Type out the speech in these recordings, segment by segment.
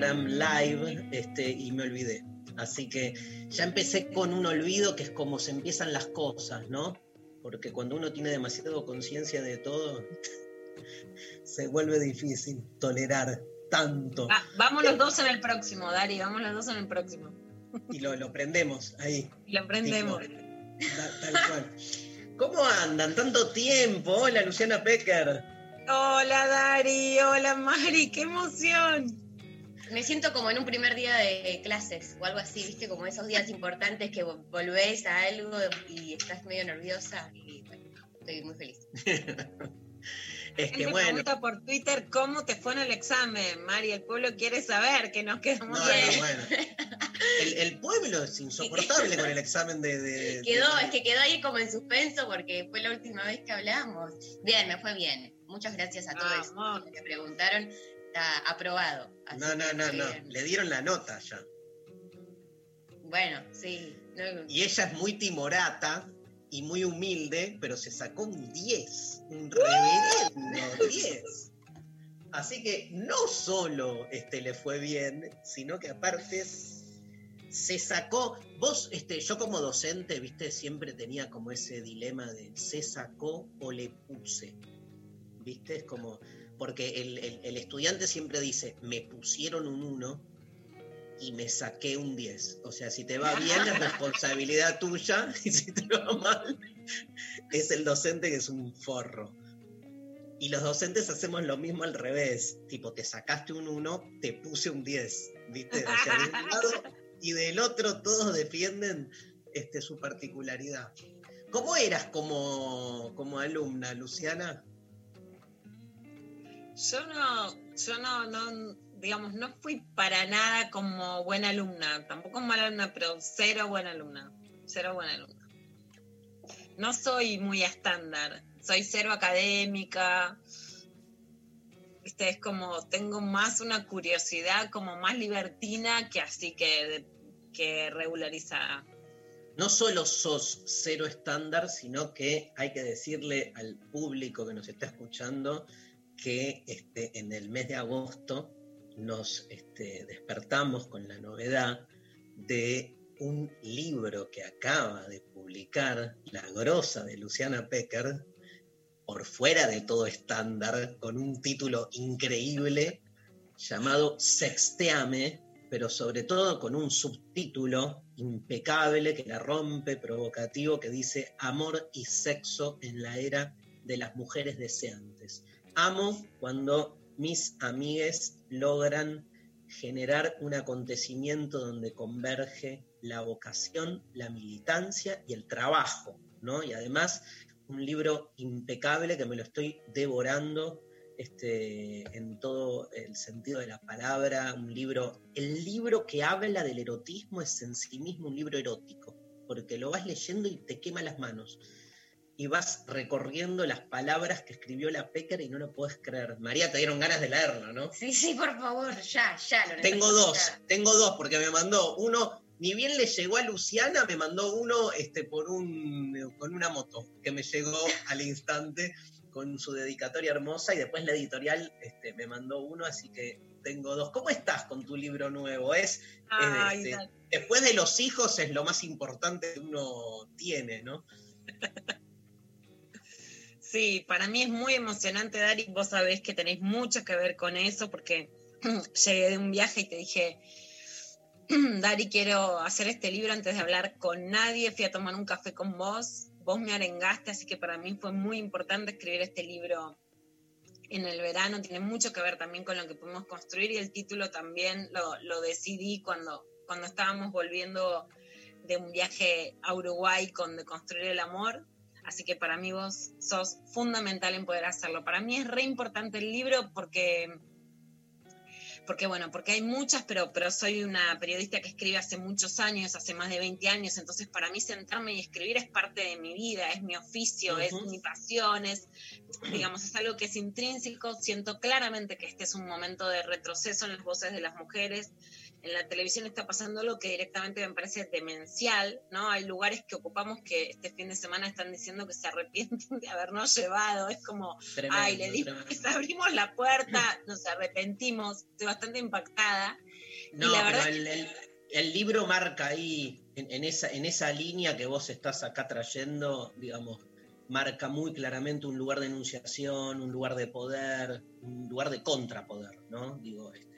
Instagram live este, y me olvidé. Así que ya empecé con un olvido que es como se empiezan las cosas, ¿no? Porque cuando uno tiene demasiado conciencia de todo, se vuelve difícil tolerar tanto. Va- vamos los dos en el próximo, Dari, vamos los dos en el próximo. Y lo, lo prendemos ahí. Y lo ta- tal cual. ¿Cómo andan? Tanto tiempo. Hola, Luciana Pecker. Hola Dari, hola Mari, qué emoción. Me siento como en un primer día de clases o algo así, ¿viste? Como esos días importantes que vo- volvés a algo y estás medio nerviosa y bueno, estoy muy feliz. Es que Gente bueno. pregunta por Twitter cómo te fue en el examen, Mari. El pueblo quiere saber que nos No, quedamos no, bien. bueno. El, el pueblo es insoportable con el examen de. de- Quedó, de- es que quedó ahí como en suspenso porque fue la última vez que hablamos. Bien, me fue bien. Muchas gracias a todos los que preguntaron. Está aprobado. No, no, que no, no. Le dieron la nota ya. Bueno, sí. no- Y ella es muy timorata y muy humilde, pero se sacó un 10. Un reverendo 10. Así que no solo este, le fue bien, sino que aparte se sacó. Vos, este, yo como docente, viste, siempre tenía como ese dilema de se sacó o le puse. ¿Viste? Es como. Porque el, el- el estudiante siempre dice, me pusieron un 1 y me saqué un 10. O sea, si te va bien es responsabilidad tuya y si te va mal es el docente que es un forro. Y los docentes hacemos lo mismo al revés. Tipo, te sacaste un 1, te puse un 10. ¿Viste? O sea, de un lado y del otro todos defienden este, su particularidad. ¿Cómo eras como, como alumna, Luciana? Yo no, yo no, no, digamos, no fui para nada como buena alumna, tampoco mala alumna, pero cero buena alumna, cero buena alumna. No soy muy estándar, soy cero académica, viste, es como, tengo más una curiosidad como más libertina que así que, que regularizada. no solo sos cero estándar, sino que hay que decirle al público que nos está escuchando que este, en el mes de agosto nos este, despertamos con la novedad de un libro que acaba de publicar la grosa de Luciana Pecker, por fuera de todo estándar, con un título increíble llamado Sexteame, pero sobre todo con un subtítulo impecable que la rompe, provocativo, que dice Amor y sexo en la era de las mujeres deseantes. Amo cuando mis amigues logran generar un acontecimiento donde converge la vocación, la militancia y el trabajo, ¿no? Y además un libro impecable que me lo estoy devorando este, en todo el sentido de la palabra, un libro, el libro que habla del erotismo es en sí mismo un libro erótico, porque lo vas leyendo y te quema las manos. Y vas recorriendo las palabras que escribió la Pecker y no lo puedes creer. María, te dieron ganas de leerlo, ¿no? Sí, sí, por favor, ya, ya. Lo Tengo necesito dos, tengo dos, porque me mandó uno, ni bien le llegó a Luciana, me mandó uno este, por un, con una moto, que me llegó al instante con su dedicatoria hermosa, y después la editorial este, me mandó uno, así que tengo dos. ¿Cómo estás con tu libro nuevo? Es, Ay, este, después de los hijos es lo más importante que uno tiene, ¿no? Sí, para mí es muy emocionante, Dari. Vos sabés que tenéis mucho que ver con eso porque llegué de un viaje y te dije, Dari, quiero hacer este libro antes de hablar con nadie. Fui a tomar un café con vos. Vos me arengaste, así que para mí fue muy importante escribir este libro en el verano. Tiene mucho que ver también con lo que pudimos construir y el título también lo, lo decidí cuando, cuando estábamos volviendo de un viaje a Uruguay con De Construir el Amor. Así que para mí vos sos fundamental en poder hacerlo. Para mí es re importante el libro porque porque bueno, porque hay muchas, pero, pero soy una periodista que escribe hace muchos años, hace más de 20 años, entonces para mí sentarme y escribir es parte de mi vida, es mi oficio, es mi pasión, es, digamos, es algo que es intrínseco, siento claramente que este es un momento de retroceso en las voces de las mujeres, en la televisión está pasando algo que directamente me parece demencial, ¿no? Hay lugares que ocupamos que este fin de semana están diciendo que se arrepienten de habernos llevado, es como, ay, le dimos, abrimos la puerta, nos arrepentimos, estoy bastante impactada. No, pero el, libro marca ahí, en, esa, en esa línea que vos estás acá trayendo, digamos, marca muy claramente un lugar de enunciación, un lugar de poder, un lugar de contrapoder, ¿no? Digo, este,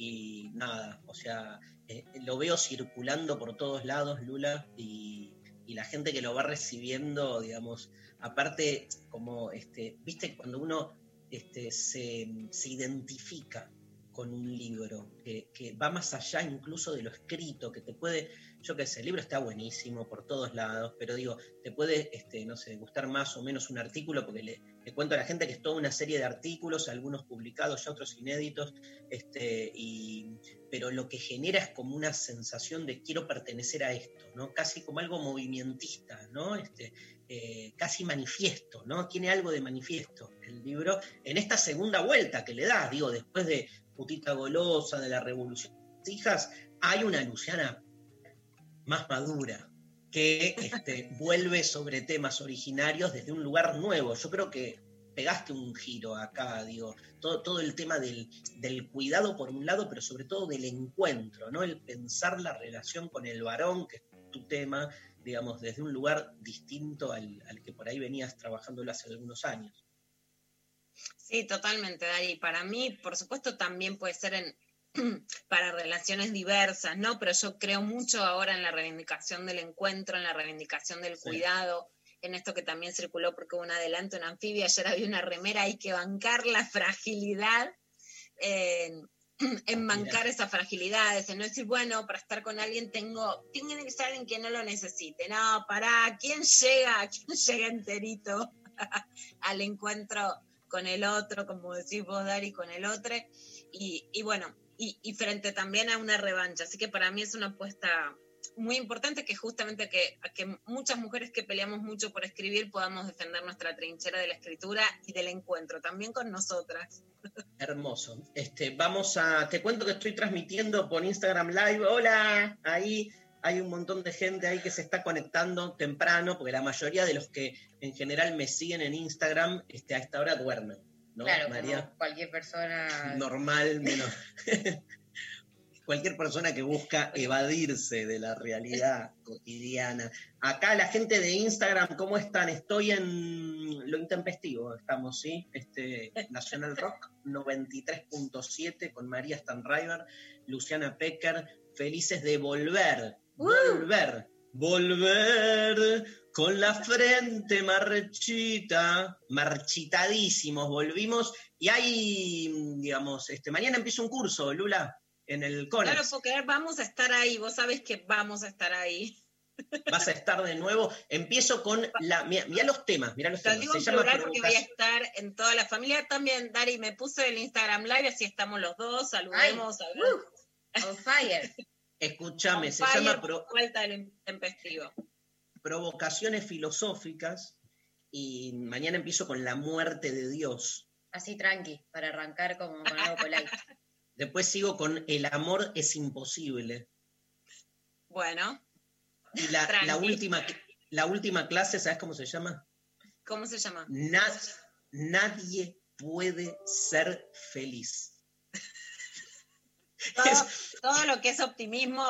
y nada, o sea, eh, lo veo circulando por todos lados, Lula, y, la gente que lo va recibiendo, digamos, aparte, como, este, viste, cuando uno este, se, identifica con un libro, que, que, va más allá incluso de lo escrito, que te puede, yo qué sé, el libro está buenísimo por todos lados, pero digo, te puede, este, no sé, gustar más o menos un artículo, porque le, cuento a la gente que es toda una serie de artículos, algunos publicados, ya otros inéditos, este, y, pero lo que genera es como una sensación de quiero pertenecer a esto, ¿no? Casi como algo movimentista, ¿no? Este, eh, casi manifiesto, ¿no? Tiene algo de manifiesto el libro en esta segunda vuelta que le da, digo, después de Putita Golosa, de la Revolución de Hijas, hay una Luciana más madura, que este, vuelve sobre temas originarios desde un lugar nuevo. Yo creo que pegaste un giro acá, digo, todo, todo el tema del, cuidado por un lado, pero sobre todo del encuentro, ¿no? El pensar la relación con el varón, que es tu tema, digamos, desde un lugar distinto al, al que por ahí venías trabajando hace algunos años. Sí, totalmente, Dari. Para mí, por supuesto, también puede ser en, para relaciones diversas, ¿no? Pero yo creo mucho ahora en la reivindicación del encuentro, en la reivindicación del cuidado, en esto que también circuló porque hubo un adelanto en anfibia, ayer había una remera, hay que bancar la fragilidad, en, en bancar esas fragilidades, en no decir, bueno, para estar con alguien tengo, tiene que ser alguien que no lo necesite, no, para, ¿quién llega? ¿Quién llega enterito al encuentro con el otro, como decís vos, Dari, con el otro? Y, y bueno, y, frente también a una revancha. Así que para mí es una apuesta muy importante que justamente que, que muchas mujeres que peleamos mucho por escribir podamos defender nuestra trinchera de la escritura y del encuentro, también con nosotras. Hermoso. Este, vamos a, te cuento que estoy transmitiendo por Instagram Live. Hola, ahí hay un montón de gente ahí que se está conectando temprano, porque la mayoría de los que en general me siguen en Instagram este, a esta hora duermen. Claro, María. cualquier persona. Normal, menos. cualquier persona que busca evadirse de la realidad cotidiana. Acá la gente de Instagram, ¿cómo están? Estoy en lo intempestivo, estamos, ¿sí? Este, National Rock 93.7 con María Stanriver, Luciana Pecker, felices de volver, volver, volver con la frente marchita, marchitadísimos, volvimos. Y hay, digamos, este, mañana empieza un curso, Lula, en el CONEX. Claro, porque vamos a estar ahí, vos sabes que vamos a estar ahí. Vas a estar de nuevo. Empiezo con la. Mira, los temas, mira los temas. Digo Se llama porque voy a estar en toda la familia también. Dari me puse el Instagram Live, así estamos los dos. Saludemos. a on fire. Escúchame, se llama. Pro... Vuelta del tempestivo provocaciones filosóficas y mañana empiezo con la muerte de Dios. Así tranqui, para arrancar como con algo Después sigo con el amor es imposible. Bueno. Y la, última, la última clase, ¿sabes cómo se llama? ¿Cómo se llama? nadie puede ser feliz. Todo, todo, lo que es optimismo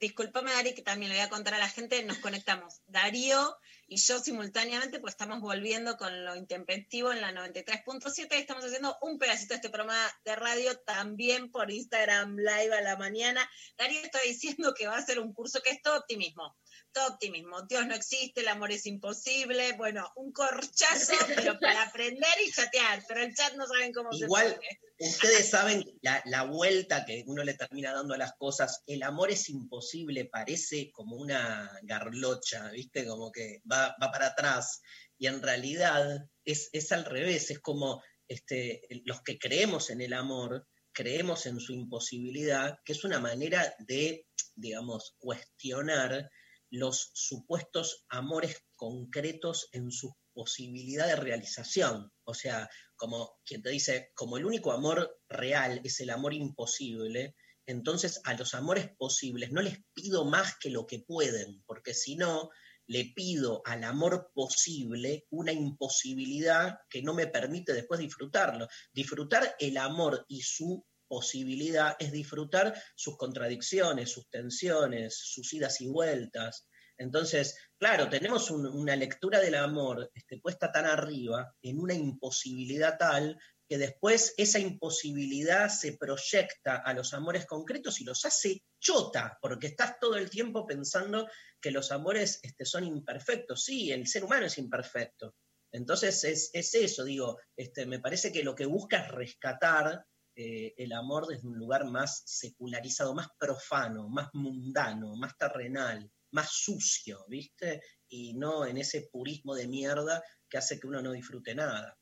disculpame Dari, que también le voy a contar a la gente, nos conectamos. Darío y yo simultáneamente, pues estamos volviendo con lo intempestivo en la 93.7 y estamos haciendo un pedacito de este programa de radio también por Instagram Live a la mañana. Darío está diciendo que va a hacer un curso que es todo optimismo todo optimismo. Dios no existe, el amor es imposible. Bueno, un corchazo, pero para aprender y chatear. Pero el chat no saben cómo Igual, se pone. ustedes saben la, la vuelta que uno le termina dando a las cosas. El amor es imposible, parece como una garlocha, ¿viste? Como que va, va para atrás. Y en realidad es, es al revés, es como este, los que creemos en el amor, creemos en su imposibilidad, que es una manera de, digamos, cuestionar los supuestos amores concretos en su posibilidad de realización. O sea, como quien te dice, como el único amor real es el amor imposible, entonces a los amores posibles no les pido más que lo que pueden, porque si no, le pido al amor posible una imposibilidad que no me permite después disfrutarlo. Disfrutar el amor y su posibilidad es disfrutar sus contradicciones, sus tensiones, sus idas y vueltas. Entonces, claro, tenemos un- una lectura del amor este, puesta tan arriba, en una imposibilidad tal, que después esa imposibilidad se proyecta a los amores concretos y los hace chota, porque estás todo el tiempo pensando que los amores este, son imperfectos. Sí, el ser humano es imperfecto. Entonces es, es eso, digo, este, me parece que lo que busca es rescatar eh, el amor desde un lugar más secularizado, más profano, más mundano, más terrenal, más sucio, ¿viste? Y no en ese purismo de mierda que hace que uno no disfrute nada.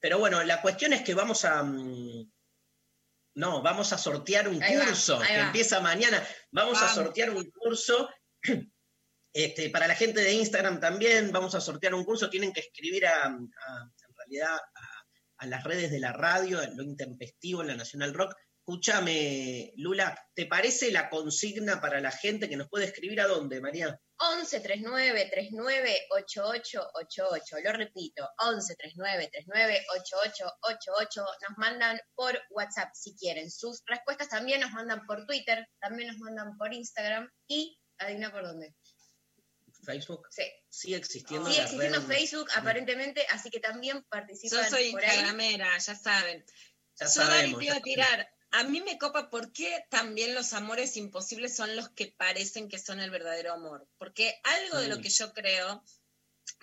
Pero bueno, la cuestión es que vamos a... mm, No, vamos a sortear un Ahí curso que va. empieza mañana. Vamos a sortear un curso este, para la gente de Instagram también vamos a sortear un curso. Tienen que escribir a, a- en realidad a, a las redes de la radio, en lo intempestivo, en la Nacional Rock. Escúchame, Lula, ¿te parece la consigna para la gente que nos puede escribir a dónde, María? 11 39 39 88 88. Lo repito, 11 39 39 88 88. Nos mandan por WhatsApp si quieren. Sus respuestas también nos mandan por Twitter, también nos mandan por Instagram y adivina por dónde. Facebook. Sí. Sigue existiendo. Sigue existiendo Facebook aparentemente, así que también Yo participan soy por ahí. instagramera, ya saben. Ya Yo, Dari, sabemos. te iba a tirar. A mí me copa por qué también los amores imposibles son los que parecen que son el verdadero amor. Porque algo de lo Mm. que yo creo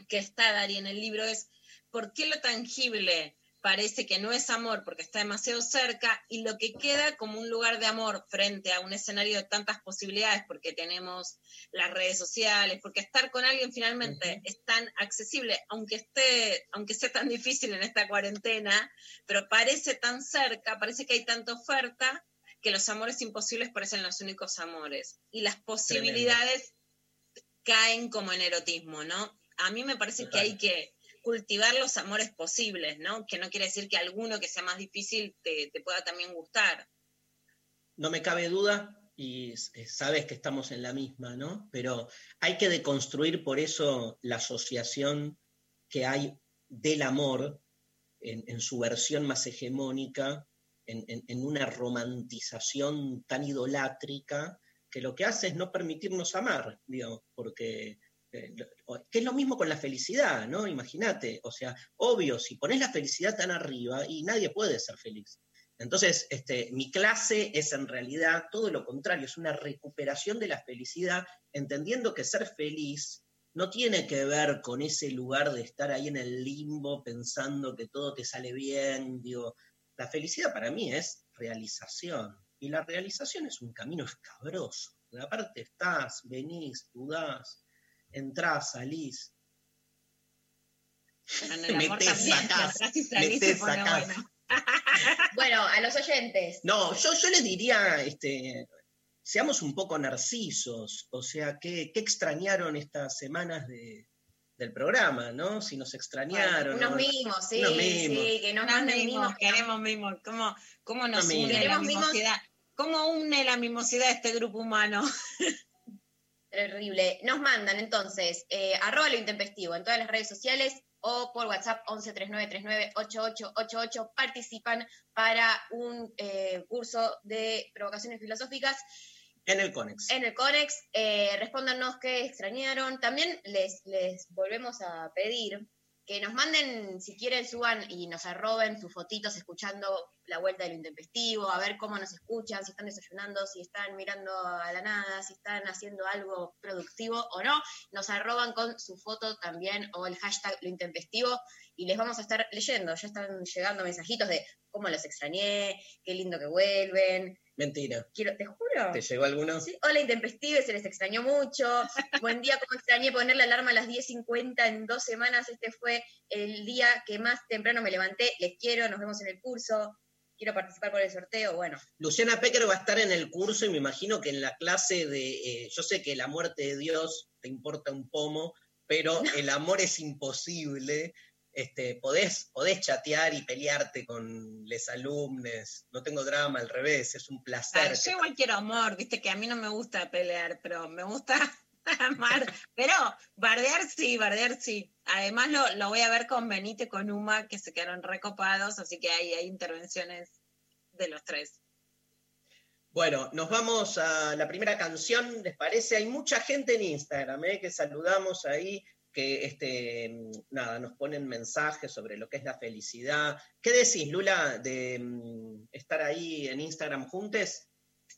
que está Dari en el libro es por qué lo tangible parece que no es amor porque está demasiado cerca y lo que queda como un lugar de amor frente a un escenario de tantas posibilidades porque tenemos las redes sociales, porque estar con alguien finalmente es tan accesible, aunque esté, aunque sea tan difícil en esta cuarentena, pero parece tan cerca, parece que hay tanta oferta que los amores imposibles parecen los únicos amores y las posibilidades caen como en erotismo, ¿no? A mí me parece que hay que cultivar los amores posibles, ¿no? Que no quiere decir que alguno que sea más difícil te, te pueda también gustar. no me cabe duda, y eh, sabes que estamos en la misma, ¿no? Pero hay que deconstruir por eso la asociación que hay del amor en, su versión más hegemónica, en, en- en una romantización tan idolátrica, que lo que hace es no permitirnos amar, digamos, porque... eh, que es lo mismo con la felicidad, ¿no? Imagínate, o sea, obvio, si pones la felicidad tan arriba y nadie puede ser feliz. Entonces, este, mi clase es en realidad todo lo contrario, es una recuperación de la felicidad, entendiendo que ser feliz no tiene que ver con ese lugar de estar ahí en el limbo pensando que todo te sale bien. Digo, la felicidad para mí es realización, y la realización es un camino escabroso. Aparte estás, venís, dudás, entrás, salís. Pero en el Metés, también, sacás, sacás. bueno. Bueno, a los oyentes. No, yo, yo les diría, este, seamos un poco narcisos, o sea, ¿qué, qué extrañaron estas semanas de- del programa, ¿no? Si nos extrañaron. Unos ¿no? mimos, sí, Unos mimos. sí, que nos Nos manden mimos, mimos. queremos mimos. ¿Cómo, cómo nos Unos mimos. une la mimosidad? ¿Cómo une la mimosidad a este grupo humano? Terrible. Nos mandan entonces, eh, arroba lo intempestivo en todas las redes sociales o por WhatsApp 1139398888 participan para un eh, curso de provocaciones filosóficas En el Conex. en el Conex. Eh, respóndanos qué extrañaron. También les, les volvemos a pedir que nos manden, si quieren, suban y nos arroben sus fotitos escuchando la vuelta del intempestivo, a ver cómo nos escuchan, si están desayunando, si están mirando a la nada, si están haciendo algo productivo o no. Nos arroban con su foto también o el hashtag lo intempestivo y les vamos a estar leyendo. Ya están llegando mensajitos de cómo los extrañé, qué lindo que vuelven. Mentira. Quiero, te juro. ¿Te llegó alguno? Sí, hola Intempestive, se les extrañó mucho. Buen día, como extrañé poner la alarma a las 10.50 en dos semanas. Este fue el día que más temprano me levanté. Les quiero, nos vemos en el curso. Quiero participar por el sorteo. Bueno, Luciana Pecker va a estar en el curso y me imagino que en la clase de. eh, yo sé que la muerte de Dios te importa un pomo, pero el amor es imposible. Este, podés, podés chatear y pelearte con les alumnos. No tengo drama, al revés, es un placer. yo igual quiero amor, viste que a mí no me gusta pelear, pero me gusta amar. Pero bardear sí, bardear sí. Además lo, lo voy a ver con Benito y con Uma, que se quedaron recopados, así que hay, hay intervenciones de los tres. Bueno, nos vamos a la primera canción, ¿les parece? Hay mucha gente en Instagram, ¿eh? que saludamos ahí, que este, nada, nos ponen mensajes sobre lo que es la felicidad. ¿Qué decís, Lula, de mm, estar ahí en Instagram juntes?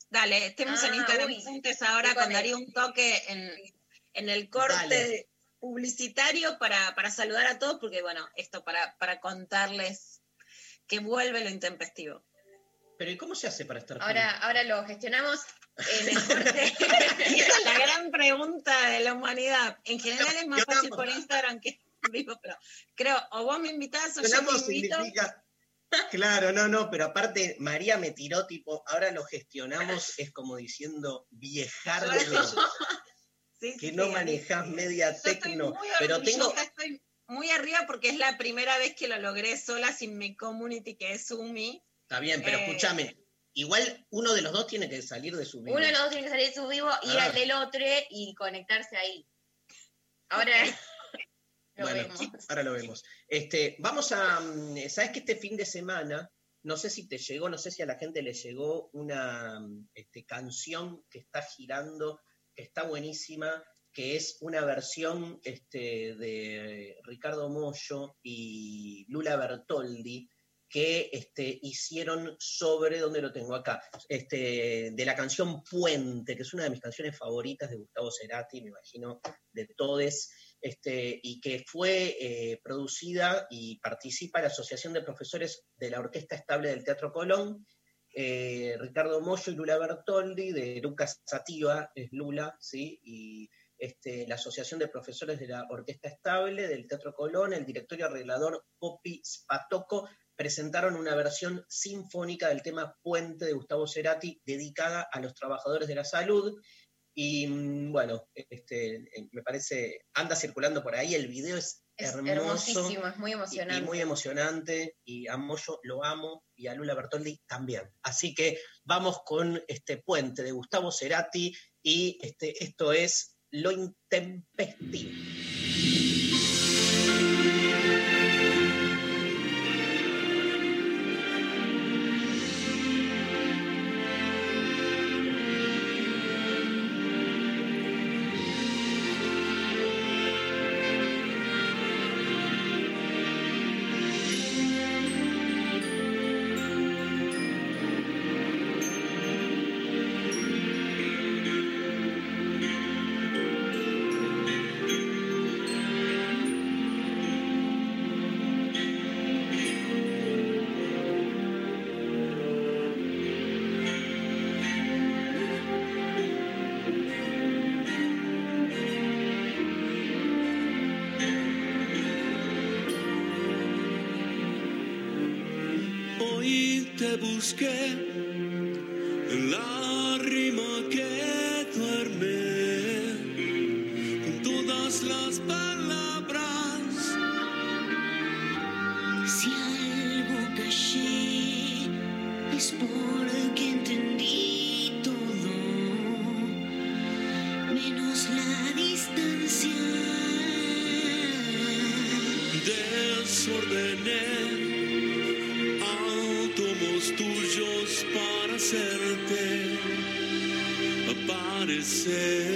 Dale, estemos en Ah, Instagram uy. juntos ahora con Darío un toque en, en el corte Dale. publicitario para, para saludar a todos, porque bueno, esto para, para contarles que vuelve lo intempestivo. Pero ¿y cómo se hace para estar ahora, ahora lo gestionamos en el corte. Y esa es la gran pregunta de la humanidad. En general es más Yo fácil amo. por Instagram que en vivo, pero creo, o vos me invitás o yo Gestionamos te invito. significa... Claro, no, no, pero aparte María me tiró tipo, ahora lo gestionamos, es como diciendo viejardo, Sí, que sí, no sí, manejás sí. media Yo estoy tecno, muy pero tengo, estoy muy arriba porque es la primera vez que lo logré sola sin mi community que es Umi. Está bien, pero Eh, escúchame. Igual uno de los dos tiene que salir de su vida. Uno de los dos tiene que salir de su vivo, ir Ah. al del otro y conectarse ahí. Ahora lo bueno, vemos. ahora lo vemos. Este, vamos a. mm, Sabes que este fin de semana, no sé si te llegó, no sé si a la gente le llegó una mm, este, canción que está girando, que está buenísima, que es una versión este, de Ricardo Mollo y Lula Bertoldi que este, hicieron sobre, ¿dónde lo tengo acá? Este, de la canción Puente, que es una de mis canciones favoritas de Gustavo Cerati, me imagino, de todes, este, y que fue eh, producida y participa la Asociación de Profesores de la Orquesta Estable del Teatro Colón, eh, Ricardo Mollo y Lula Bertoldi, de Lucas Sativa, es Lula, ¿sí? Y la Asociación de Profesores de la Orquesta Estable del Teatro Colón, el directorio arreglador Popi Spatoco, presentaron una versión sinfónica del tema Puente de Gustavo Cerati, dedicada a los trabajadores de la salud. Y mm, bueno, este, eh, me parece, anda circulando por ahí, el video es, Es hermoso hermosísimo, es muy y, y emocionante. muy emocionante, y a Moyo lo amo, y a Lula Bertoldi también. Así que vamos con este puente de Gustavo Cerati, y este, esto es Lo Intempestivo. Busqué en la rima que duerme con todas las palabras. Si algo callé es porque say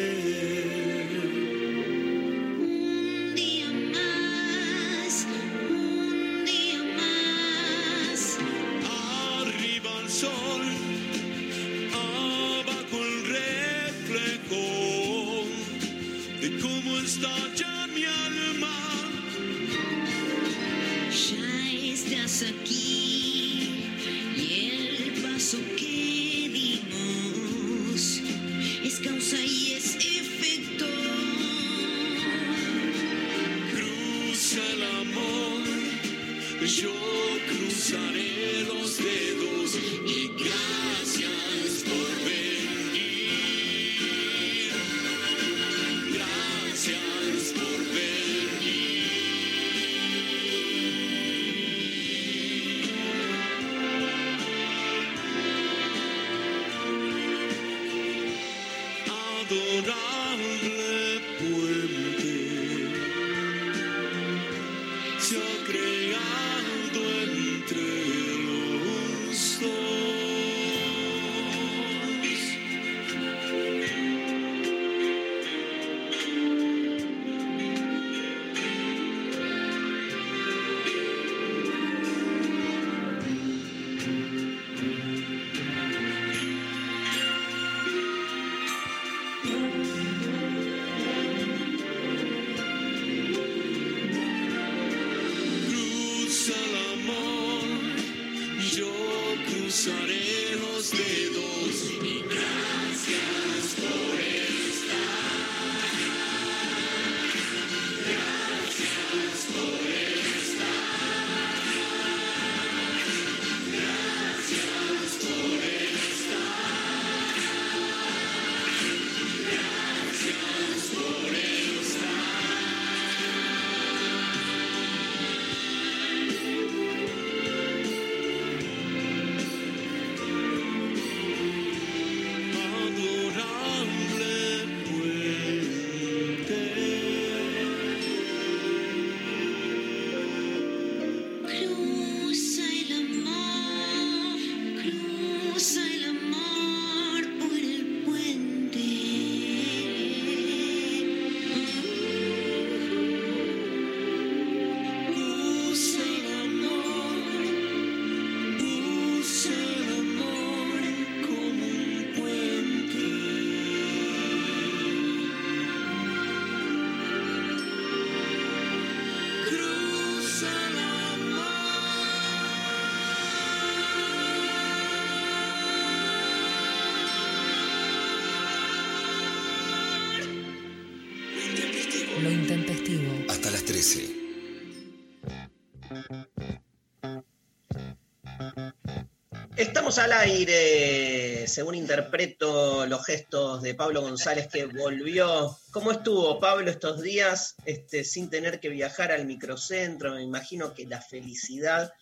Estamos al aire, según interpreto los gestos de Pablo González que volvió. ¿Cómo estuvo Pablo estos días este, sin tener que viajar al microcentro? Me imagino que la felicidad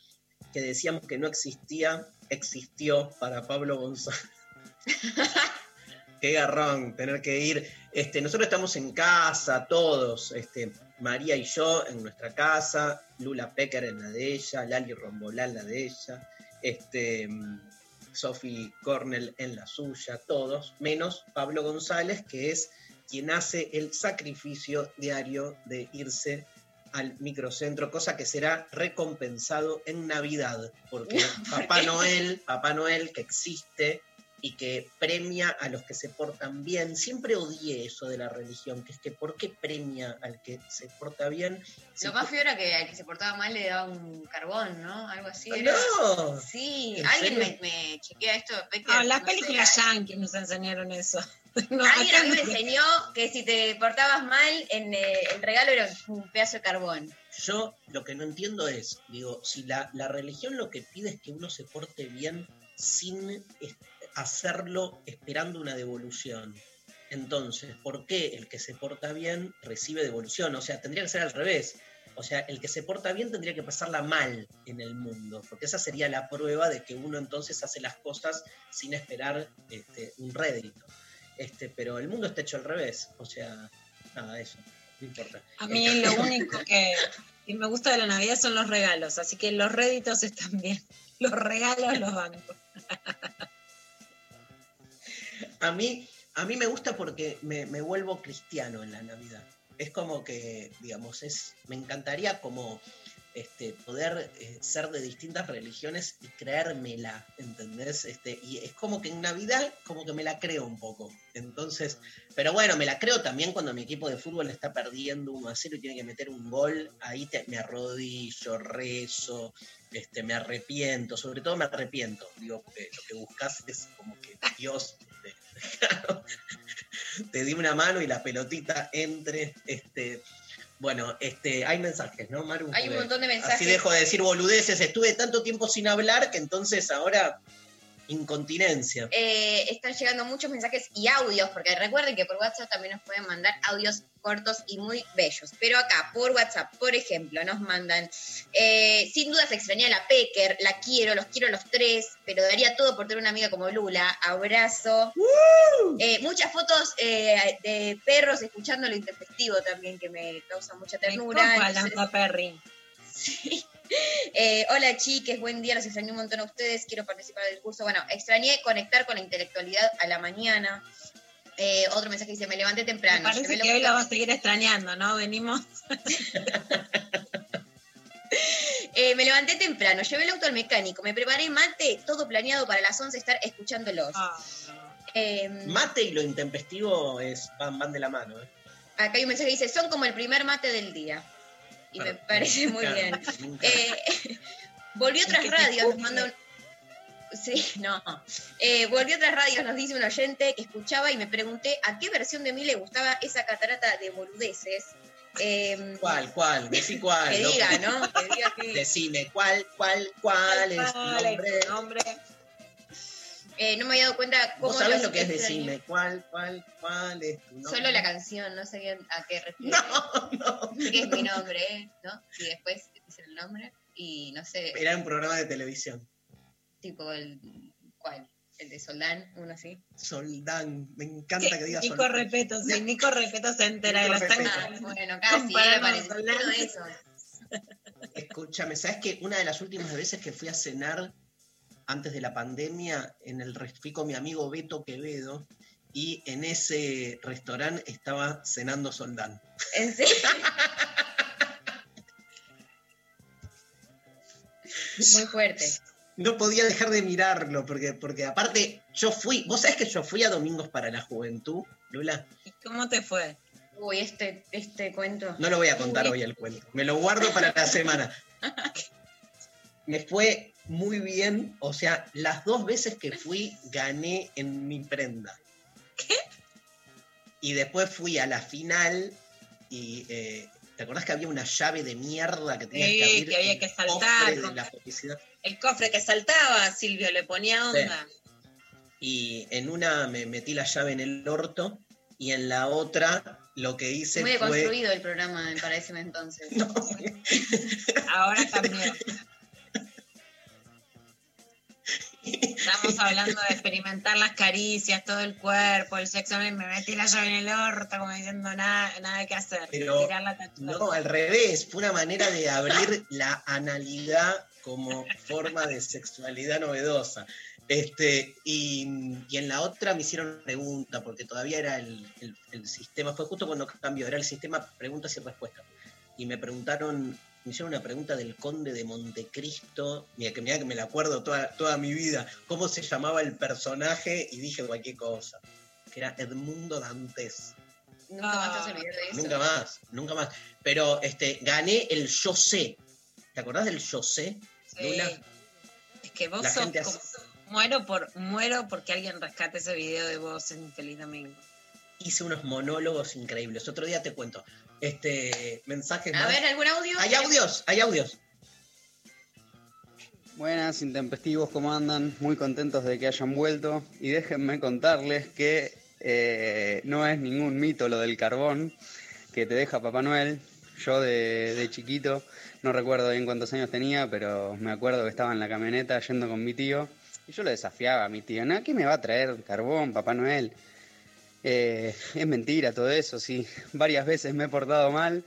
que decíamos que no existía, existió para Pablo González. Qué garrón tener que ir. Este, nosotros estamos en casa, todos, este, María y yo en nuestra casa, Lula Pecker en la de ella, Lali Rombolá en la de ella, este, Sophie Cornell en la suya, todos, menos Pablo González, que es quien hace el sacrificio diario de irse al microcentro, cosa que será recompensado en Navidad, porque Papá Noel, Papá Noel que existe y que premia a los que se portan bien. Siempre odié eso de la religión, que es que ¿por qué premia al que se porta bien? Si Lo más feo era que al que se portaba mal le daba un carbón, ¿no? Algo así. era. ¡No! Sí, ¿En alguien me, me chequea esto. Becker, Ah, las no películas yankees nos enseñaron eso. No, Alguien a mí me no. enseñó que si te portabas mal, en, eh, el regalo era un pedazo de carbón. Yo lo que no entiendo es, digo, si la, la religión lo que pide es que uno se porte bien sin hacerlo esperando una devolución. Entonces, ¿por qué el que se porta bien recibe devolución? O sea, tendría que ser al revés. O sea, el que se porta bien tendría que pasarla mal en el mundo, porque esa sería la prueba de que uno entonces hace las cosas sin esperar este, un rédito. Este, pero el mundo está hecho al revés. O sea, nada, eso. No importa. A mí lo único que, que me gusta de la Navidad son los regalos, así que los réditos están bien. Los regalos los banco. A mí, a mí me gusta porque me, vuelvo cristiano en la Navidad. Es como que, digamos, es, me encantaría como este, poder eh, ser de distintas religiones y creérmela, ¿entendés? Este, y es como que en Navidad como que me la creo un poco. Entonces, pero bueno, me la creo también cuando mi equipo de fútbol está perdiendo 1 a 0 y tiene que meter un gol, ahí me arrodillo, rezo, este, me arrepiento, sobre todo me arrepiento, digo, lo que buscas es como que Dios te, te di una mano y la pelotita entre, este, bueno, este, hay mensajes, ¿no, Maru? Hay un montón de Así mensajes. dejo de decir boludeces, estuve tanto tiempo sin hablar que entonces ahora incontinencia. Eh, están llegando muchos mensajes y audios, porque recuerden que por WhatsApp también nos pueden mandar audios cortos y muy bellos. Pero acá, por WhatsApp, por ejemplo, nos mandan, eh, sin dudas extrañé a la Pecker, la quiero, los quiero los tres, pero daría todo por tener una amiga como Lula. Abrazo. Eh, muchas fotos eh, de perros escuchando lo intempestivo también, que me causa mucha Me ternura. copa Entonces, Perry. Sí. Eh, hola chiques, buen día, los extrañé un montón a ustedes, quiero participar del curso. Bueno, extrañé conectar con la intelectualidad a la mañana. Eh, otro mensaje dice, me levanté Me temprano. parece que hoy la vas a seguir extrañando, ¿no? Venimos. Eh, me levanté temprano, llevé el auto al mecánico, me preparé mate, todo planeado para las 11 estar escuchándolos. Eh, Mate y lo intempestivo es, van, van de la mano. ¿eh? acá hay un mensaje que dice, son como el primer mate del día. Y me parece muy bien. Eh, volvió otras radios, nos manda un... Sí, no. Eh, volvió otras radios, nos dice un oyente que escuchaba y me pregunté a qué versión de mí le gustaba esa catarata de boludeces. Eh, ¿Cuál, cuál? Decí cuál. que diga, ¿no? Que diga que- Decime cuál, cuál, cuál es tu ¿Cuál es nombre. tu nombre? Eh, no me había dado cuenta cómo ¿Vos sabés lo que es decime cuál, cuál, cuál es tu nombre? Solo la canción, no sé bien a qué refiere. No, no. Que es mi nombre. ¿no? Y después dicen el nombre y no sé, Era un programa de televisión. tipo el... ¿Cuál? El de Soldán, uno así. Soldán. Me encanta que, Que digas Nico Soldán. Repeto, sí, Nico Repeto se entera de Nico están Repeto. Ah, bueno, casi, era parecido. Soldán. Uno de esos. Escúchame, ¿sabes que una de las últimas veces que fui a cenar antes de la pandemia, en el fui con mi amigo Beto Quevedo y en ese restaurante estaba cenando Soldán. ¿En serio? Muy fuerte. No podía dejar de mirarlo, porque, porque aparte yo fui, vos sabés que yo fui a Domingos para la Juventud, Lula. ¿Y cómo te fue? Uy, este, este cuento. No lo voy a contar Uy. hoy el cuento, me lo guardo para la semana. Me fue muy bien, o sea, las dos veces que fui gané en mi prenda. ¿Qué? Y después fui a la final y eh, ¿te acordás que había una llave de mierda que tenías Sí, que abrir? que había el que saltar, cofre de con- la? El cofre que saltaba, Silvio, le ponía onda. Y en una me metí la llave en el orto y en la otra lo que hice Muy fue... deconstruido el programa para ese entonces. No, Ahora también. Estamos hablando de experimentar las caricias, todo el cuerpo, el sexo. Me metí la llave en el orto, como diciendo nada, nada que hacer. Pero Tirar la. No, al revés, fue una manera de abrir la analidad como forma de sexualidad novedosa. Este, y, y en la otra me hicieron pregunta, porque todavía era el, el- el sistema, fue justo cuando cambió, era el sistema preguntas y respuestas. Y me preguntaron, me hicieron una pregunta del conde de Montecristo, mira que, mirá que me la acuerdo toda, toda mi vida, cómo se llamaba el personaje, y dije cualquier cosa, que era Edmundo Dantes. Nunca más te vas a olvidar de eso. Nunca más, nunca más. Pero este, gané el yo sé. ¿Te acordás del yo sé? Sí. Es que vos La sos gente como- hace- Muero por muero porque alguien rescate ese video de vos en Feliz Domingo. hice unos monólogos increíbles. Otro día te cuento. Este, mensajes A más. ver, ¿algún audio? Hay audios, hay audios. Buenas, intempestivos, ¿cómo andan? Muy contentos de que hayan vuelto. Y déjenme contarles que eh, no es ningún mito lo del carbón que te deja Papá Noel. Yo de, de chiquito, no recuerdo bien cuántos años tenía, pero me acuerdo que estaba en la camioneta yendo con mi tío. Y yo lo desafiaba a mi tío, ¿no? ¿Qué me va a traer carbón, Papá Noel? Eh, es mentira todo eso, sí. Varias veces me he portado mal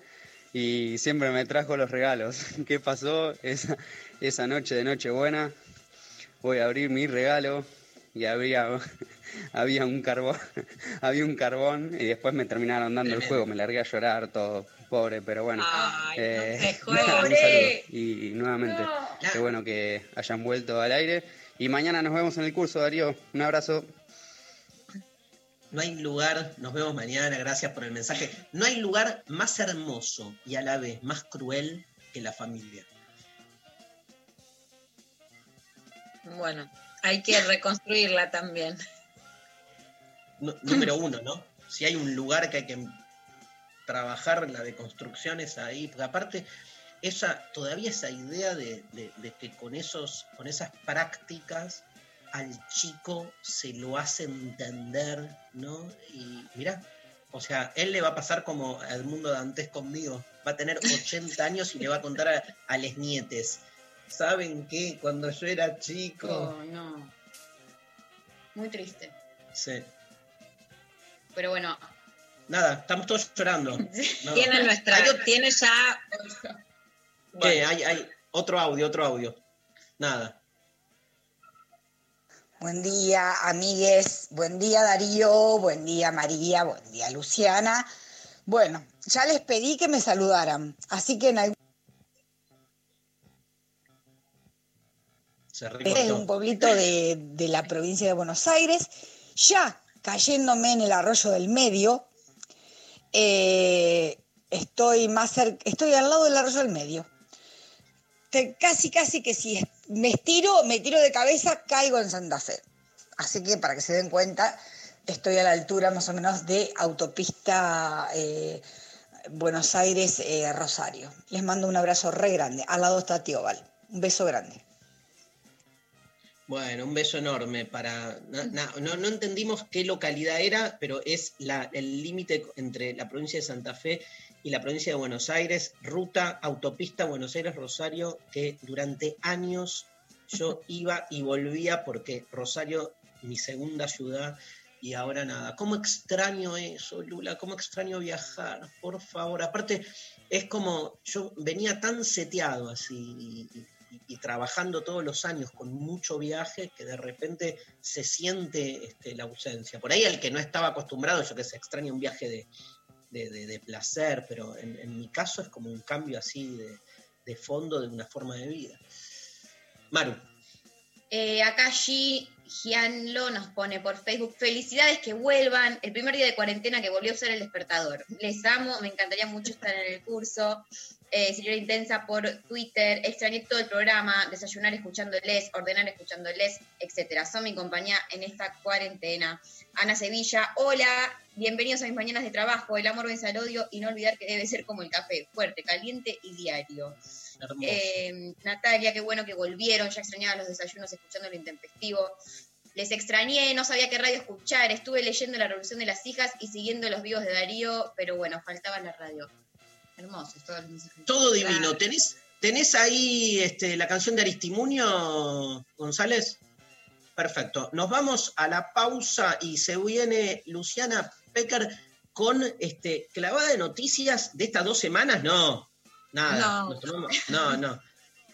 y siempre me trajo los regalos. ¿Qué pasó? Esa, esa noche de Nochebuena voy a abrir mi regalo y había había un carbón, había un carbón y después me terminaron dando el juego, me largué a llorar todo, pobre, pero bueno. Ay, eh, no nada, un. Y, nuevamente, No. qué bueno que hayan vuelto al aire. Y mañana nos vemos en el curso, Darío. Un abrazo. No hay lugar, nos vemos mañana, gracias por el mensaje. No hay lugar más hermoso y a la vez más cruel que la familia. Bueno, hay que reconstruirla también. Número uno, ¿no? Si hay un lugar que hay que trabajar la deconstrucción es ahí, porque aparte esa, todavía esa idea de, de- de que con esos, con esas prácticas al chico se lo hace entender, ¿no? Y mira, o sea, él le va a pasar como al mundo Dantes conmigo, va a tener 80 años y le va a contar a, a les nietes. ¿Saben qué? Cuando yo era chico. Oh, no. Muy triste. Sí. Pero bueno. Nada, estamos todos llorando. No. Tiene nuestra, tiene ya. ¿Qué? Hay, hay otro audio, otro audio. Nada. Buen día, amigues. Buen día, Darío. Buen día, María. Buen día, Luciana. Bueno, ya les pedí que me saludaran, así que en algún es un pueblito de, de la provincia de Buenos Aires, ya cayéndome en el arroyo del medio, eh, estoy más cerca, estoy al lado del arroyo del medio. Te- casi, casi que si me estiro, me tiro de cabeza, caigo en Santa Fe. Así que para que se den cuenta, estoy a la altura más o menos de autopista eh, Buenos Aires-Rosario. Les mando un abrazo re grande. Al lado está Tío Val. Un beso grande. Bueno, un beso enorme para. no, no entendimos qué localidad era, pero es la, el límite entre la provincia de Santa Fe y la provincia de Buenos Aires, ruta autopista Buenos Aires-Rosario, que durante años yo iba y volvía porque Rosario, mi segunda ciudad, y ahora nada. ¿Cómo extraño eso, Lula? ¿Cómo extraño viajar? Por favor. Aparte, es como yo venía tan seteado así y, y- trabajando todos los años con mucho viaje que de repente se siente este, la ausencia. Por ahí el que no estaba acostumbrado, yo que sé, extraña un viaje de, de- de- placer, pero en, mi caso es como un cambio así de, de fondo de una forma de vida. Maru, Eh, acá G. Gianlo nos pone por Facebook, felicidades que vuelvan, el primer día de cuarentena que volvió a usar el despertador. Les amo, me encantaría mucho estar en el curso. Eh, señora Intensa por Twitter, extrañé todo el programa, desayunar escuchándoles, ordenar escuchándoles, etcétera. Son mi compañía en esta cuarentena. Ana Sevilla, hola, bienvenidos a mis mañanas de trabajo, el amor vence al odio y no olvidar que debe ser como el café, fuerte, caliente y diario. Eh, Natalia, qué bueno que volvieron, ya extrañaba los desayunos escuchando lo intempestivo. Les extrañé, no sabía qué radio escuchar, estuve leyendo La Revolución de las Hijas y siguiendo los vivos de Darío, pero bueno, faltaba la radio. Hermosos todos los mensajes. Todo divino. ¿Tenés, ¿Tenés ahí este, la canción de Aristimunio, González? Perfecto. Nos vamos a la pausa y se viene Luciana Pecker con este, clavada de noticias de estas dos semanas. No, nada. No. Tomamos- no, no.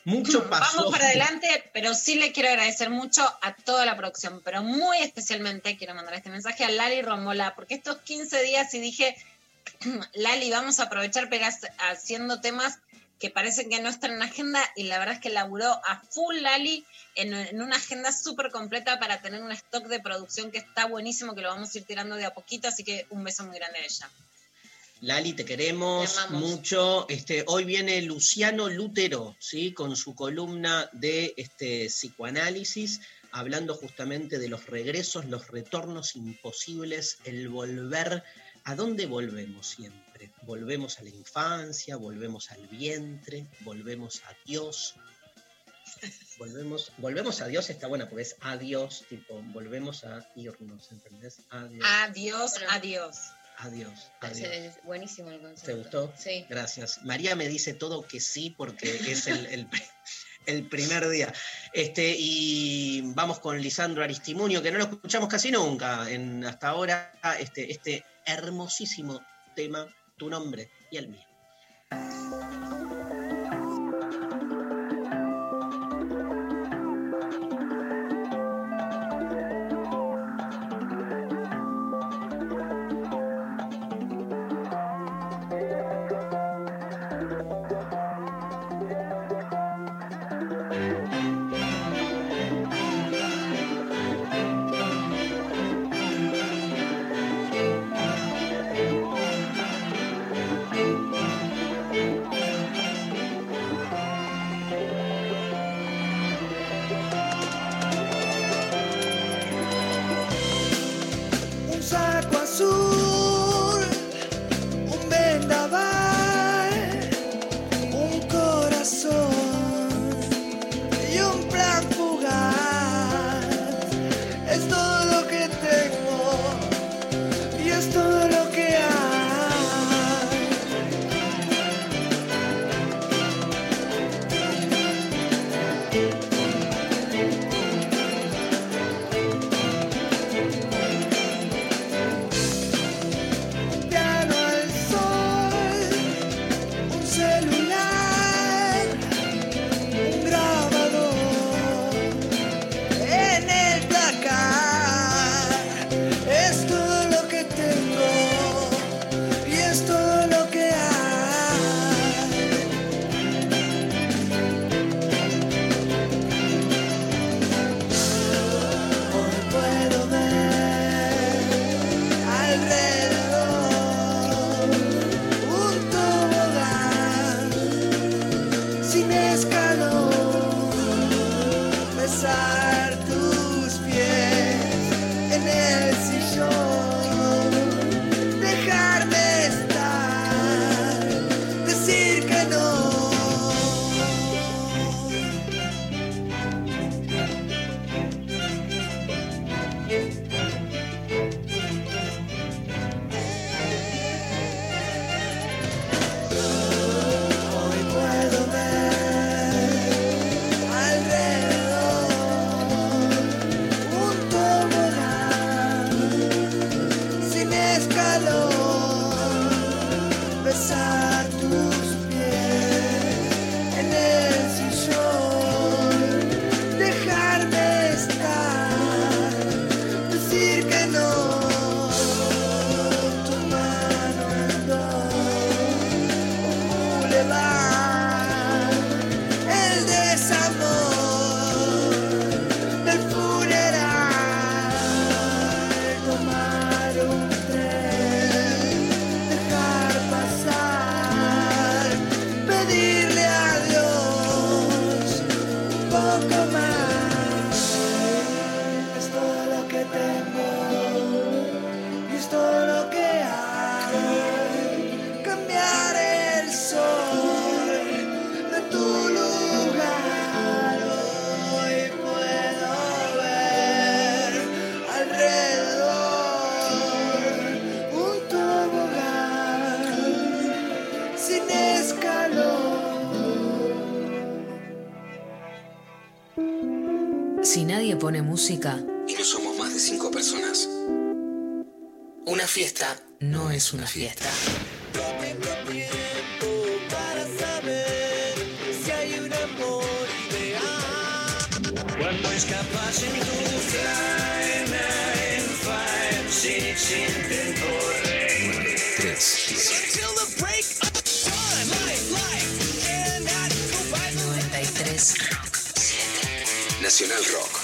Mucho pasó. Vamos para adelante, pero sí le quiero agradecer mucho a toda la producción, pero muy especialmente quiero mandar este mensaje a Lali Romola, porque estos 15 días y dije, Lali, vamos a aprovechar pegas haciendo temas que parecen que no están en agenda y la verdad es que laburó a full Lali en, en una agenda súper completa para tener un stock de producción que está buenísimo, que lo vamos a ir tirando de a poquito, así que un beso muy grande a ella. Lali, te queremos Te mucho. Este, hoy viene Luciano Lutero, ¿sí? Con su columna de este, psicoanálisis, hablando justamente de los regresos, los retornos imposibles, el volver. ¿A dónde volvemos siempre? Volvemos a la infancia, volvemos al vientre, volvemos a Dios. Volvemos, volvemos a Dios está buena porque es a Dios, tipo, volvemos a irnos, ¿entendés? Adiós, Adiós, Bueno. adiós. adiós, adiós. Buenísimo el concepto. ¿Te gustó? Sí. Gracias. María me dice todo que sí porque es el, el pri- el primer día. Este, y vamos con Lisandro Aristimunio, que no lo escuchamos casi nunca en, hasta ahora, este, este hermosísimo tema, tu nombre y el mío. Música, Y no somos más de cinco personas. Una fiesta no es una fiesta. Cuando escapas en tu fly, nine, five, six, intento reír. 3, Until the break of dawn, life, life, cannot go by the 93 Nacional Rock.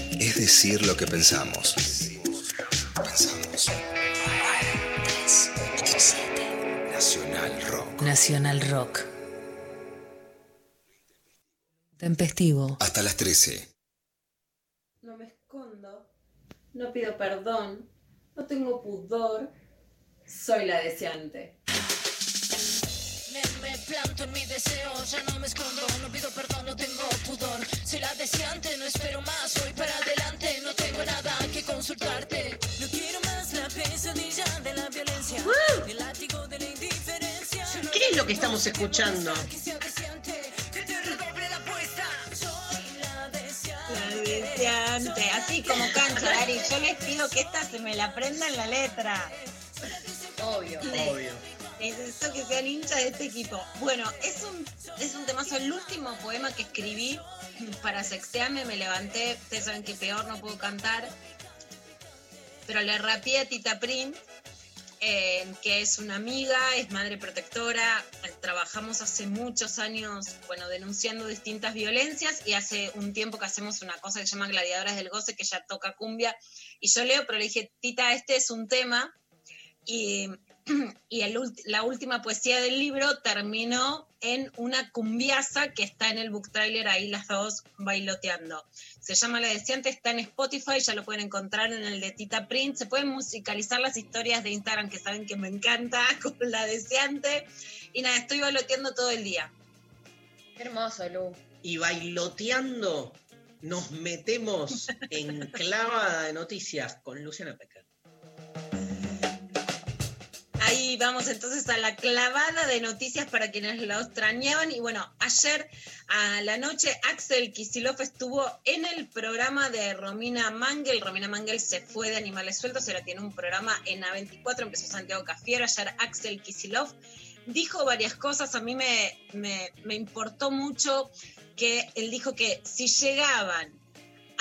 es decir lo que pensamos. Pensamos. Nacional Rock. Nacional Rock. Tempestivo. Hasta las 13. No me escondo, no pido perdón, no tengo pudor, soy la deseante. Me, me planto en mi deseo, ya no me escondo, no pido perdón, no tengo pudor. Soy la deseante, no espero más, voy para adelante, no tengo nada que consultarte. No quiero más la pesadilla de la violencia, el látigo de la indiferencia. ¿Qué es lo que estamos escuchando? así como cancha, Dari. Yo les pido que esta se me la aprendan la letra. Obvio. Obvio. Necesito que sean hinchas de este equipo. Bueno, es un, es un temazo. El último poema que escribí para sextearme, me levanté. Ustedes saben que peor no puedo cantar. Pero le rapié a Tita Prin, eh, que es una amiga, es madre protectora. Trabajamos hace muchos años, bueno, denunciando distintas violencias y hace un tiempo que hacemos una cosa que se llama Gladiadoras del Goce, que ya toca cumbia. Y yo leo, pero le dije, Tita, este es un tema. Y y el la última poesía del libro terminó en una cumbiaza que está en el book trailer ahí las dos bailoteando. Se llama La Deseante, está en Spotify, ya lo pueden encontrar en el de Tita Print. Se pueden musicalizar las historias de Instagram que saben que me encanta con La Deseante. Y nada, estoy bailoteando todo el día. Qué hermoso, Lu. Y bailoteando nos metemos en clavada de noticias con Luciana Pecker. Ahí vamos entonces a la clavada de noticias para quienes la extrañaban. Y bueno, ayer a la noche Axel Kisilov estuvo en el programa de Romina Mangel. Romina Mangel se fue de Animales Sueltos, ahora tiene un programa en A24, empezó Santiago Cafiero. Ayer Axel Kisilov dijo varias cosas. A mí me, me, me importó mucho que él dijo que si llegaban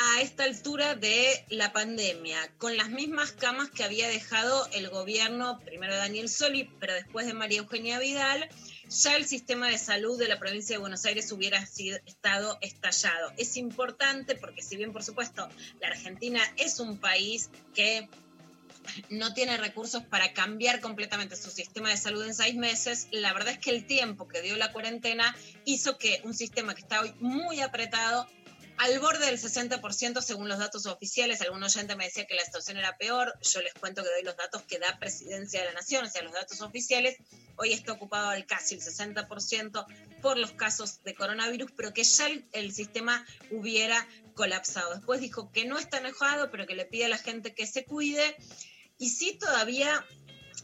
a esta altura de la pandemia, con las mismas camas que había dejado el gobierno, primero de Daniel Soli, pero después de María Eugenia Vidal, ya el sistema de salud de la provincia de Buenos Aires hubiera sido, estado estallado. Es importante porque si bien, por supuesto, la Argentina es un país que no tiene recursos para cambiar completamente su sistema de salud en seis meses, la verdad es que el tiempo que dio la cuarentena hizo que un sistema que está hoy muy apretado al borde del 60% según los datos oficiales. Algún oyente me decía que la situación era peor. Yo les cuento que doy los datos que da Presidencia de la Nación, o sea, los datos oficiales. Hoy está ocupado al casi el 60% por los casos de coronavirus, pero que ya el, el sistema hubiera colapsado. Después dijo que no está enojado, pero que le pide a la gente que se cuide. Y sí todavía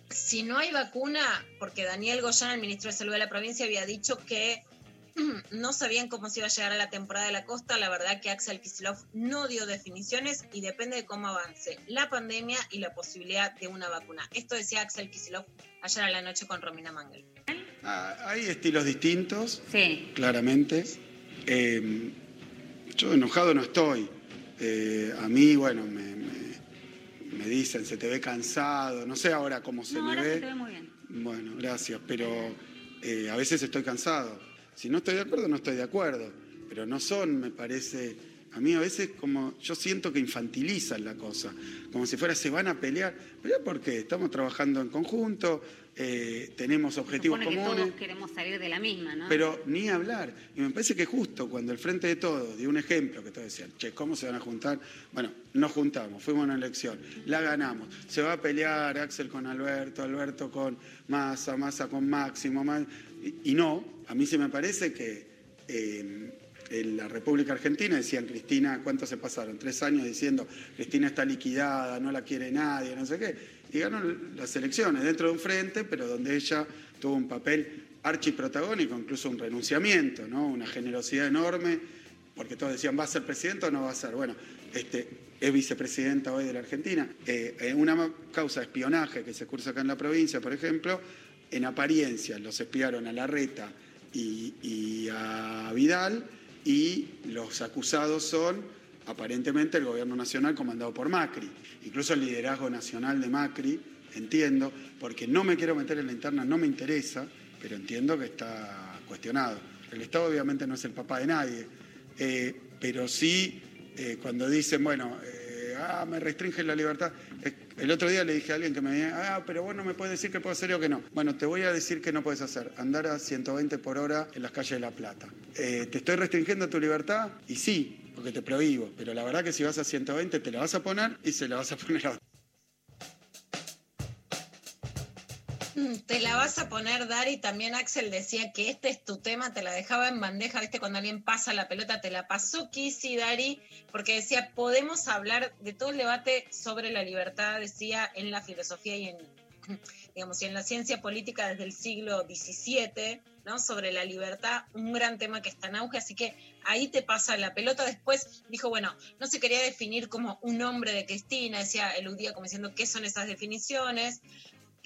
si no hay vacuna, porque Daniel Goyán, el ministro de Salud de la provincia, había dicho que no sabían cómo se iba a llegar a la temporada de la costa. La verdad que Axel Kicillof no dio definiciones y depende de cómo avance la pandemia y la posibilidad de una vacuna. Esto decía Axel Kicillof ayer a la noche con Romina Mangel. Ah, hay estilos distintos, Sí. claramente. Eh, yo enojado no estoy. Eh, a mí, bueno, me, me- me dicen, se te ve cansado. No sé ahora cómo se No, me ahora ve. se te ve muy bien. Bueno, gracias, pero eh, a veces estoy cansado. Si no estoy de acuerdo, no estoy de acuerdo. Pero no son, me parece, a mí a veces como, yo siento que infantilizan la cosa, como si fuera, se van a pelear. ¿Pelear por qué? Estamos trabajando en conjunto, eh, tenemos objetivos Supone que comunes. todos queremos salir de la misma, ¿no? Pero ni hablar. Y me parece que justo cuando el Frente de Todos dio un ejemplo, que todos decían, che, ¿cómo se van a juntar? Bueno, nos juntamos, fuimos a una elección, la ganamos. Se va a pelear Axel con Alberto, Alberto con Massa, Massa con Máximo. Y no, a mí se me parece que eh, en la República Argentina decían, Cristina, ¿cuánto se pasaron? Tres años diciendo, Cristina está liquidada, no la quiere nadie, no sé qué. Y ganó las elecciones dentro de un frente, pero donde ella tuvo un papel archiprotagónico, incluso un renunciamiento, ¿no? una generosidad enorme, porque todos decían, ¿va a ser presidente o no va a ser? Bueno, este, es vicepresidenta hoy de la Argentina. Eh, en una causa de espionaje que se cursa acá en la provincia, por ejemplo, en apariencia los espiaron a Larreta y, a Vidal, y los acusados son aparentemente el gobierno nacional comandado por Macri, incluso el liderazgo nacional de Macri, entiendo, porque no me quiero meter en la interna, no me interesa, pero entiendo que está cuestionado. El Estado obviamente no es el papá de nadie, eh, pero sí eh, cuando dicen, bueno, eh, ah, me restringen la libertad. El otro día le dije a alguien que me decía, ah, pero vos no me puedes decir que puedo hacer o que no. Bueno, te voy a decir que no puedes hacer. Andar a 120 por hora en las calles de La Plata. Eh, ¿Te estoy restringiendo tu libertad? Y sí, porque te prohíbo. Pero la verdad que si vas a 120 te la vas a poner y se la vas a poner a otro. Te la vas a poner, Dari. También Axel decía que este es tu tema, te la dejaba en bandeja, ¿viste? Cuando alguien pasa la pelota, te la pasó Kissy, Dari, porque decía, podemos hablar de todo el debate sobre la libertad, decía, en la filosofía y en, digamos, y en la ciencia política desde el siglo XVII, ¿no? Sobre la libertad, un gran tema que está en auge, así que ahí te pasa la pelota. Después dijo, bueno, no se quería definir como un hombre de Cristina, decía, eludía como diciendo qué son esas definiciones.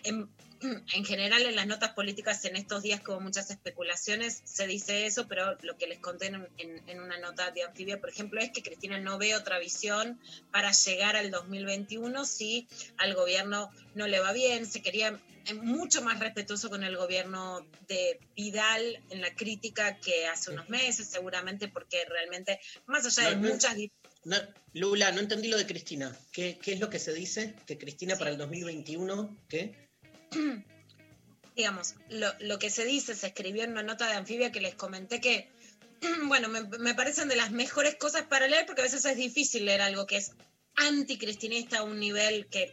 En, en general en las notas políticas en estos días como muchas especulaciones se dice eso, pero lo que les conté en, en- en una nota de Anfibia, por ejemplo, es que Cristina no ve otra visión para llegar al 2021 si al gobierno no le va bien. Se quería eh, mucho más respetuoso con el gobierno de Vidal en la crítica que hace unos meses, seguramente porque realmente, más allá de No, muchas No, Lula, no entendí lo de Cristina. ¿Qué, qué es lo que se dice? Que Cristina para el 2021, ¿qué? digamos, lo, lo que se dice, se escribió en una nota de anfibia que les comenté que, bueno, me, me parecen de las mejores cosas para leer porque a veces es difícil leer algo que es anticristinista a un nivel que,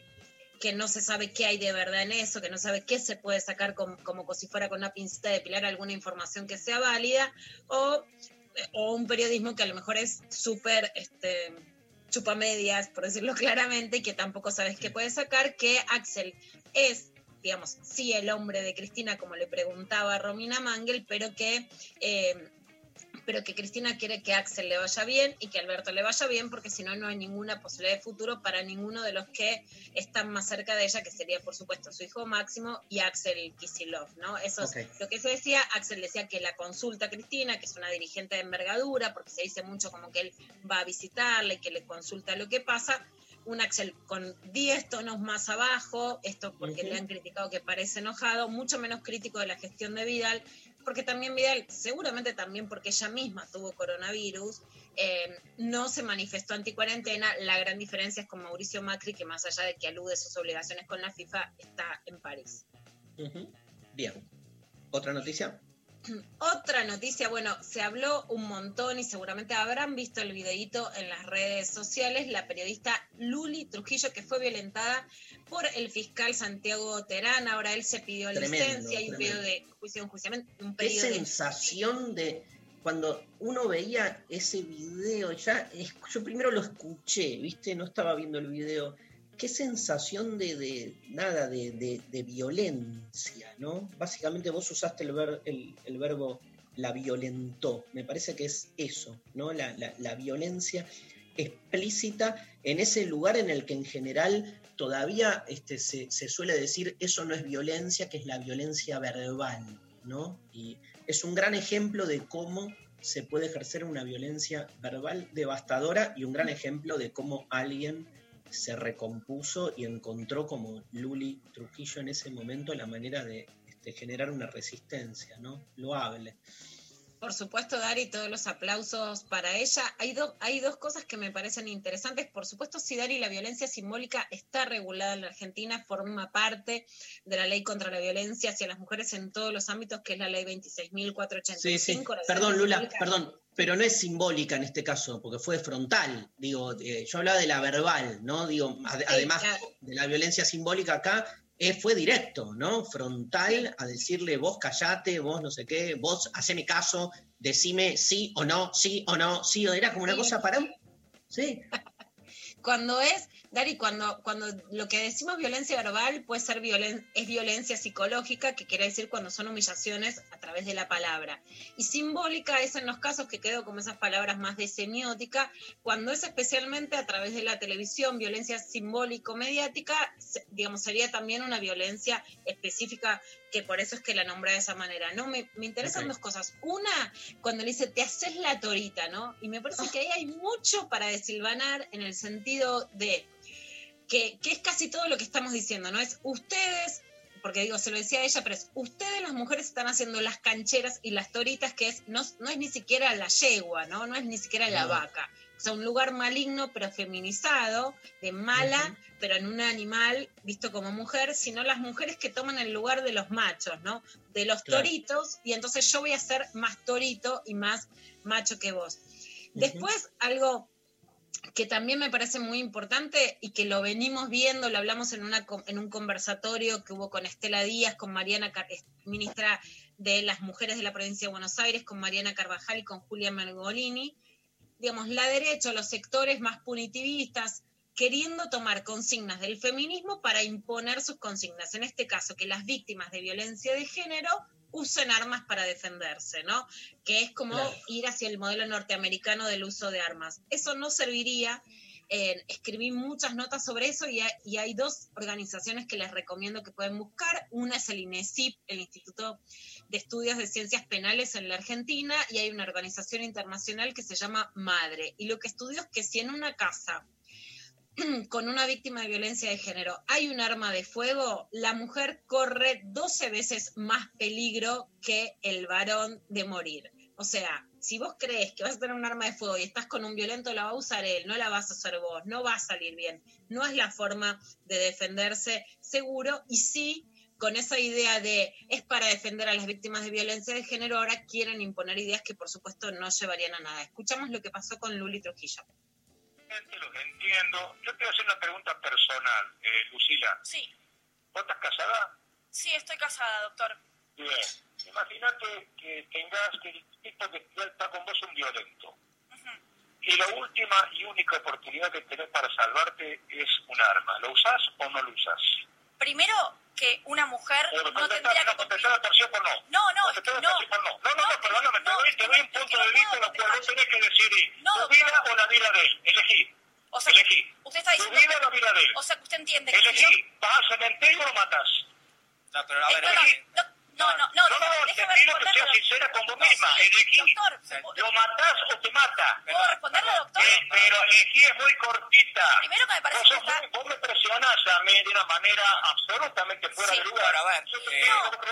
que no se sabe qué hay de verdad en eso, que no sabe qué se puede sacar como, como si fuera con una pincita de pilar alguna información que sea válida, o, o un periodismo que a lo mejor es súper... Este, chupamedias, por decirlo claramente, y que tampoco sabes qué puede sacar, que Axel es digamos, sí el hombre de Cristina, como le preguntaba a Romina Mangel, pero que, eh, pero que Cristina quiere que Axel le vaya bien y que Alberto le vaya bien, porque si no, no hay ninguna posibilidad de futuro para ninguno de los que están más cerca de ella, que sería, por supuesto, su hijo Máximo y Axel Kisilov, ¿no? Eso es lo que se decía. Axel decía que la consulta a Cristina, que es una dirigente de envergadura, porque se dice mucho como que él va a visitarla y que le consulta lo que pasa, un Axel con 10 tonos más abajo, esto porque le han criticado que parece enojado, mucho menos crítico de la gestión de Vidal, porque también Vidal, seguramente también porque ella misma tuvo coronavirus, eh, no se manifestó anticuarentena. La gran diferencia es con Mauricio Macri, que más allá de que alude sus obligaciones con la FIFA, está en París. Bien. ¿Otra noticia? Otra noticia, bueno, se habló un montón y seguramente habrán visto el videíto en las redes sociales, la periodista Luli Trujillo que fue violentada por el fiscal Santiago Terán, ahora él se pidió Tremendo, licencia y un pedido de juicio de enjuiciamiento, un Qué de sensación de cuando uno veía ese video, ya yo primero lo escuché, ¿viste? No estaba viendo el video. Qué sensación de, de nada, de, de- violencia, ¿no? Básicamente vos usaste el, ver- el- el verbo la violentó. Me parece que es eso, ¿no? La, la- la violencia explícita en ese lugar en el que en general todavía este, se, se suele decir eso no es violencia, que es la violencia verbal, ¿no? Y es un gran ejemplo de cómo se puede ejercer una violencia verbal devastadora y un gran ejemplo de cómo alguien se recompuso y encontró como Luli Trujillo en ese momento la manera de este, generar una resistencia, ¿no? Loable. Por supuesto, Dari, todos los aplausos para ella. Hay, do- hay dos cosas que me parecen interesantes. Por supuesto, si Dari, la violencia simbólica está regulada en la Argentina, forma parte de la ley contra la violencia hacia las mujeres en todos los ámbitos, que es la ley 26.485. Sí, Perdón, Lula, simbólica. perdón, pero no es simbólica en este caso, porque fue frontal. Digo, eh, yo hablaba de la verbal, ¿no? Digo, ade- además de la violencia simbólica acá, eh, fue directo, ¿no? Frontal a decirle, vos callate, vos no sé qué, vos haceme caso, decime sí o no, sí o no, sí o era como una Sí. cosa para... Sí, Cuando es, Dari, cuando, cuando lo que decimos violencia verbal puede ser violen- es violencia psicológica, que quiere decir cuando son humillaciones a través de la palabra. Y simbólica es en los casos que quedo como esas palabras más de semiótica, cuando es especialmente a través de la televisión, violencia simbólico-mediática, digamos, sería también una violencia específica, que por eso es que la nombré de esa manera. No, me, me interesan dos cosas. Una, cuando le dice, te haces la torita, ¿no? Y me parece que ahí hay mucho para desilvanar en el sentido de que, que es casi todo lo que estamos diciendo, ¿no? Es ustedes, porque digo, se lo decía ella, pero es ustedes las mujeres están haciendo las cancheras y las toritas, que es, no, no es ni siquiera la yegua, ¿no? No es ni siquiera la No. vaca. O sea, un lugar maligno pero feminizado, de mala, pero en un animal visto como mujer, sino las mujeres que toman el lugar de los machos, ¿no? De los Claro. toritos, y entonces yo voy a ser más torito y más macho que vos. Después, algo que también me parece muy importante y que lo venimos viendo, lo hablamos en, una, en un conversatorio que hubo con Estela Díaz, con Mariana, ministra de las Mujeres de la Provincia de Buenos Aires, con Mariana Carvajal y con Julia Mergolini. Digamos, la derecha, los sectores más punitivistas, queriendo tomar consignas del feminismo para imponer sus consignas. En este caso, que las víctimas de violencia de género usen armas para defenderse, ¿no? Que es como Claro. ir hacia el modelo norteamericano del uso de armas. Eso no serviría. Escribí muchas notas sobre eso y hay, y hay dos organizaciones que les recomiendo que pueden buscar. Una es el INESIP, el Instituto de Estudios de Ciencias Penales en la Argentina, y hay una organización internacional que se llama MADRE. Y lo que estudió es que si en una casa con una víctima de violencia de género hay un arma de fuego, la mujer corre 12 veces más peligro que el varón de morir. O sea, si vos crees que vas a tener un arma de fuego y estás con un violento, la va a usar él, no la vas a hacer vos, no va a salir bien. No es la forma de defenderse seguro y sí con esa idea de es para defender a las víctimas de violencia de género, ahora quieren imponer ideas que por supuesto no llevarían a nada. Escuchamos lo que pasó con Luli Trujillo. los entiendo. Yo quiero hacer una pregunta personal, eh, Lucila. Sí, ¿Vos estás casada? sí, estoy casada, doctor. Bien. Imagínate que tengas que el tipo que está con vos es un violento. Y la última y única oportunidad que tenés para salvarte es un arma. ¿Lo usás o no lo usás? Primero, que una mujer no contestá, tendría que no, contestá la tercera por no. No, no, que no. por no. No, no, no, perdóname, te doy, te doy un punto de vista en lo cual vos tenés que decidir No, tu vida o la vida de él. Elegí. O sea, Elegí. usted está Tu diciendo vida o la vida de él. O sea, que usted entiende que Elegí. ¿Vas al cementerio o lo matas? No, pero a ver. No, no, no, no, No, déjame- te pido que seas sincera con vos misma. Elegí. Doctor, ¿Lo matás o te mata? ¿puedo responderle, doctor? Eh, pero elegí es muy cortita. Primero que me parece vos, que vos me presionás a mí de una manera absolutamente fuera Sí. de lugar. Eh,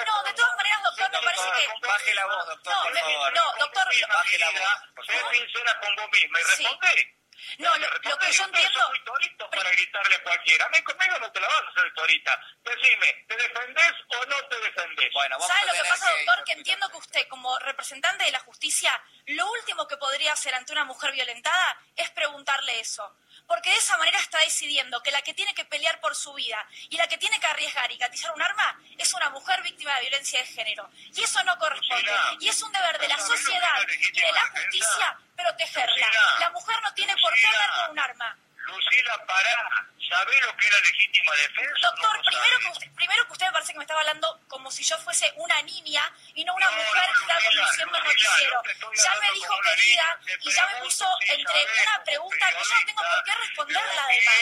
No, de todas maneras, doctor, me parece que... Baje la voz, doctor, No, por favor. no, doctor, Baje la voz, Sé sincera con vos misma y Sí. responde. No, lo, lo que yo entiendo... son muy toritos para gritarle a cualquiera. A mí conmigo no te la vas a hacer torita. Decime, ¿te defendés o no te defendés? Bueno, vamos ¿Sabe a lo que pasa, doctor? Que entiendo que usted, como representante de la justicia, lo último que podría hacer ante una mujer violentada es preguntarle eso. Porque de esa manera está decidiendo que la que tiene que pelear por su vida y la que tiene que arriesgar y gatizar un arma es una mujer víctima de violencia de género. Y eso no corresponde. Y es un deber de la ¿sabés lo que es sociedad y de la justicia protegerla. La mujer no tiene por qué andar con un arma. Lucila, pará. ¿Sabés lo que era legítima defensa? Doctor, No primero que, usted, primero que usted me parece que me estaba hablando como si yo fuese una niña y no una No, mujer que está conduciendo el noticiero. Ya me dijo querida y ya me puso si entre una pregunta que yo no tengo por qué responderla además.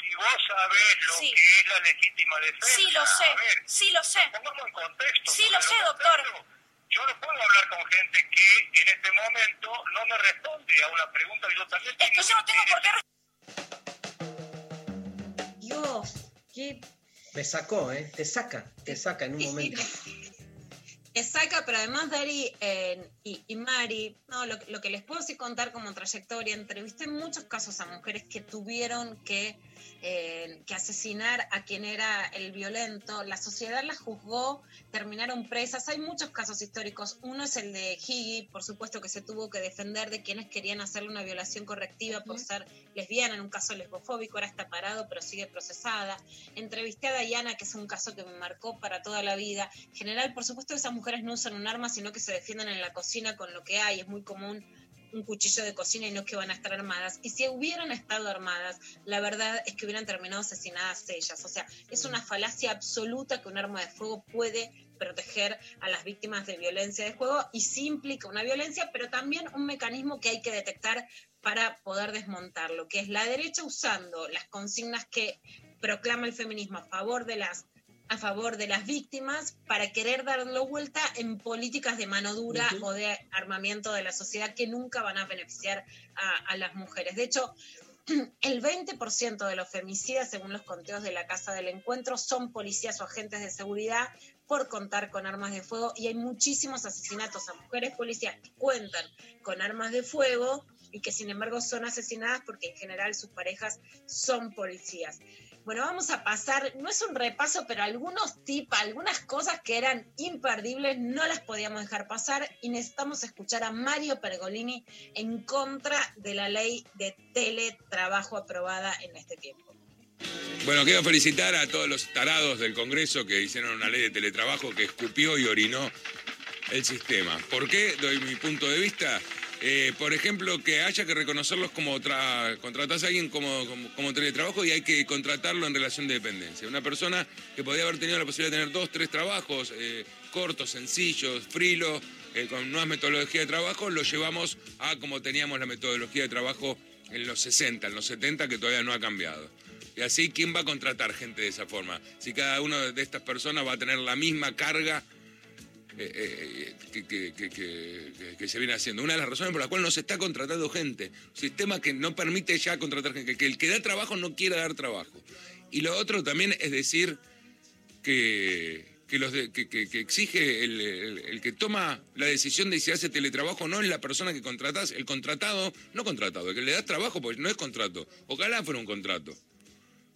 si vos sabés lo Sí. que es la legítima defensa. Sí, lo sé. Ver, Sí, lo sé. pongamos en contexto. Sí, lo sé, doctor. Yo no puedo hablar con gente que en este momento no me responde a una pregunta que yo también Es que yo no tengo por qué Qué Me sacó, ¿eh? Te saca, te saca en un momento. Te saca, pero además Dari eh, y, y Mari, no, lo, lo que les puedo sí contar como trayectoria, entrevisté en muchos casos a mujeres que tuvieron que, eh, que asesinar a quien era el violento, la sociedad las juzgó, terminaron presas, hay muchos casos históricos, uno es el de Higgy, por supuesto que se tuvo que defender de quienes querían hacerle una violación correctiva por ser lesbiana, en un caso lesbofóbico, ahora está parado pero sigue procesada, entrevisté a Dayana, que es un caso que me marcó para toda la vida, en general, por supuesto, esas mujeres no usan un arma, sino que se defienden en la cocina con lo que hay. Es muy común un cuchillo de cocina y no que van a estar armadas. Y si hubieran estado armadas, la verdad es que hubieran terminado asesinadas ellas. O sea, es una falacia absoluta que un arma de fuego puede proteger a las víctimas de violencia de juego y sí implica una violencia, pero también un mecanismo que hay que detectar para poder desmontarlo, que es la derecha usando las consignas que proclama el feminismo a favor de las a favor de las víctimas para querer darlo vuelta en políticas de mano dura o de armamiento de la sociedad que nunca van a beneficiar a, a las mujeres. De hecho, el 20% de los femicidas, según los conteos de la Casa del Encuentro, son policías o agentes de seguridad por contar con armas de fuego y hay muchísimos asesinatos a mujeres policías que cuentan con armas de fuego y que sin embargo son asesinadas porque en general sus parejas son policías. Bueno, vamos a pasar, no es un repaso, pero algunos tips, algunas cosas que eran imperdibles, no las podíamos dejar pasar y necesitamos escuchar a Mario Pergolini en contra de la ley de teletrabajo aprobada en este tiempo. Bueno, quiero felicitar a todos los tarados del Congreso que hicieron una ley de teletrabajo que escupió y orinó el sistema. ¿Por qué? Doy mi punto de vista. Eh, por ejemplo, que haya que reconocerlos como tra contratás a alguien como, como, teletrabajo y hay que contratarlo en relación de dependencia. Una persona que podía haber tenido la posibilidad de tener dos, tres trabajos eh, cortos, sencillos, frilo, eh, con nuevas metodologías de trabajo, lo llevamos a como teníamos la metodología de trabajo en los 60, en los 70, que todavía no ha cambiado. Y así, ¿quién va a contratar gente de esa forma? Si cada una de estas personas va a tener la misma carga eh, eh, que, que- se viene haciendo. Una de las razones por las cuales no se está contratando gente. Un sistema que no permite ya contratar gente, que el que da trabajo no quiera dar trabajo. Y lo otro también es decir que, los de- exige el, que toma la decisión de si hace teletrabajo no es la persona que contratás, el contratado, no contratado, el que le das trabajo, porque no es contrato. Ojalá fuera un contrato.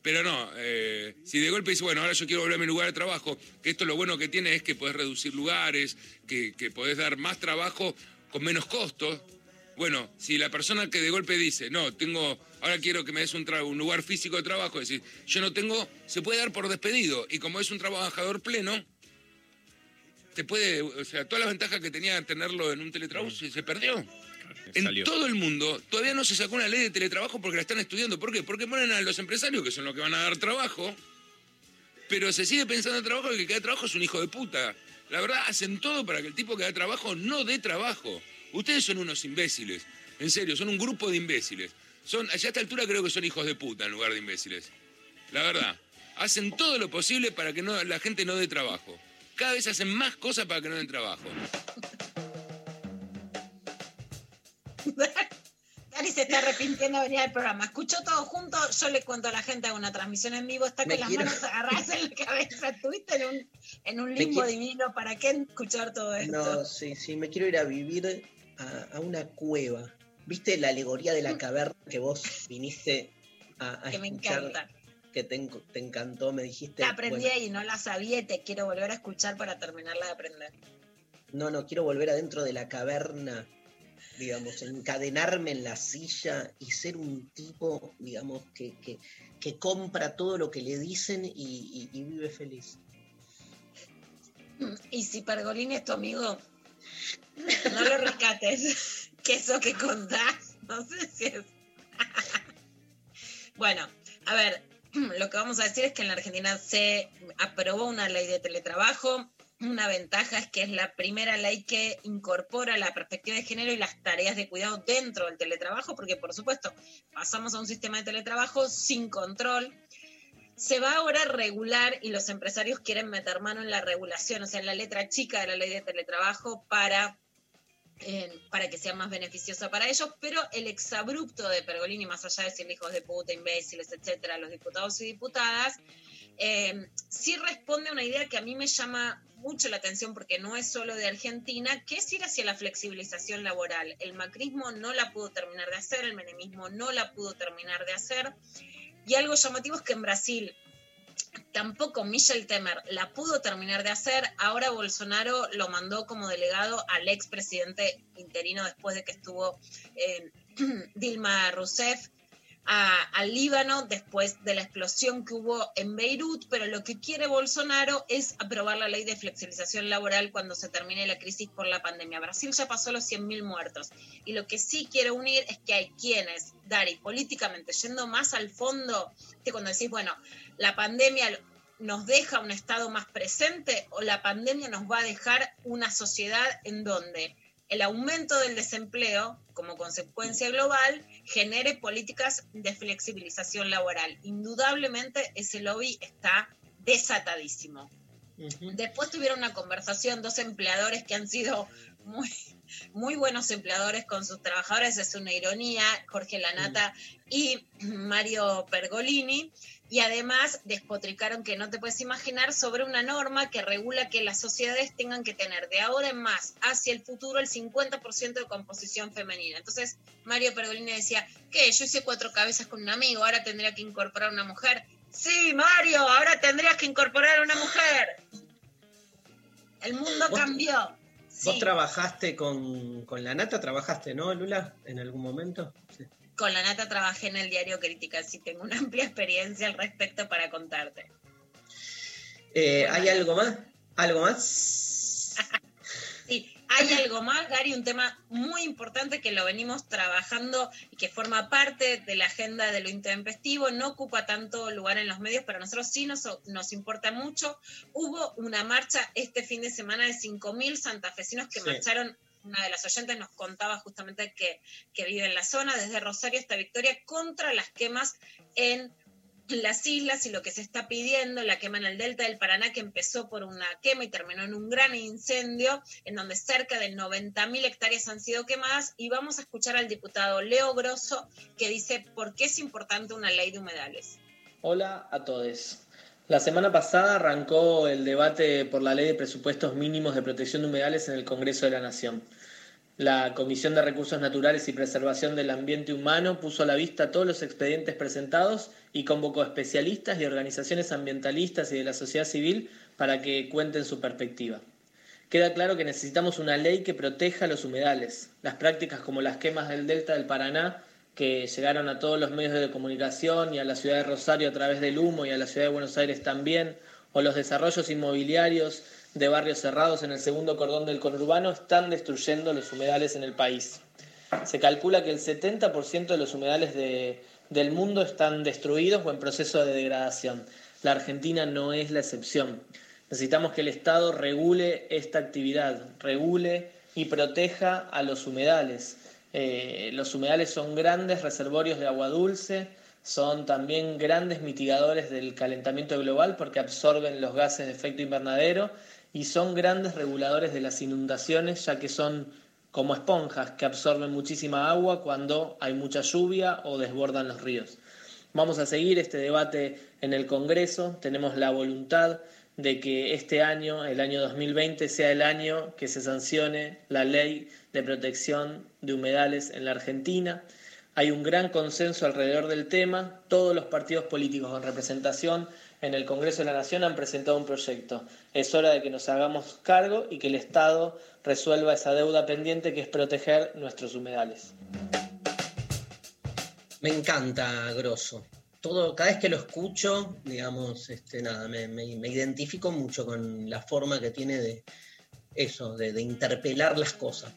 Pero no, eh, si de golpe dice, bueno, ahora yo quiero volver a mi lugar de trabajo, que esto lo bueno que tiene es que podés reducir lugares, que, que podés dar más trabajo con menos costos. Bueno, si la persona que de golpe dice, no, tengo, ahora quiero que me des un, tra- un lugar físico de trabajo, es decir, yo no tengo, se puede dar por despedido. Y como es un trabajador pleno, te puede, o sea, todas las ventajas que tenía tenerlo en un teletrabajo se perdió. En Salió. todo el mundo todavía no se sacó una ley de teletrabajo porque la están estudiando. ¿Por qué? Porque ponen a los empresarios, que son los que van a dar trabajo, pero se sigue pensando en trabajo y el que da trabajo es un hijo de puta. La verdad, hacen todo para que el tipo que da trabajo no dé trabajo. Ustedes son unos imbéciles. En serio, son un grupo de imbéciles. Son, allá a esta altura creo que son hijos de puta en lugar de imbéciles. La verdad. Hacen todo lo posible para que no, la gente no dé trabajo. Cada vez hacen más cosas para que no den trabajo. Dani se está arrepintiendo de venir al programa. Escuchó todo junto, yo le cuento a la gente, hago una transmisión en vivo, está con las quiero- manos agarradas en la cabeza. Estuviste en un, en un limbo quiero- divino, ¿para qué escuchar todo esto? No, sí, sí, me quiero ir a vivir a, a una cueva. ¿Viste la alegoría de la caverna que vos viniste a, a que me escuchar? encanta. Que te, en- te encantó, me dijiste. La aprendí bueno, y no la sabía y te quiero volver a escuchar para terminarla de aprender. no, no, quiero volver adentro de la caverna, digamos, encadenarme en la silla y ser un tipo, digamos, que, que, compra todo lo que le dicen y, y- vive feliz. Y si Pergolini es tu amigo, no lo rescates. que eso que contás, no sé si es. Bueno, a ver, lo que vamos a decir es que en la Argentina se aprobó una ley de teletrabajo. Una ventaja es que es la primera ley que incorpora la perspectiva de género y las tareas de cuidado dentro del teletrabajo, porque por supuesto pasamos a un sistema de teletrabajo sin control. Se va ahora a regular y los empresarios quieren meter mano en la regulación, o sea, en la letra chica de la ley de teletrabajo para para que sea más beneficiosa para ellos, pero el exabrupto de Pergolini, más allá de decir hijos de puta, imbéciles, etcétera, los diputados y diputadas, eh, sí responde a una idea que a mí me llama mucho la atención porque no es solo de Argentina, que es ir hacia la flexibilización laboral. El macrismo no la pudo terminar de hacer, el menemismo no la pudo terminar de hacer. Y algo llamativo es que en Brasil tampoco Michel Temer la pudo terminar de hacer. Ahora Bolsonaro lo mandó como delegado al expresidente interino después de que estuvo eh, Dilma Rousseff a- al Líbano después de la explosión que hubo en Beirut, pero lo que quiere Bolsonaro es aprobar la ley de flexibilización laboral cuando se termine la crisis por la pandemia. Brasil ya pasó los 100.000 muertos y lo que sí quiere unir es que hay quienes, Dari, políticamente, yendo más al fondo, que cuando decís, bueno, la pandemia nos deja un estado más presente o la pandemia nos va a dejar una sociedad en donde el aumento del desempleo como consecuencia global genere políticas de flexibilización laboral. Indudablemente ese lobby está desatadísimo. Después tuvieron una conversación dos empleadores que han sido muy, muy buenos empleadores con sus trabajadores, es una ironía, Jorge Lanata y Mario Pergolini, y además despotricaron que no te puedes imaginar sobre una norma que regula que las sociedades tengan que tener de ahora en más hacia el futuro el 50% de composición femenina. Entonces Mario Pergolini decía, ¿qué? Yo hice cuatro cabezas con un amigo, ahora tendría que incorporar una mujer. Sí, Mario, ahora tendrías que incorporar una mujer. El mundo ¿Vos- cambió. ¿Vos Sí. trabajaste con, con la nata? ¿Trabajaste, no, Lula? ¿En algún momento? Sí. Con la nata trabajé en el diario Crítica, así tengo una amplia experiencia al respecto para contarte. Eh, ¿Hay algo más? ¿Algo más? Sí, hay algo más, Gary, un tema muy importante que lo venimos trabajando y que forma parte de la agenda de lo intempestivo, no ocupa tanto lugar en los medios, pero a nosotros sí nos, nos importa mucho. Hubo una marcha este fin de semana de 5.000 santafesinos que Sí. marcharon. Una de las oyentes nos contaba justamente que, vive en la zona, desde Rosario hasta Victoria, contra las quemas en las islas y lo que se está pidiendo, la quema en el delta del Paraná, que empezó por una quema y terminó en un gran incendio, en donde cerca de 90.000 hectáreas han sido quemadas. Y vamos a escuchar al diputado Leo Grosso, que dice por qué es importante una ley de humedales. Hola a todos. La semana pasada arrancó el debate por la ley de presupuestos mínimos de protección de humedales en el Congreso de la Nación. La Comisión de Recursos Naturales y Preservación del Ambiente Humano puso a la vista todos los expedientes presentados y convocó especialistas y organizaciones ambientalistas y de la sociedad civil para que cuenten su perspectiva. Queda claro que necesitamos una ley que proteja los humedales. Las prácticas como las quemas del delta del Paraná, que llegaron a todos los medios de comunicación y a la ciudad de Rosario a través del humo y a la ciudad de Buenos Aires también, o los desarrollos inmobiliarios de barrios cerrados en el segundo cordón del conurbano, están destruyendo los humedales en el país. Se calcula que el 70% de los humedales de- del mundo están destruidos o en proceso de degradación. La Argentina no es la excepción. Necesitamos que el Estado regule esta actividad, regule y proteja a los humedales. Eh, los humedales son grandes reservorios de agua dulce, son también grandes mitigadores del calentamiento global porque absorben los gases de efecto invernadero y son grandes reguladores de las inundaciones ya que son como esponjas que absorben muchísima agua cuando hay mucha lluvia o desbordan los ríos. Vamos a seguir este debate en el Congreso, tenemos la voluntad de que este año, el año 2020, sea el año que se sancione la ley de protección de humedales en la Argentina. Hay un gran consenso alrededor del tema, todos los partidos políticos con representación en el Congreso de la Nación han presentado un proyecto. Es hora de que nos hagamos cargo y que el Estado resuelva esa deuda pendiente que es proteger nuestros humedales. Me encanta Grosso. Todo, cada vez que lo escucho, digamos, este, nada, me, identifico mucho con la forma que tiene de eso, de, interpelar las cosas.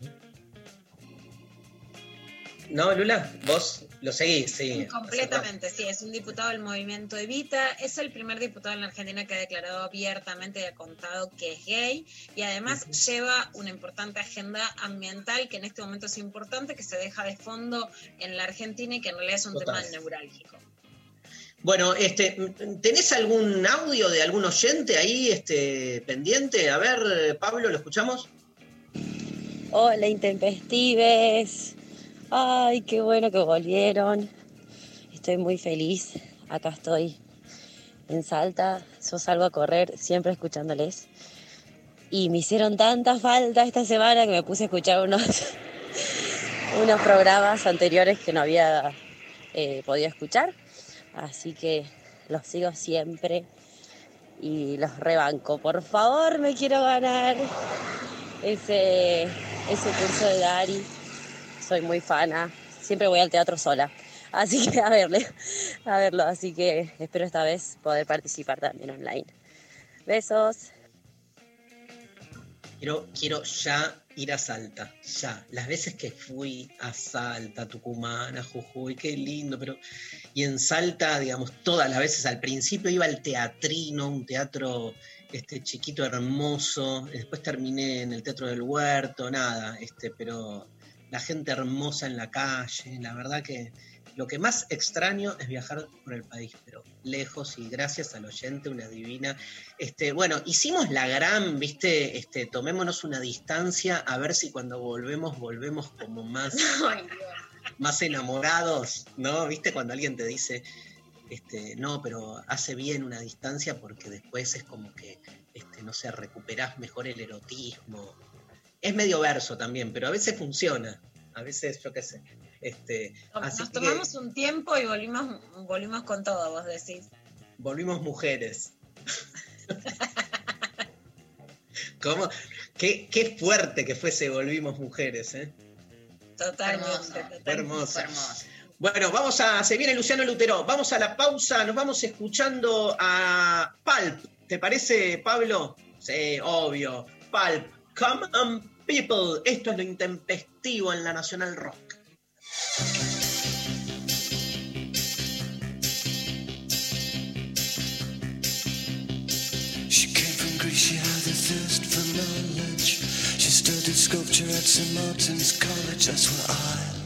¿No, Lula? ¿Vos lo seguís? Sí. Completamente, sí, es un diputado del movimiento Evita, es el primer diputado en la Argentina que ha declarado abiertamente y ha contado que es gay y además lleva una importante agenda ambiental que en este momento es importante, que se deja de fondo en la Argentina y que en realidad es un Total. tema neurálgico. Bueno, este, ¿tenés algún audio de algún oyente ahí este, pendiente? A ver, Pablo, ¿lo escuchamos? Hola, intempestives. Ay, qué bueno que volvieron. Estoy muy feliz. Acá estoy en Salta. Yo salgo a correr siempre escuchándoles. Y me hicieron tanta falta esta semana que me puse a escuchar unos, unos programas anteriores que no había eh, podido escuchar. Así que los sigo siempre y los rebanco. Por favor, me quiero ganar ese, ese curso de Dari. Soy muy fana. Siempre voy al teatro sola. Así que a verle, a verlo. Así que espero esta vez poder participar también online. Besos. Quiero, quiero ya ir a Salta, ya. Las veces que fui a Salta, Tucumán, a Jujuy, qué lindo, pero... Y en Salta, digamos, todas las veces, al principio iba al teatrino, un teatro este, chiquito, hermoso, después terminé en el Teatro del Huerto, nada, este, pero la gente hermosa en la calle, la verdad que lo que más extraño es viajar por el país, pero lejos y gracias al oyente, una divina. Este, bueno, hicimos la gran, viste, este, tomémonos una distancia a ver si cuando volvemos, volvemos como más, más enamorados, ¿no? ¿Viste? Cuando alguien te dice, este, no, pero hace bien una distancia porque después es como que, este, no sé, recuperás mejor el erotismo. Es medio verso también, pero a veces funciona. A veces, yo qué sé. Este, así Nos que tomamos un tiempo y volvimos, volvimos con todo, vos decís. volvimos mujeres. ¿Cómo? Qué, qué fuerte que fuese volvimos mujeres, ¿eh? Totalmente. Fue hermoso. Bueno, vamos a. Se viene Luciano Lutero. Vamos a la pausa. Nos vamos escuchando a Pulp. ¿Te parece, Pablo? Sí, obvio. Pulp. Come on, people. Esto es lo intempestivo en la Nacional Rock. She came from Greece, she had a thirst for knowledge. She studied sculpture at St. Martin's College, that's where I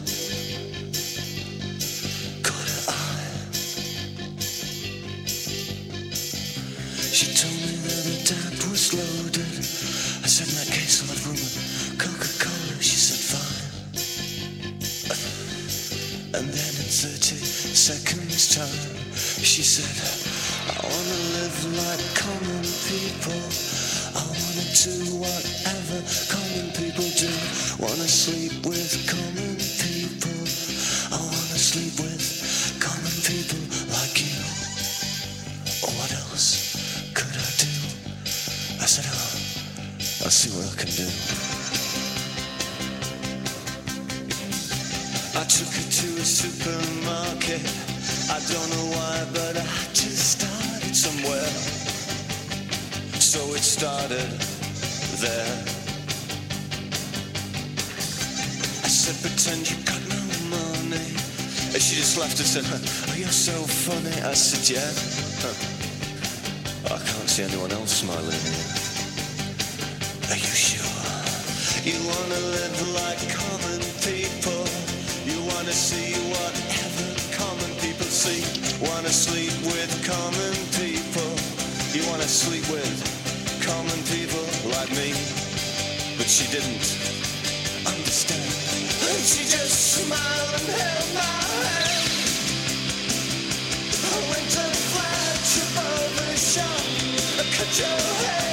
And then in 30 seconds time, she said, I wanna live like common people. I wanna do whatever common people do. Wanna sleep with common people. I wanna sleep with don't know why, but I just started somewhere. So it started there. I said, pretend you got no money. And she just laughed and said, oh, you're so funny. I said, yeah. I can't see anyone else smiling here. Are you sure? You wanna live like common people. You wanna see common see. Wanna sleep with common people. You wanna sleep with common people like me. But she didn't understand. And she just smiled and held my hand. I went to flagship barber shop. I cut your hair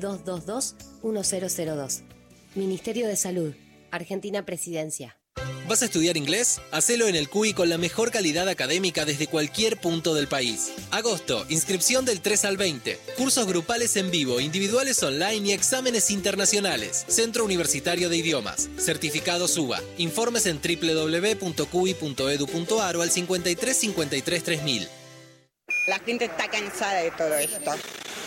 0800-222-1002. Ministerio de Salud, Argentina Presidencia. ¿Vas a estudiar inglés? Hacelo en el CUI con la mejor calidad académica desde cualquier punto del país. Agosto, inscripción del 3 al 20. Cursos grupales en vivo, individuales online y exámenes internacionales. Centro Universitario de Idiomas. Certificado SUBA. Informes en www.cui.edu.ar o al 53 53 3000. La gente está cansada de todo esto.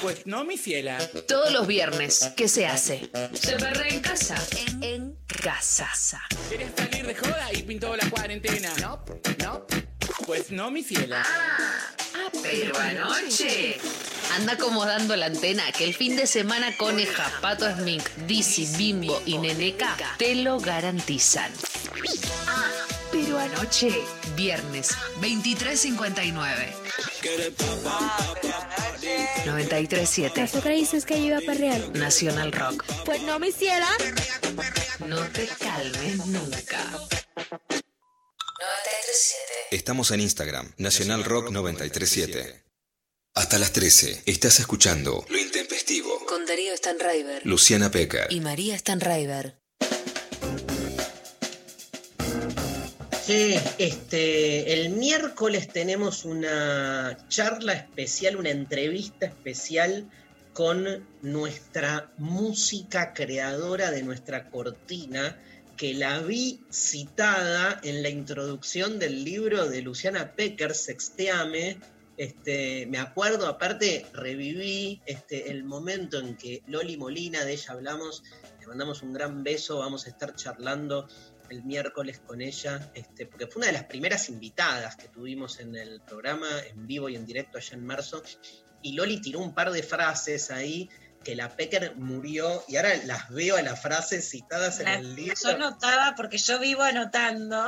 Pues no, mi fiela. Todos los viernes, ¿qué se hace? Se perre en casa. En, en casa. ¿Quieres salir de joda y pintó la cuarentena? No, no. Pues no, mi fiela. Ah, pero anoche. Anda acomodando la antena que el fin de semana Coneja, Pato Smink, Dizzy, Bimbo y Neneca te lo garantizan. Ah, pero anoche, viernes, 23.59. 93.7. ¿Eso creíces que yo iba a perrear? Nacional Rock. Pues no me hiciera. No te calmes nunca. 93.7. Estamos en Instagram, Nacional Rock 937. Hasta las 13. Estás escuchando Lo Intempestivo. Con Darío Stanraiver. Luciana Pecker. Y María Stanraiver. Sí, este, el miércoles tenemos una charla especial, una entrevista especial con nuestra música creadora de nuestra cortina, que la vi citada en la introducción del libro de Luciana Pecker, Sexteame. Este, me acuerdo, aparte, reviví este, el momento en que Loli Molina, de ella hablamos, le mandamos un gran beso, vamos a estar charlando el miércoles con ella, este, porque fue una de las primeras invitadas que tuvimos en el programa, en vivo y en directo allá en marzo, y Loli tiró un par de frases ahí que la Pecker murió, y ahora las veo a las frases citadas en el libro. yo anotaba porque yo vivo anotando.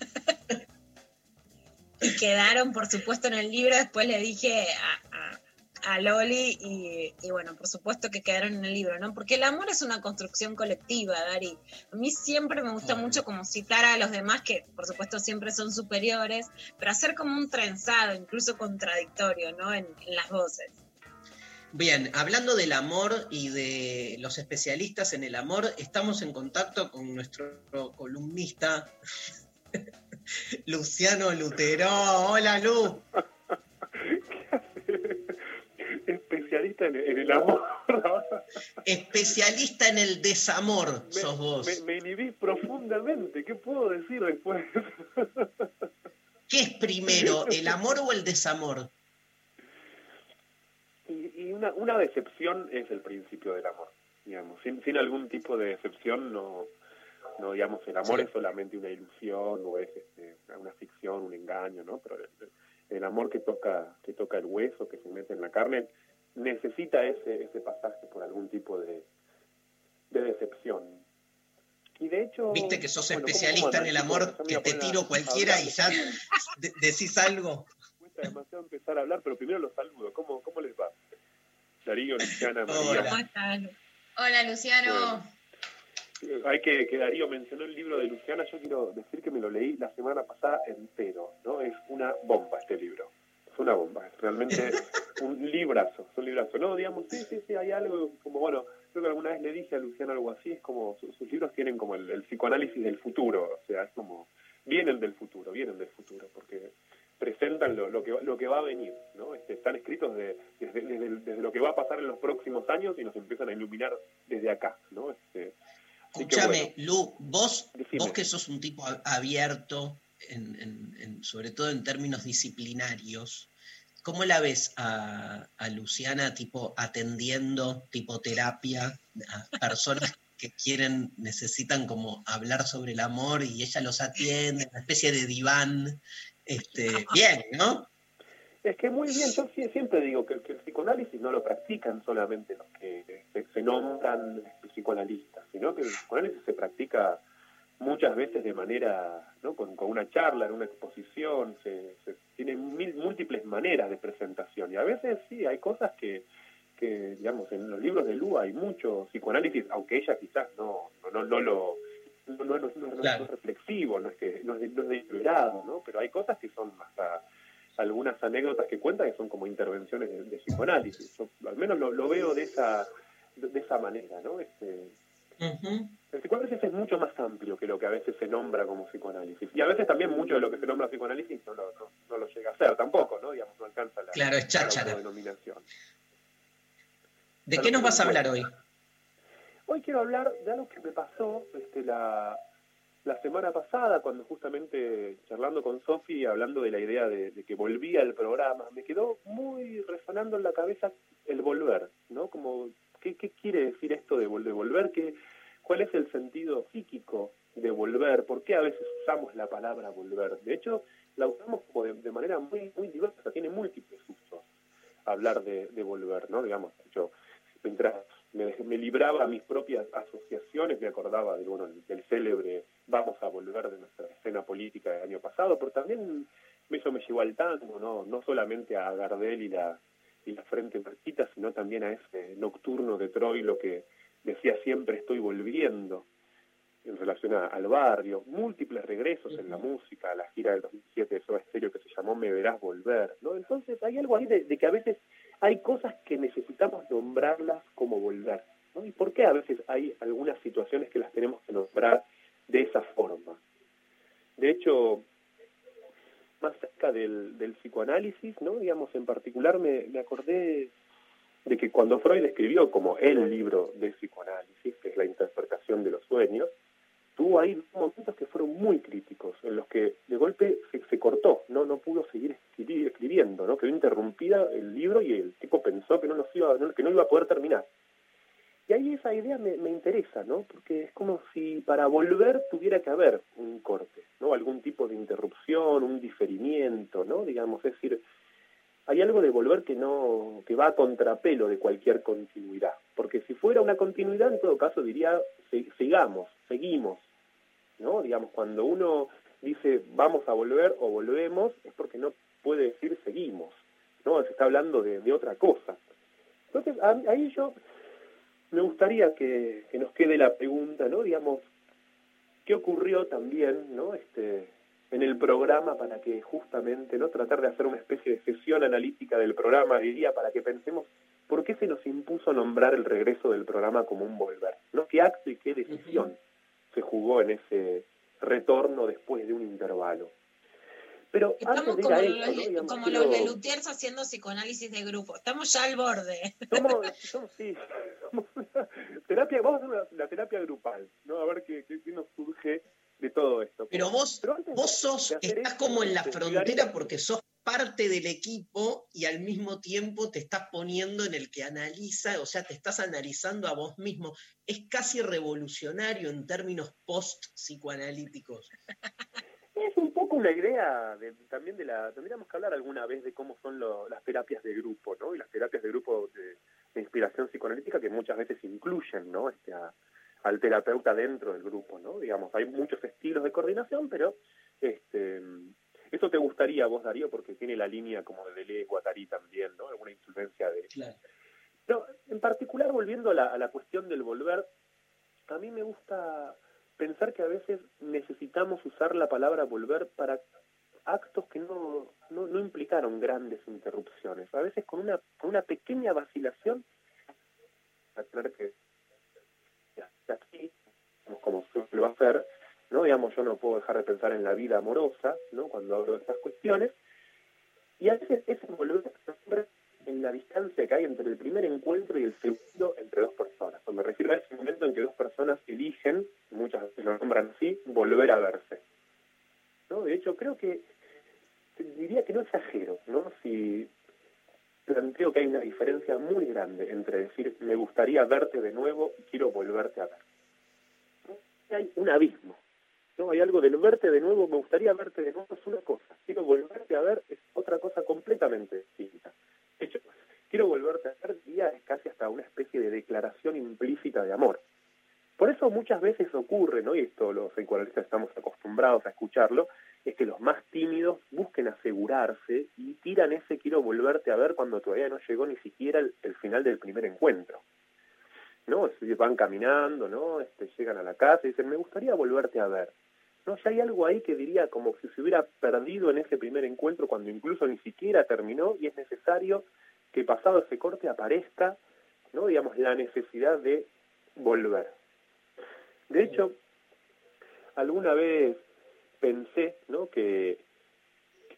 y quedaron, por supuesto, en el libro. Después le dije a, a- Loli y, y bueno, por supuesto que quedaron en el libro, ¿no? Porque el amor es una construcción colectiva, Dari. A mí siempre me gusta mucho como citar a los demás, que por supuesto siempre son superiores, pero hacer como un trenzado, incluso contradictorio, ¿no? En, en las voces. Bien, hablando del amor y de los especialistas en el amor, estamos en contacto con nuestro columnista Luciano Lutero. Hola, Lu. Especialista en, en el amor. Especialista en el desamor, Me- sos vos. Me, me inhibí profundamente. ¿Qué puedo decir después? ¿Qué es primero, el amor o el desamor? Y, y una, una decepción es el principio del amor, digamos. Sin, sin algún tipo de decepción, no, no digamos, el amor Sí. es solamente una ilusión o es este, una ficción, un engaño, ¿no? Pero el, el amor que toca, que toca el hueso, que se mete en la carne, necesita ese, ese pasaje por algún tipo de, de decepción. Y de hecho... Viste que sos bueno, ¿cómo- especialista cómo en el amor, que te tiro cualquiera y ya de- decís algo. cuesta demasiado empezar a hablar, pero primero los saludo. ¿Cómo, cómo les va? Darío, Luciana, Hola. María. ¿Cómo están? Hola, Luciano. Hay que, que Darío mencionó el libro de Luciana, yo quiero decir que me lo leí la semana pasada entero, ¿no? Es una bomba este libro, es una bomba, es realmente un librazo, es un librazo. No, digamos, sí, sí, sí, hay algo como, bueno, creo que alguna vez le dije a Luciana algo así, es como, su- sus libros tienen como el, el psicoanálisis del futuro, o sea, es como, vienen del futuro, vienen del futuro, porque presentan lo, lo que, va- lo que va a venir, ¿no? Este, están escritos de- desde, desde, el- desde lo que va a pasar en los próximos años y nos empiezan a iluminar desde acá, ¿no? Este, Escúchame, bueno. Lu, vos, Decime. vos que sos un tipo abierto, en- en- en- sobre todo en términos disciplinarios, ¿cómo la ves a, Luciana tipo atendiendo, tipo terapia, a personas que quieren, necesitan como hablar sobre el amor y ella los atiende, una especie de diván? Este, bien, ¿no? Es que muy bien, yo siempre digo que, que el psicoanálisis no lo practican solamente los que se, se nombran psicoanalistas, sino que el psicoanálisis se practica muchas veces de manera, ¿no? con, con una charla, en una exposición, se, se- tiene mil, múltiples maneras de presentación y a veces sí, hay cosas que, que, digamos, en los libros de Lu hay mucho psicoanálisis, aunque ella quizás no, no, no, no lo... No, no, no- Claro. es reflexivo, no es que no es, es deliberado, ¿no? Pero hay cosas que son hasta algunas anécdotas que cuenta que son como intervenciones de, de psicoanálisis. Yo al menos lo, lo veo de esa de esa manera, ¿no? Este, el psicoanálisis es mucho más amplio que lo que a veces se nombra como psicoanálisis. Y a veces también mucho de lo que se nombra psicoanálisis no lo, no, no lo llega a ser tampoco, ¿no? Digamos, no alcanza la, Claro, es cháchara. la autodenominación. ¿De qué nos vas a hablar hoy? Hoy quiero hablar de algo que me pasó este, la, la semana pasada, cuando justamente charlando con Sofi, hablando de la idea de, de que volvía al programa, me quedó muy resonando en la cabeza el volver, ¿no? Como, ¿qué, qué quiere decir esto de, vol- de volver? ¿Qué, ¿Cuál es el sentido psíquico de volver? ¿Por qué a veces usamos la palabra volver? De hecho, la usamos como de, manera muy, muy diversa, tiene múltiples usos hablar de, volver, ¿no? Digamos, yo mientras me, me libraba mis propias asociaciones, me acordaba del, bueno, del célebre Vamos a volver de nuestra escena política del año pasado, pero también eso me llevó al tango, ¿no? No solamente a Gardel y la, y la Frente Marchita, sino también a ese nocturno de Troilo que decía siempre estoy volviendo en relación a- al barrio, múltiples regresos en la música, a la gira del 2007 de Soda Stereo que se llamó Me Verás Volver, ¿no? Entonces hay algo ahí de, de que a veces hay cosas que necesitamos nombrarlas como volver, ¿no? ¿Y por qué a veces hay algunas situaciones que las tenemos que nombrar de esa forma? De hecho, más cerca del, del psicoanálisis, ¿no? Digamos, en particular me, me acordé de que cuando Freud escribió como el libro de psicoanálisis, que es la interpretación de los sueños, tuvo ahí momentos que fueron muy críticos, en los que de golpe se, se cortó, no no pudo seguir escribi- escribiendo, ¿no? quedó interrumpida el libro y el tipo pensó que no, los iba, que no iba a poder terminar. Y ahí esa idea me, me interesa, ¿no? Porque es como si para volver tuviera que haber un corte, ¿no? Algún tipo de interrupción, un diferimiento, ¿no? Digamos, es decir, hay algo de volver que no que va a contrapelo de cualquier continuidad, porque si fuera una continuidad en todo caso diría "Si- sigamos, seguimos, ¿no? Digamos cuando uno dice vamos a volver o volvemos es porque no puede decir seguimos, ¿no? Se está hablando de, de otra cosa. Entonces ahí yo me gustaría que, que nos quede la pregunta, ¿no? Digamos, ¿qué ocurrió también, ¿no? Este, en el programa para que justamente, ¿no? Tratar de hacer una especie de sesión analítica del programa, diría, para que pensemos por qué se nos impuso nombrar el regreso del programa como un volver, ¿no? ¿Qué acto y qué decisión se jugó en ese retorno después de un intervalo? Pero Estamos como, los, ¿no? Digamos, como quiero- los Lelutiers haciendo psicoanálisis de grupo. Estamos ya al borde. Somos, somos- sí, somos una terapia, vamos a hacer una, una terapia grupal, ¿no? A ver qué, qué- qué nos surge de todo esto. Pero vos, vos sos, estás esto, como en la frontera porque sos parte del equipo y al mismo tiempo te estás poniendo en el que analiza, o sea, te estás analizando a vos mismo. Es casi revolucionario en términos post-psicoanalíticos. Es un poco una idea de, también de la... Tendríamos que hablar alguna vez de cómo son lo- las terapias de grupo, ¿no? Y las terapias de grupo de, de inspiración psicoanalítica que muchas veces incluyen, ¿no? Este, a- al terapeuta dentro del grupo, ¿no? Digamos, hay muchos estilos de coordinación, pero este, eso te gustaría a vos, Darío, porque tiene la línea como de Deleuze, Guattari también, ¿no? Alguna influencia de... No, en particular, volviendo a la, a la cuestión del volver, a mí me gusta pensar que a veces necesitamos usar la palabra volver para actos que no, no, no implicaron grandes interrupciones. A veces con una, con una pequeña vacilación, aclarar que hasta aquí, como lo va a hacer, ¿no? Digamos, yo no puedo dejar de pensar en la vida amorosa, ¿no? Cuando hablo de estas cuestiones, y a veces ese volver siempre en la distancia que hay entre el primer encuentro y el segundo entre dos personas. Me refiero a ese momento en que dos personas eligen, muchas veces lo nombran así, volver a verse. ¿No? De hecho, creo que diría que no exagero, ¿no? Si planteo que hay una diferencia muy grande entre decir me gustaría verte de nuevo y quiero volverte a ver. ¿No? Hay un abismo. ¿no? Hay algo de verte de nuevo, me gustaría verte de nuevo es una cosa, quiero volverte a ver es otra cosa completamente distinta. De hecho, quiero volverte a ver día es casi hasta una especie de declaración implícita de amor. Por eso muchas veces ocurre, ¿no? y esto los psicoanalistas estamos acostumbrados a escucharlo, es que los más tímidos busquen asegurarse y tiran ese quiero volverte a ver cuando todavía no llegó ni siquiera el, final del primer encuentro. ¿No? Van caminando, ¿no? Este, llegan a la casa y dicen, me gustaría volverte a ver. No, ya hay algo ahí que diría como si se hubiera perdido en ese primer encuentro cuando incluso ni siquiera terminó y es necesario que pasado ese corte aparezca, ¿no? Digamos, la necesidad de volver. De hecho, alguna vez pensé, ¿no? Que,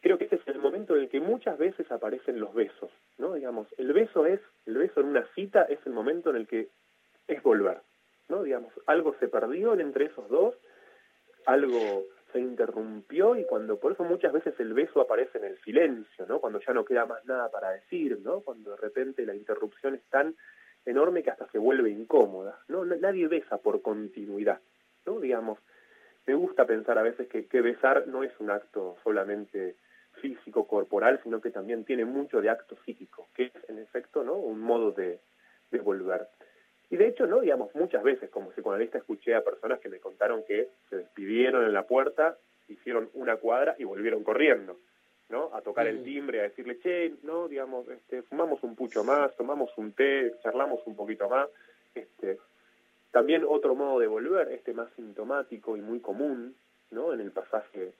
creo que este es el momento en el que muchas veces aparecen los besos, ¿no? Digamos, el beso es, el beso en una cita es el momento en el que es volver, ¿no? Digamos, algo se perdió entre esos dos, algo se interrumpió y cuando por eso muchas veces el beso aparece en el silencio, ¿no? Cuando ya no queda más nada para decir, ¿no? Cuando de repente la interrupción es tan enorme que hasta se vuelve incómoda, ¿no? Nadie besa por continuidad, ¿no? Digamos, me gusta pensar a veces que, besar no es un acto solamente físico, corporal, sino que también tiene mucho de acto psíquico, que es en efecto, ¿no? Un modo de, de volver. Y de hecho, no, digamos, muchas veces como psicoanalista escuché a personas que me contaron que se despidieron en la puerta, hicieron una cuadra y volvieron corriendo, ¿no? A tocar el timbre, a decirle, che, no, digamos, este, fumamos un pucho más, tomamos un té, charlamos un poquito más. Este, también otro modo de volver, este más sintomático y muy común, ¿no? En el pasaje,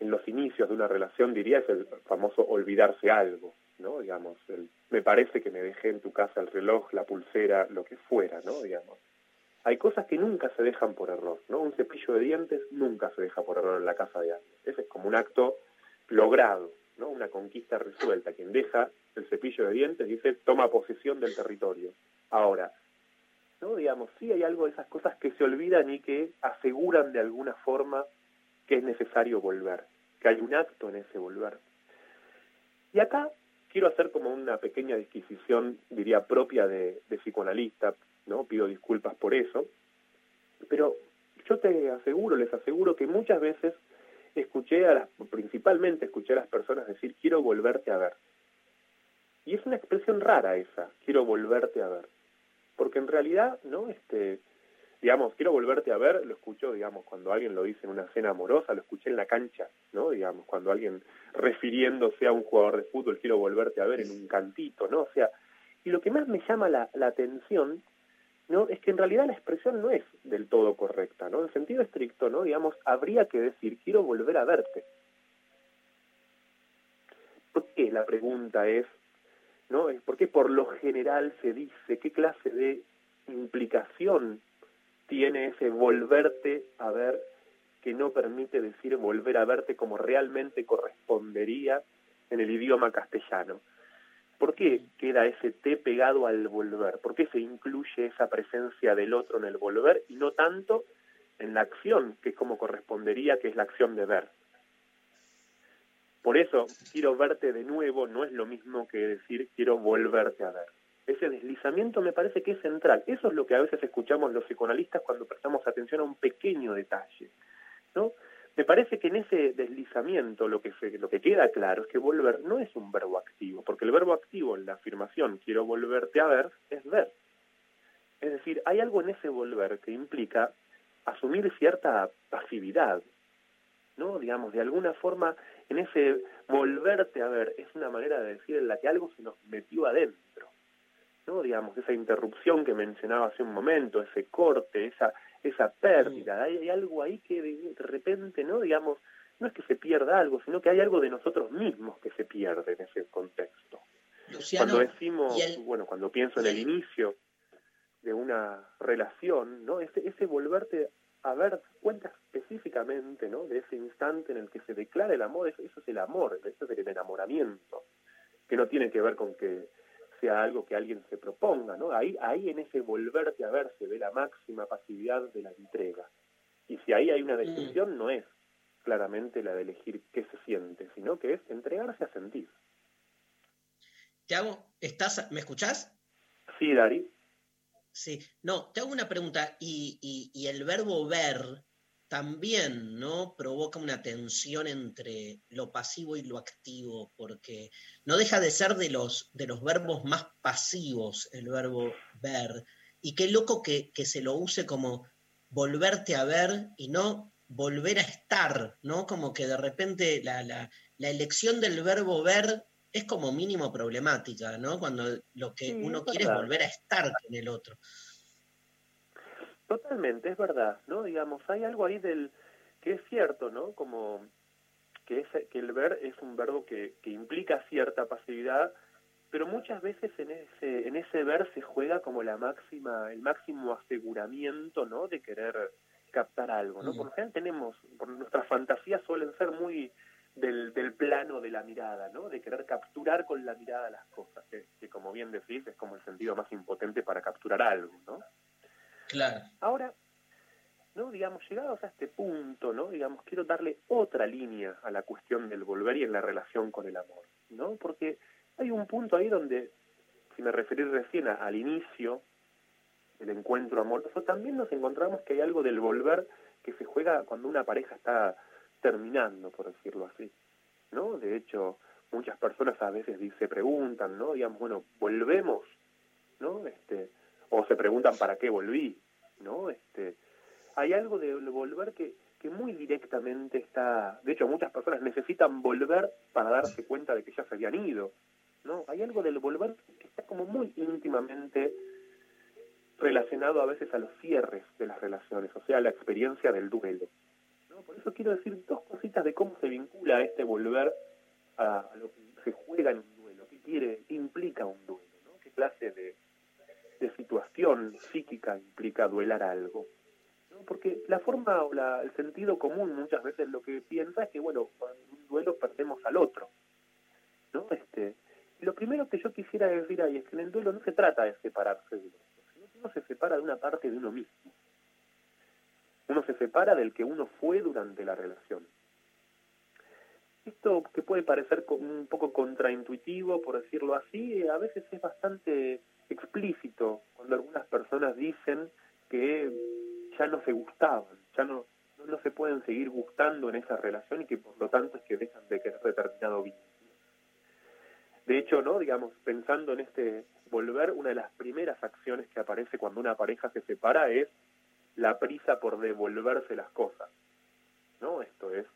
en los inicios de una relación, diría, es el famoso olvidarse algo, ¿no? Digamos, el, me parece que me dejé en tu casa el reloj, la pulsera, lo que fuera, ¿no? Digamos. Hay cosas que nunca se dejan por error, ¿no? Un cepillo de dientes nunca se deja por error en la casa de alguien. Ese es como un acto logrado, ¿no? Una conquista resuelta. Quien deja el cepillo de dientes dice, toma posesión del territorio. Ahora, ¿no? Digamos, sí hay algo de esas cosas que se olvidan y que aseguran de alguna forma que es necesario volver, que hay un acto en ese volver. Y acá quiero hacer como una pequeña disquisición, diría, propia de, de psicoanalista, ¿no? Pido disculpas por eso, pero yo te aseguro, les aseguro que muchas veces escuché a las, principalmente escuché a las personas decir, quiero volverte a ver. Y es una expresión rara esa, quiero volverte a ver. Porque en realidad, ¿no? Este, digamos, quiero volverte a ver, lo escucho, digamos, cuando alguien lo dice en una cena amorosa, lo escuché en la cancha, ¿no? Digamos, cuando alguien refiriéndose a un jugador de fútbol, quiero volverte a ver en un cantito, ¿no? O sea, y lo que más me llama la, la atención, ¿no? Es que en realidad la expresión no es del todo correcta, ¿no? En sentido estricto, ¿no? Digamos, habría que decir, quiero volver a verte. ¿Por qué? La pregunta es, ¿no? ¿Por qué por lo general se dice qué clase de implicación tiene ese volverte a ver que no permite decir volver a verte como realmente correspondería en el idioma castellano. ¿Por qué queda ese T pegado al volver? ¿Por qué se incluye esa presencia del otro en el volver y no tanto en la acción, que es como correspondería, que es la acción de ver? Por eso, quiero verte de nuevo no es lo mismo que decir quiero volverte a ver. Ese deslizamiento me parece que es central. Eso es lo que a veces escuchamos los psicoanalistas cuando prestamos atención a un pequeño detalle. ¿no? Me parece que en ese deslizamiento lo que, se- lo que queda claro es que volver no es un verbo activo, porque el verbo activo en la afirmación quiero volverte a ver es ver. Es decir, hay algo en ese volver que implica asumir cierta pasividad, ¿no? Digamos, de alguna forma, en ese volverte a ver es una manera de decir en la que algo se nos metió adentro, ¿no? Digamos, esa interrupción que mencionaba hace un momento, ese corte, esa esa pérdida, hay, hay algo ahí que de, repente, ¿no? Digamos, no es que se pierda algo, sino que hay algo de nosotros mismos que se pierde en ese contexto. Luciano, cuando decimos, el- bueno, cuando pienso en el inicio de una relación, ¿no? Ese, ese volverte a ver cuenta específicamente, ¿no? De ese instante en el que se declara el amor, eso, eso es el amor, eso es el enamoramiento, que no tiene que ver con que sea algo que alguien se proponga, ¿no? Ahí, ahí en ese volverte a ver se ve la máxima pasividad de la entrega. Y si ahí hay una decisión, no es claramente la de elegir qué se siente, sino que es entregarse a sentir. Te hago, ¿estás, ¿me escuchás? Sí, Dari. Sí, no, te hago una pregunta. Y, y- y el verbo ver también, ¿no? Provoca una tensión entre lo pasivo y lo activo, porque no deja de ser de los, de los verbos más pasivos el verbo ver. Y qué loco que, que se lo use como volverte a ver y no volver a estar, ¿no? Como que de repente la, la, la elección del verbo ver es como mínimo problemática, ¿no? Cuando lo que Sí, uno quiere es volver a estar en el otro. Totalmente, es verdad, ¿no? Digamos, hay algo ahí del que es cierto, ¿no? Como que, es, que el ver es un verbo que, que implica cierta pasividad, pero muchas veces en ese, en ese ver se juega como la máxima, el máximo aseguramiento, ¿no? De querer captar algo, ¿no? Por lo general tenemos, por nuestras fantasías suelen ser muy del, del plano de la mirada, ¿no? De querer capturar con la mirada las cosas, que, que como bien decís es como el sentido más impotente para capturar algo, ¿no? Claro. Ahora, ¿no? Digamos, llegados a este punto, ¿no? Digamos, quiero darle otra línea a la cuestión del volver y en la relación con el amor, ¿no? Porque hay un punto ahí donde, si me referí recién a- al inicio del encuentro amoroso, también nos encontramos que hay algo del volver que se juega cuando una pareja está terminando, por decirlo así, ¿no? De hecho, muchas personas a veces se preguntan, ¿no? Digamos, bueno, volvemos, ¿no? Este, o se preguntan para qué volví, ¿no? Este, hay algo del volver que, que muy directamente está, de hecho muchas personas necesitan volver para darse cuenta de que ya se habían ido, ¿no? Hay algo del volver que está como muy íntimamente relacionado a veces a los cierres de las relaciones, o sea, a la experiencia del duelo. ¿no? Por eso quiero decir dos cositas de cómo se vincula este volver a, a lo que se juega en un duelo, qué quiere, qué implica un duelo, ¿no? qué clase de, de situación psíquica implica duelar algo. Porque la forma o la, el sentido común muchas veces lo que piensa es que, bueno, en un duelo perdemos al otro. ¿no? Este, lo primero que yo quisiera decir ahí es que en el duelo no se trata de separarse del otro, sino que uno se separa de una parte de uno mismo. Uno se separa del que uno fue durante la relación. Esto que puede parecer un poco contraintuitivo, por decirlo así, a veces es bastante explícito cuando algunas personas dicen que ya no se gustaban, ya no, no, se pueden seguir gustando en esa relación y que por lo tanto es que dejan de querer determinado vínculo. De hecho, ¿no? Digamos, pensando en este volver, una de las primeras acciones que aparece cuando una pareja se separa es la prisa por devolverse las cosas. ¿No? Esto es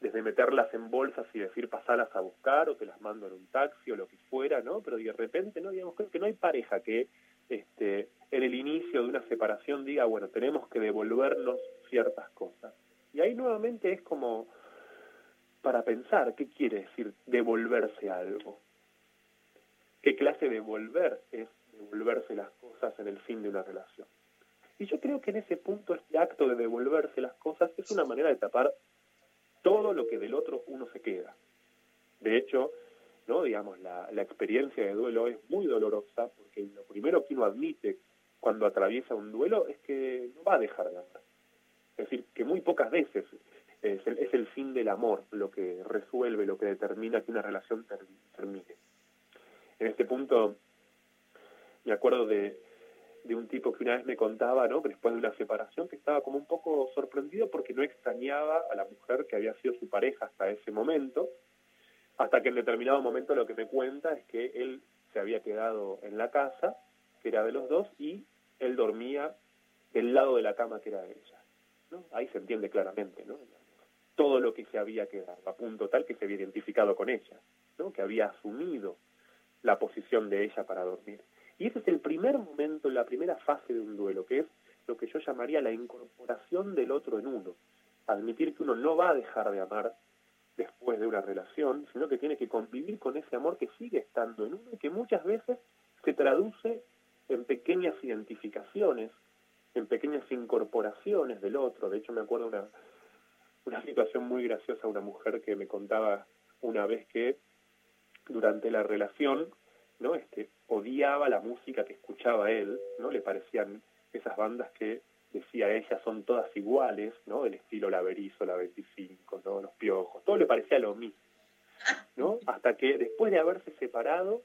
desde meterlas en bolsas y decir pasalas a buscar o te las mando en un taxi o lo que fuera, ¿no? Pero de repente, ¿no? Digamos, que no hay pareja que este, en el inicio de una separación diga, bueno, tenemos que devolvernos ciertas cosas. Y ahí nuevamente es como para pensar qué quiere decir devolverse algo. ¿Qué clase de volver es devolverse las cosas en el fin de una relación? Y yo creo que en ese punto este acto de devolverse las cosas es una manera de tapar todo lo que del otro uno se queda. De hecho, no digamos la, la experiencia de duelo es muy dolorosa porque lo primero que uno admite cuando atraviesa un duelo es que no va a dejar de amar. Es decir, que muy pocas veces es el, es el fin del amor lo que resuelve, lo que determina que una relación ter- termine. En este punto, me acuerdo de, de un tipo que una vez me contaba, ¿no? después de una separación, que estaba como un poco sorprendido porque no extrañaba a la mujer que había sido su pareja hasta ese momento, hasta que en determinado momento lo que me cuenta es que él se había quedado en la casa, que era de los dos, y él dormía del lado de la cama que era de ella. ¿no? Ahí se entiende claramente, ¿no? Todo lo que se había quedado, a punto tal que se había identificado con ella, ¿no? Que había asumido la posición de ella para dormir. Y ese es el primer momento, la primera fase de un duelo, que es lo que yo llamaría la incorporación del otro en uno. Admitir que uno no va a dejar de amar después de una relación, sino que tiene que convivir con ese amor que sigue estando en uno y que muchas veces se traduce en pequeñas identificaciones, en pequeñas incorporaciones del otro. De hecho, me acuerdo una, una situación muy graciosa, una mujer que me contaba una vez que durante la relación, ¿no? Este, odiaba la música que escuchaba él, ¿no? Le parecían esas bandas que decía ella son todas iguales, ¿no? El estilo La Berizo, La 25, ¿no? Los Piojos, todo le parecía lo mismo, ¿no? Hasta que después de haberse separado,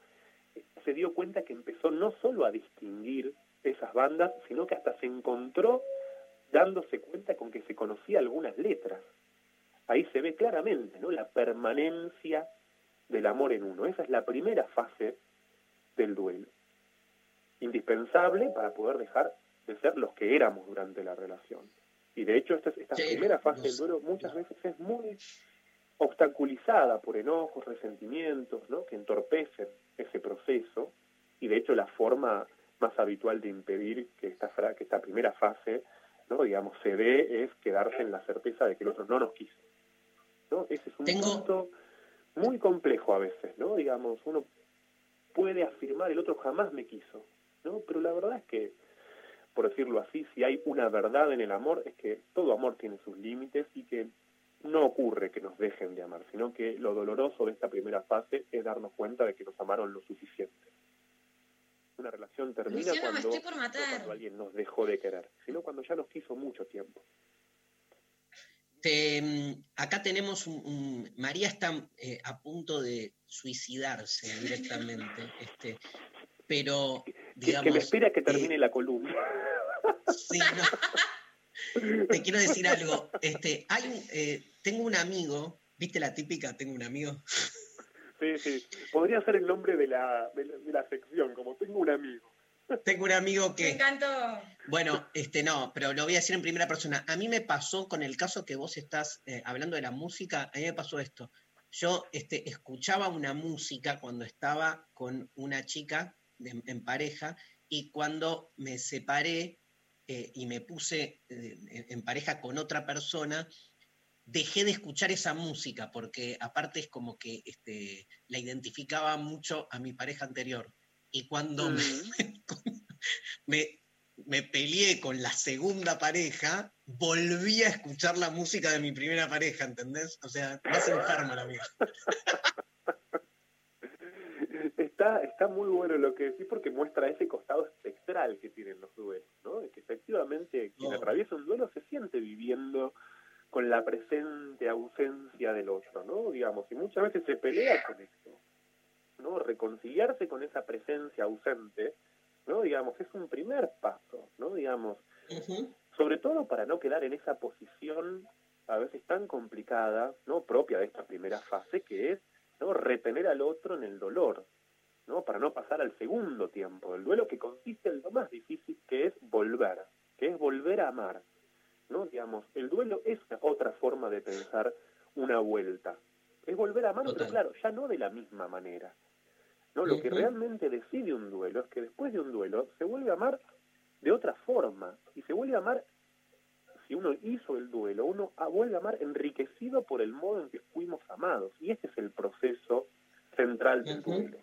eh, se dio cuenta que empezó no solo a distinguir esas bandas, sino que hasta se encontró dándose cuenta con que se conocía algunas letras. Ahí se ve claramente, ¿no? La permanencia del amor en uno. Esa es la primera fase del duelo. Indispensable para poder dejar de ser los que éramos durante la relación. Y de hecho, esta, primera fase del duelo muchas veces es muy obstaculizada por enojos, resentimientos, ¿no? que entorpecen ese proceso. Y de hecho, la forma más habitual de impedir que esta, que esta primera fase, ¿no? digamos, se dé es quedarse en la certeza de que el otro no nos quiso. ¿no? Ese es un punto muy complejo a veces, ¿no? Digamos, uno puede afirmar el otro jamás me quiso, ¿no? Pero la verdad es que, por decirlo así, si hay una verdad en el amor, es que todo amor tiene sus límites y que no ocurre que nos dejen de amar, sino que lo doloroso de esta primera fase es darnos cuenta de que nos amaron lo suficiente. Una relación termina Luciano, me cuando, estoy por no matar. cuando alguien nos dejó de querer, sino cuando ya nos quiso mucho tiempo. Te, mm, acá tenemos un, un- María está eh, a punto de suicidarse directamente, este, pero Que, digamos, que me espera que eh, termine la columna. sí, no. Te quiero decir algo. Este, hay, eh, tengo un amigo, ¿viste la típica? Tengo un amigo. Sí, sí. Podría ser el nombre de la, de la, de la sección, como tengo un amigo. Tengo un amigo Me que, encantó. bueno, este no, pero lo voy a decir en primera persona. A mí me pasó con el caso que vos estás eh, hablando de la música, a mí me pasó esto. Yo este, escuchaba una música cuando estaba con una chica de- en pareja y cuando me separé eh, y me puse eh, en- pareja con otra persona, dejé de escuchar esa música porque aparte es como que este, la identificaba mucho a mi pareja anterior. Y cuando me, me, me peleé con la segunda pareja, volví a escuchar la música de mi primera pareja, ¿entendés? O sea, más enfermo la vida. Está, está muy bueno lo que decís porque muestra ese costado espectral que tienen los duelos, ¿no? De que efectivamente quien atraviesa un duelo se siente viviendo con la presente ausencia del otro, ¿no? Digamos, y muchas veces se pelea con esto, ¿no? Reconciliarse con esa presencia ausente, ¿no? Digamos, es un primer paso, ¿no? Digamos, sobre todo para no quedar en esa posición a veces tan complicada, ¿no? propia de esta primera fase, que es ¿no? retener al otro en el dolor, ¿no? para no pasar al segundo tiempo del duelo, que consiste en lo más difícil, que es volver, que es volver a amar. ¿no? Digamos, el duelo es otra forma de pensar una vuelta. Es volver a amar, pero claro, ya no de la misma manera. ¿No? Lo que realmente decide un duelo es que después de un duelo se vuelve a amar de otra forma. Y se vuelve a amar, si uno hizo el duelo, uno a- vuelve a amar enriquecido por el modo en que fuimos amados. Y ese es el proceso central del duelo.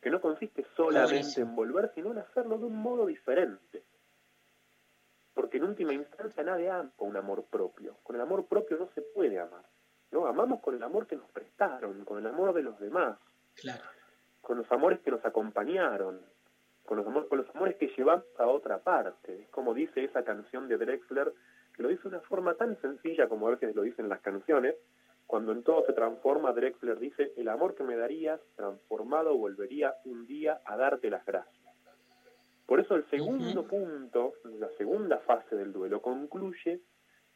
Que no consiste solamente en volver, sino en hacerlo de un modo diferente. que en última instancia nadie ama con un amor propio. Con el amor propio no se puede amar. ¿no? Amamos con el amor que nos prestaron, con el amor de los demás, Claro. Con los amores que nos acompañaron, con los, amor- con los amores que llevamos a otra parte. Es como dice esa canción de Drexler, que lo dice de una forma tan sencilla como a veces lo dicen las canciones. Cuando en todo se transforma, Drexler dice, el amor que me darías, transformado, volvería un día a darte las gracias. Por eso el segundo punto, la segunda fase del duelo, concluye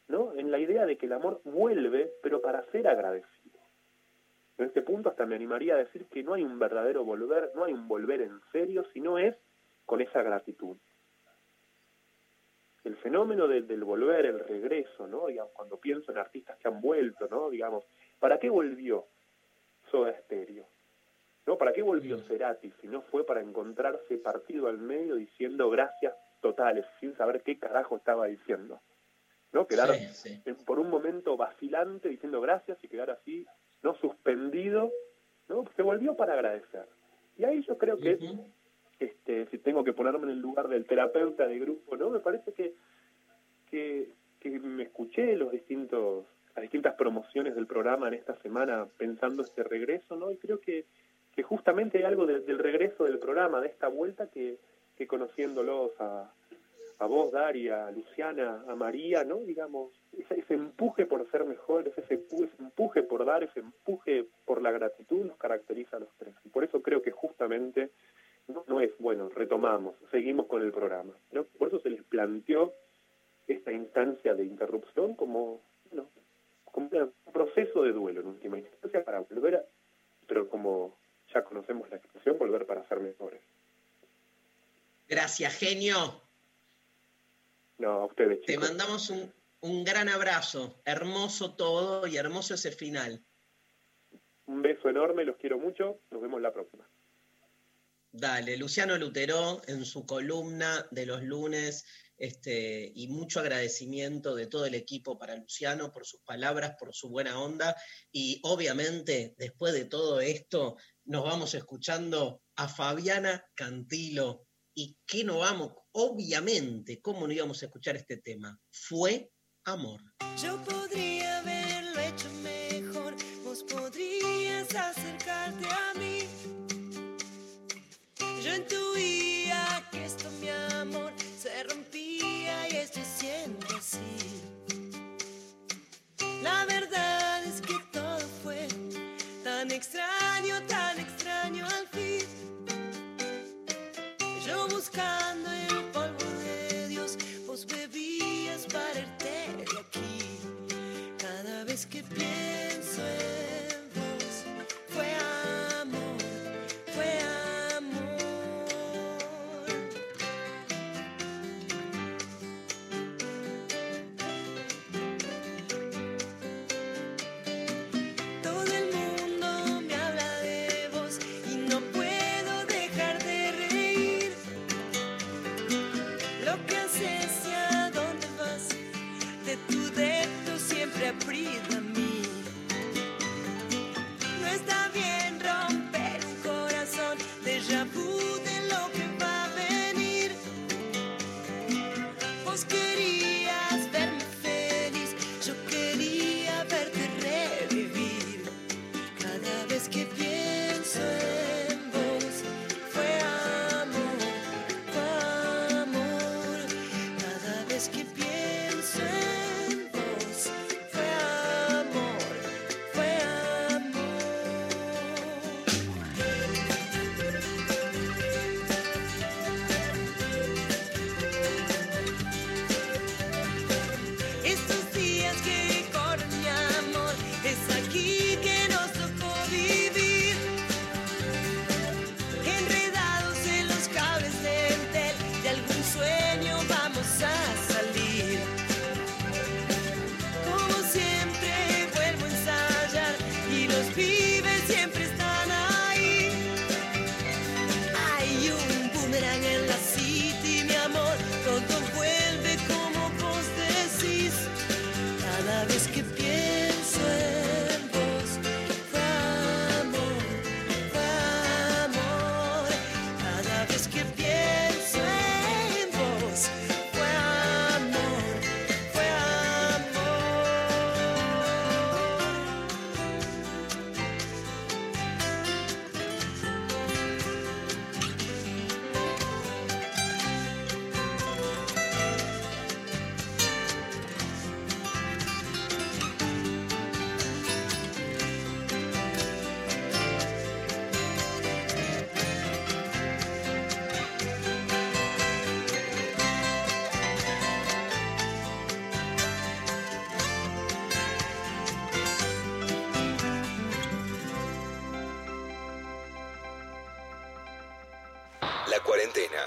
¿no? en la idea de que el amor vuelve, pero para ser agradecido. En este punto hasta me animaría a decir que no hay un verdadero volver, no hay un volver en serio, sino es con esa gratitud. El fenómeno del, del volver, el regreso, ¿no? Digamos, cuando pienso en artistas que han vuelto, ¿no? Digamos, ¿para qué volvió Soda Stereo? ¿No? ¿Para qué volvió Cerati si no fue para encontrarse partido al medio diciendo gracias totales, sin saber qué carajo estaba diciendo? ¿No? Quedar Sí, sí. en- por un momento vacilante diciendo gracias y quedar así, no suspendido, ¿no? Se volvió para agradecer. Y ahí yo creo que, este, si tengo que ponerme en el lugar del terapeuta de grupo, ¿no? Me parece que, que, que me escuché los distintos, las distintas promociones del programa en esta semana pensando este regreso, ¿no? Y creo que, que justamente hay algo de- del regreso del programa, de esta vuelta que, que conociéndolos a, a vos, Daria, a Luciana, a María, ¿no? Digamos, ese, ese empuje por ser mejores, ese, pu- ese empuje por dar, ese empuje por la gratitud nos caracteriza a los tres. Y por eso creo que justamente no, no es, bueno, retomamos, seguimos con el programa. ¿no? Por eso se les planteó esta instancia de interrupción como, bueno, como un proceso de duelo en última instancia para volver a, pero como ya conocemos la expresión, volver para ser mejores. Gracias, genio. No, a ustedes, Te chicos. mandamos un, un gran abrazo. Hermoso todo y hermoso ese final. Un beso enorme, los quiero mucho, nos vemos la próxima. Dale, Luciano Lutero en su columna de los lunes, este, y mucho agradecimiento de todo el equipo para Luciano por sus palabras, por su buena onda, y obviamente después de todo esto nos vamos escuchando a Fabiana Cantilo. ¿Y qué no vamos? Obviamente, ¿cómo no íbamos a escuchar este tema? Fue amor. Yo podría haberlo hecho mejor, vos podrías acercarte a mí. Yo intuía que esto, mi amor, se rompía y estoy siendo así. La verdad es que todo fue tan extraño, tan extraño al fin. Yo buscando pienso en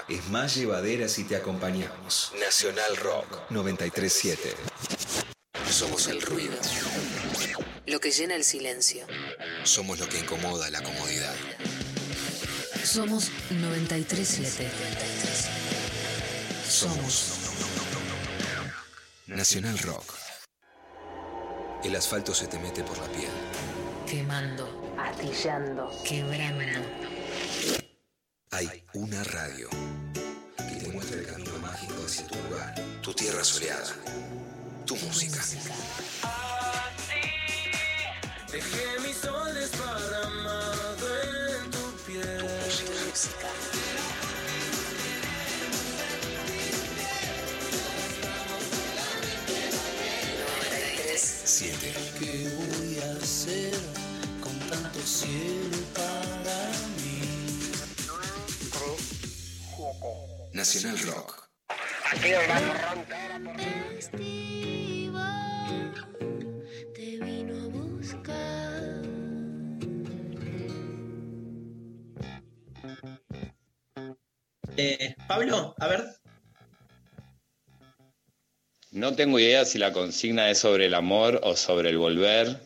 es más llevadera si te acompañamos. Nacional Rock 937. Somos el ruido. Lo que llena el silencio. Somos lo que incomoda la comodidad. Somos 937. Somos Nacional Rock. El asfalto se te mete por la piel. Quemando, astillando, quebrando. No tengo idea si la consigna es sobre el amor o sobre el volver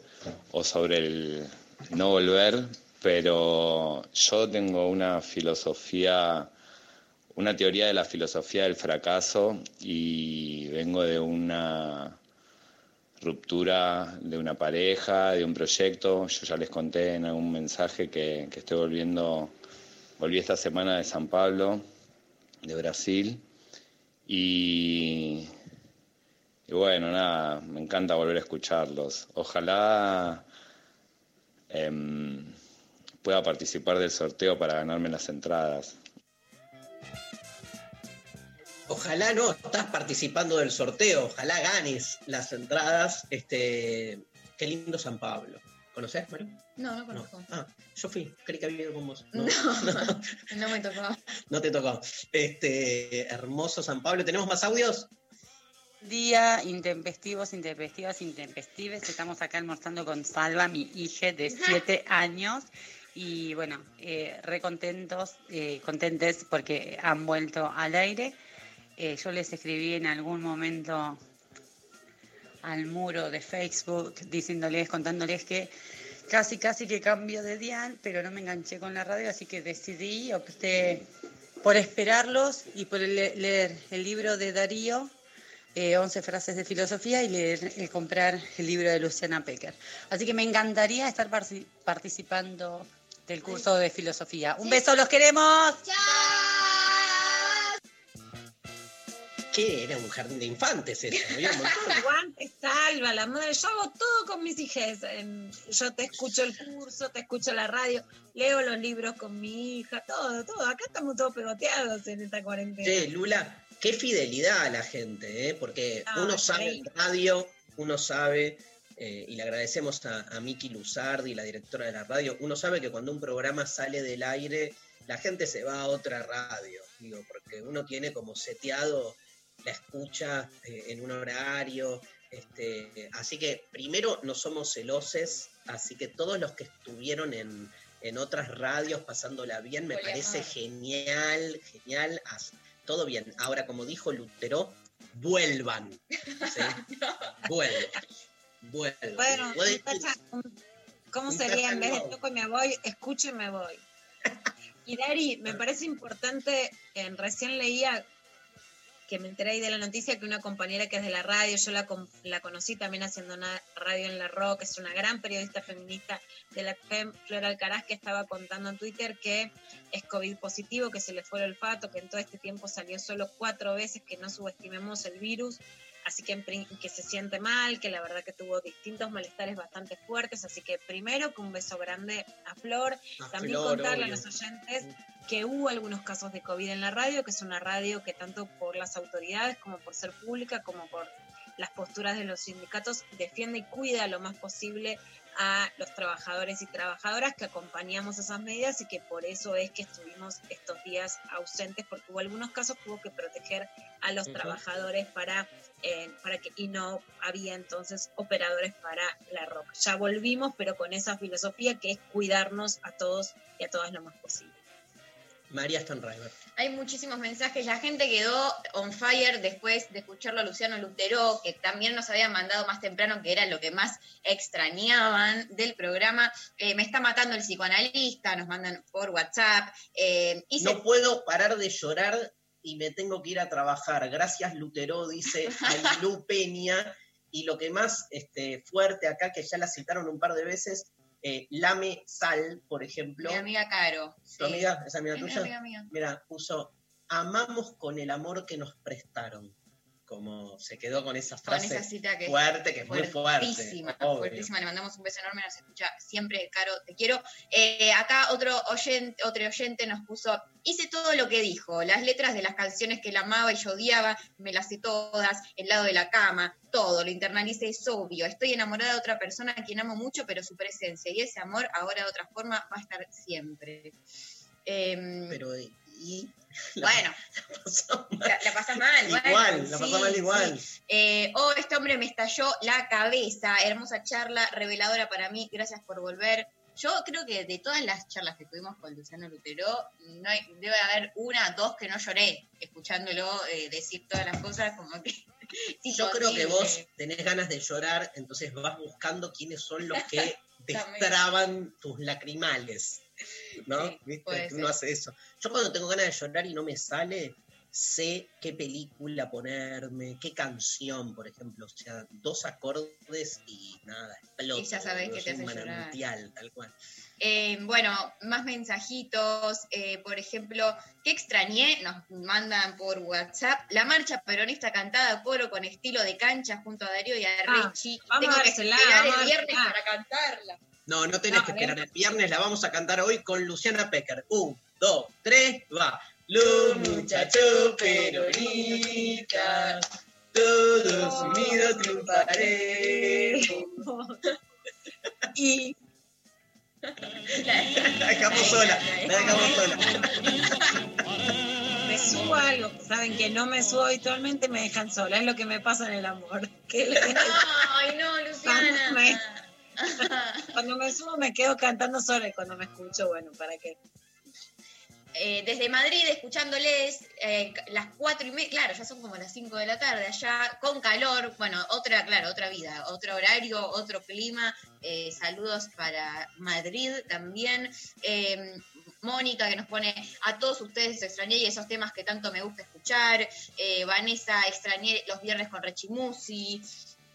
o sobre el no volver, pero yo tengo una filosofía, una teoría de la filosofía del fracaso y vengo de una ruptura de una pareja, de un proyecto. Yo ya les conté en algún mensaje que, que estoy volviendo, volví esta semana de San Pablo, de Brasil, y y bueno, nada, me encanta volver a escucharlos. Ojalá em, pueda participar del sorteo para ganarme las entradas. Ojalá no, estás participando del sorteo, ojalá ganes las entradas. Este, qué lindo San Pablo. ¿Conoces, Mario? No, no conozco. Ah, yo fui, creí que había ido con vos. No, No, no me tocó. no te tocó. Este, hermoso San Pablo. ¿Tenemos más audios? Día, intempestivos, intempestivas, intempestives. Estamos acá almorzando con Salva, mi hija de 7 años. Y bueno, eh, re contentos, eh, contentes porque han vuelto al aire. Eh, yo les escribí en algún momento al muro de Facebook diciéndoles, contándoles que casi, casi que cambio de dial, pero no me enganché con la radio, así que decidí, opté por esperarlos y por le- leer el libro de Darío, eh, 11 frases de filosofía, y leer, eh, comprar el libro de Luciana Pecker. Así que me encantaría estar participando del curso de filosofía. Un beso, los queremos. ¿Qué? Era un jardín de infantes eso. salva, la madre. Yo hago todo con mis hijas. Em, Yo te escucho el curso, te escucho la radio, leo los libros con mi hija, todo, todo. Acá estamos todos pegoteados en esta cuarentena. Che, Lula, qué fidelidad a la gente, ¿eh? porque Ah, uno sabe en increíble. radio, uno sabe, eh, y le agradecemos a, a Miki Luzardi, la directora de la radio, uno sabe que cuando un programa sale del aire, la gente se va a otra radio, digo, porque uno tiene como seteado la escucha eh, en un horario. Este, así que primero no somos celoses, así que todos los que estuvieron en, en otras radios pasándola bien, me Voy parece genial, genial, as- todo bien. Ahora, como dijo Lutero, vuelvan. ¿sí? Vuelvan. Vuelvan. Bueno, ¿cómo sería en vez de toco y me voy, escucho y me voy? Y Dari, me parece importante, en, recién leía que me enteré ahí de la noticia que una compañera que es de la radio, yo la, la conocí también haciendo una radio en la rock, es una gran periodista feminista de la FEM, Flor Alcaraz, que estaba contando en Twitter que es COVID positivo, que se le fue el olfato, que en todo este tiempo salió solo cuatro veces, que no subestimemos el virus, así que, que se siente mal, que la verdad que tuvo distintos malestares bastante fuertes, así que primero que un beso grande a Flor, A también Flor, contarle a los oyentes que hubo algunos casos de COVID en la radio, que es una radio que tanto por las autoridades como por ser pública, como por las posturas de los sindicatos, defiende y cuida lo más posible a los trabajadores y trabajadoras que acompañamos esas medidas y que por eso es que estuvimos estos días ausentes, porque hubo algunos casos que hubo que proteger a los trabajadores para, eh, para que, y no había entonces operadores para la roca. Ya volvimos, pero con esa filosofía que es cuidarnos a todos y a todas lo más posible. María Stanriver. Hay muchísimos mensajes. La gente quedó on fire después de escucharlo a Luciano Lutero, que también nos habían mandado más temprano, que era lo que más extrañaban del programa. Eh, me está matando el psicoanalista, nos mandan por WhatsApp. Eh, hice- No puedo parar de llorar y me tengo que ir a trabajar. Gracias, Lutero, dice Lu Peña. Y lo que más este, fuerte acá, que ya la citaron un par de veces, eh, Lame Sal, por ejemplo. Mi amiga Caro. ¿Tu amiga? ¿Es amiga Es mi tuya? amiga mía. Mira, puso, amamos con el amor que nos prestaron. Como se quedó con esa Con frase esa cita que fuerte, que es muy fuerte. fuertísima, obvio. fuertísima. Le mandamos un beso enorme, nos escucha siempre, Caro, te quiero. Eh, acá otro oyente, otro oyente nos puso, hice todo lo que dijo, las letras de las canciones que él amaba y yo odiaba, me las sé todas, el lado de la cama, todo, lo internalicé, es obvio. Estoy enamorada de otra persona a quien amo mucho, pero su presencia y ese amor ahora de otra forma va a estar siempre. Em, Pero, y... bueno, la, la pasás mal. bueno, Igual, la pasó mal sí. igual. Eh, oh, este hombre me estalló la cabeza. Hermosa charla, reveladora para mí. Gracias por volver. Yo creo que de todas las charlas que tuvimos con Luciano Lutero, no hay- debe haber una, dos que no lloré escuchándolo eh, decir todas las cosas como que... Yo creo que vos tenés ganas de llorar, entonces vas buscando quiénes son los que También. destraban tus lacrimales. ¿No? ¿Viste? Uno hace eso. Yo cuando tengo ganas de llorar y no me sale, sé qué película ponerme, qué canción, por ejemplo. O sea, dos acordes y nada, exploto. Y ya sabés que te hace un llorar. manantial, tal cual. Eh, bueno, más mensajitos. eh, por ejemplo, ¿qué extrañé? Nos mandan por WhatsApp. La marcha peronista cantada a coro con estilo de cancha junto a Darío y a Ah, Richie. vamos Tengo a que esperar el viernes para cantarla. No, no tenés No, que ¿eh? esperar el viernes, la vamos a cantar hoy con Luciana Pecker. Un, dos, tres, va. Los muchachos peronistas, todos unidos triunfaremos. Y La dejamos sola, la dejamos sola. me subo a algo, saben que no me subo habitualmente, me dejan sola, es lo que me pasa en el amor. Ay, no, cuando, Luciana. me, cuando me subo me quedo cantando sola y cuando me escucho, bueno, ¿para qué? Eh, desde Madrid, escuchándoles eh, las cuatro y media, claro, ya son como las cinco de la tarde allá, con calor, bueno, otra, claro, otra vida, otro horario, otro clima. eh, saludos para Madrid también. Eh, Mónica que nos pone a todos ustedes extrañé y esos temas que tanto me gusta escuchar. Vanessa extrañé los viernes con Rechimusi.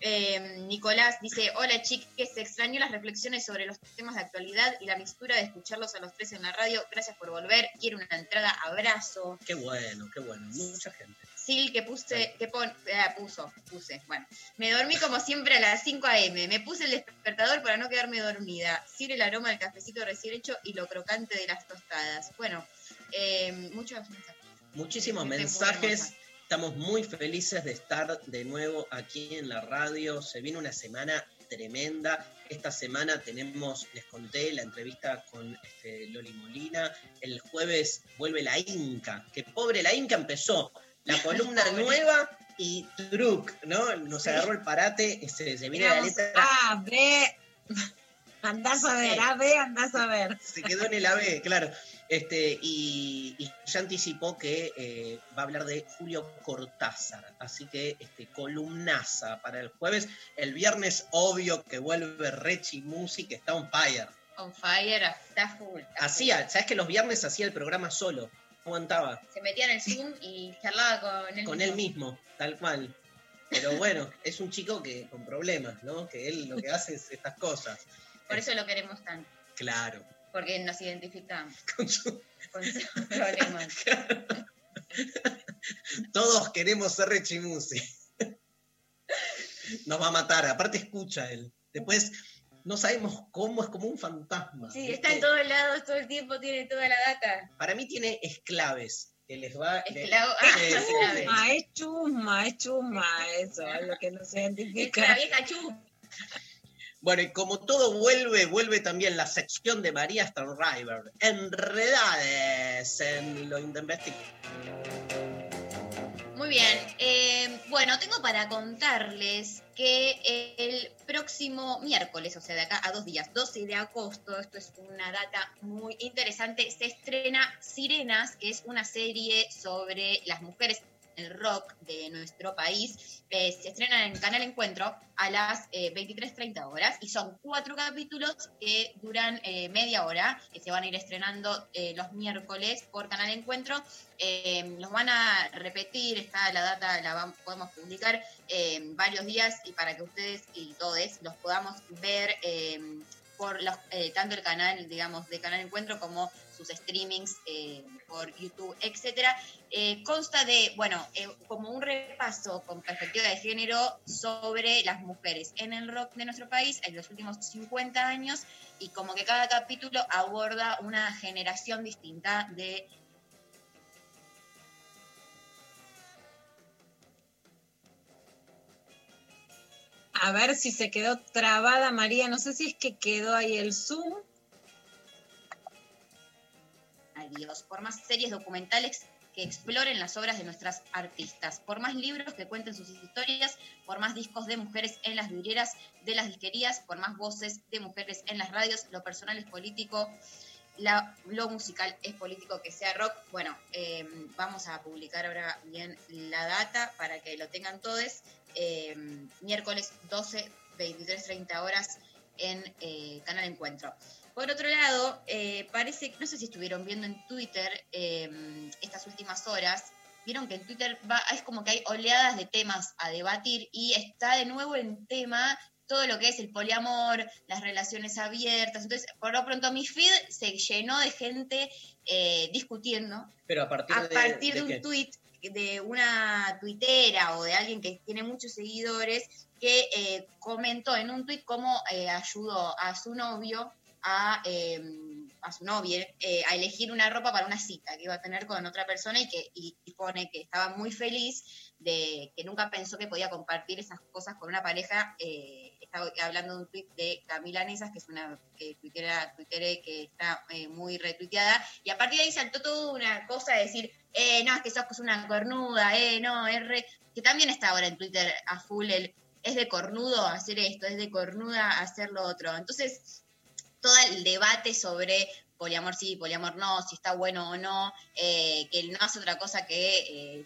Eh, Nicolás dice, hola chiques, se extrañó las reflexiones sobre los temas de actualidad y la mixtura de escucharlos a los tres en la radio. Gracias por volver. Quiero una entrada, abrazo. Qué bueno, qué bueno, mucha gente. Sil que puse, que pon, ah, puso, puse, bueno. Me dormí como siempre a las 5 a.m. Me puse el despertador para no quedarme dormida. Sil el aroma del cafecito recién hecho y lo crocante de las tostadas. Bueno, eh, muchos mensajes. Muchísimos muy mensajes. Estamos muy felices de estar de nuevo aquí en la radio. Se viene una semana tremenda. Esta semana tenemos, les conté, la entrevista con este, Loli Molina. El jueves vuelve la Inca. Que pobre la Inca empezó la columna nueva y truc, ¿no? Nos agarró el parate, este, se viene la letra. A, B, andás a ver. A, B, andás a ver. se quedó en el AB, claro. Este, y, y ya anticipó que eh, va a hablar de Julio Cortázar. Así que este, columnaza para el jueves. El viernes, obvio que vuelve Rechi Music, está on fire. On fire, está full. está Hacía, ¿sabes que los viernes hacía el programa solo? No aguantaba. Se metía en el Zoom y charlaba con él. Con él mismo, tal cual. Pero bueno, es un chico que con problemas, ¿no? Que él lo que hace es estas cosas. Por eso lo queremos tanto. Claro. Porque nos identificamos Con su- con sus problemas. Todos queremos ser Rechimusi. Nos va a matar. Aparte escucha él. Después no sabemos cómo, es como un fantasma. Sí, está en todos lados todo el tiempo, tiene toda la data. Para mí tiene esclaves. Que les va. Esclavo- ah, esclaves. Ah, es chusma, es chusma, eso es lo que no se Es la identifica. vieja. Bueno, y como todo vuelve, vuelve también la sección de María Stanriver. Enredades en lo intempestivo. Muy bien. eh, bueno, tengo para contarles que el próximo miércoles, o sea, de acá a dos días, 12 de agosto, esto es una data muy interesante, se estrena Sirenas, que es una serie sobre las mujeres el rock de nuestro país. Eh, se estrena en Canal Encuentro a las eh, 23.30 horas y son cuatro capítulos que duran eh, media hora, que se van a ir estrenando eh, los miércoles por Canal Encuentro. Los van a repetir, está la data, la podemos publicar varios días y para que ustedes y todos los podamos ver por los, eh, tanto el canal, digamos, de Canal Encuentro como sus streamings eh, por YouTube, etcétera. Eh, consta de, bueno, eh, como un repaso con perspectiva de género sobre las mujeres en el rock de nuestro país en los últimos 50 años y como que cada capítulo aborda una generación distinta de A ver si se quedó trabada María. No sé si es que quedó ahí el Zoom. Adiós. Por más series documentales que exploren las obras de nuestras artistas, por más libros que cuenten sus historias, por más discos de mujeres en las vidrieras de las disquerías, por más voces de mujeres en las radios, lo personal es político, lo musical es político, que sea rock. Bueno, eh, vamos a publicar ahora bien la data para que lo tengan todos. Eh, miércoles 12, 23, 30 horas en eh, Canal Encuentro. Por otro lado, eh, parece, no sé si estuvieron viendo en Twitter eh, estas últimas horas, vieron que en Twitter va, es como que hay oleadas de temas a debatir y está de nuevo en tema todo lo que es el poliamor, las relaciones abiertas. Entonces, por lo pronto mi feed se llenó de gente eh, discutiendo Pero a partir a de, partir de, de un tweet de una tuitera o de alguien que tiene muchos seguidores que eh, comentó en un tweet cómo eh, ayudó a su novio a, eh, a su novia eh, a elegir una ropa para una cita que iba a tener con otra persona y que y pone que estaba muy feliz de que nunca pensó que podía compartir esas cosas con una pareja. Eh, estaba hablando de un tweet de Camila Nesas, que es una eh, tuitera, que está eh, muy retuiteada, y a partir de ahí saltó toda una cosa de decir, eh, no, es que sos una cornuda, eh, no, re... que también está ahora en Twitter a full el, es de cornudo hacer esto, es de cornuda hacer lo otro. Entonces, todo el debate sobre poliamor sí, poliamor no, si está bueno o no, eh, que no hace otra cosa que, eh,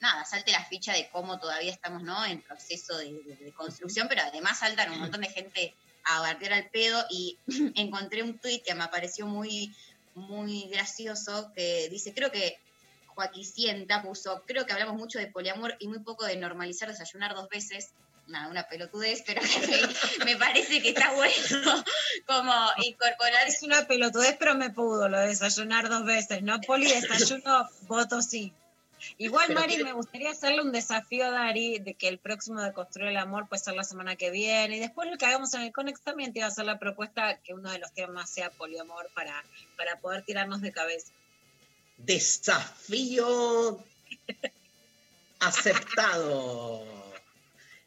nada, salte la ficha de cómo todavía estamos ¿no? en proceso de, construcción, pero además saltan un montón de gente a bardear al pedo y encontré un tuit que me pareció muy, muy gracioso que dice, creo que Joaquicienta puso, creo que hablamos mucho de poliamor y muy poco de normalizar desayunar dos veces. Nada, una pelotudez, pero me parece que está bueno como incorporar. Es una pelotudez, pero me pudo lo de desayunar dos veces. No, Poli, desayuno, voto sí. Igual, Pero Mari, me gustaría hacerle un desafío a Dari de que el próximo de Construir el Amor puede ser la semana que viene. Y después lo que hagamos en el Conex también te iba a hacer la propuesta que uno de los temas sea poliamor para, para poder tirarnos de cabeza. Desafío aceptado.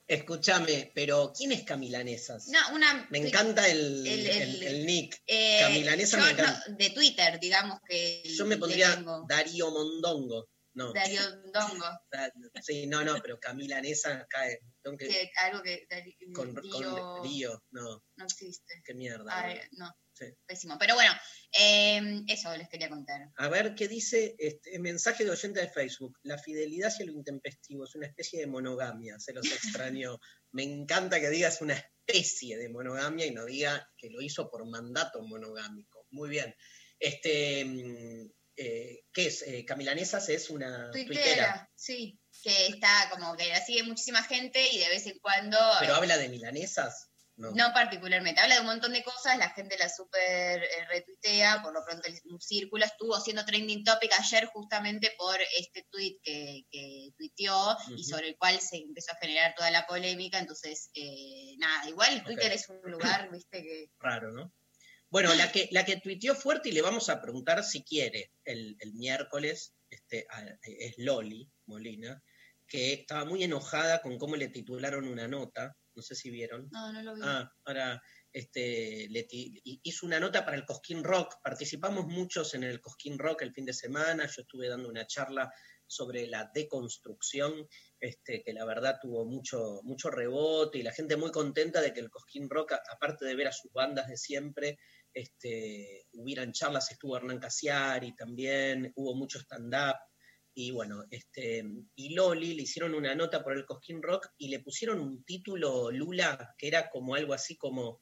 Escúchame, pero ¿quién es Camilanesas? No, una Me encanta el, el- el- el- el nick. eh, Camilanesa yo me encanta. no, de Twitter, digamos que Yo me pondría. Darío Mondongo. No. Darío Dongo, Da- Sí, no, no, pero Camilanesa cae. Tengo que- que algo que Dari- con, Dio con no, no existe. qué mierda. Ay, boludo. no, Sí. pésimo. Pero bueno, eh, eso les quería contar. A ver qué dice este mensaje de oyente de Facebook. La fidelidad hacia lo intempestivo es una especie de monogamia, se los extrañó. Me encanta que digas una especie de monogamia y no diga que lo hizo por mandato monogámico. Muy bien. Este, mm, eh, ¿Qué es? Eh, Camilanesas es una Tuitera, tuitera, sí, que está como que la sigue muchísima gente y de vez en cuando... pero habla de milanesas. No. No particularmente, habla de un montón de cosas, la gente la super eh, retuitea, por lo pronto el- un círculo estuvo haciendo trending topic ayer justamente por este tweet que, que tuiteó y sobre el cual se empezó a generar toda la polémica, entonces eh, nada, igual Twitter es un lugar, viste, que Raro, ¿no? Bueno, la que, la que tuiteó fuerte y le vamos a preguntar si quiere el, el miércoles este, a- es Loli Molina, que estaba muy enojada con cómo le titularon una nota, no sé si vieron. no, no lo vi. Ah, ahora este, le hizo una nota para el Cosquín Rock. Participamos muchos en el Cosquín Rock el fin de semana. Yo estuve dando una charla sobre la deconstrucción, este, que la verdad tuvo mucho, mucho rebote y la gente muy contenta de que el Cosquín Rock, aparte de ver a sus bandas de siempre, este, hubieran charlas, estuvo Hernán Casiari también, hubo mucho stand-up. Y bueno, este, y Loli le hicieron una nota por el Cosquín Rock y le pusieron un título, Lula, que era como algo así como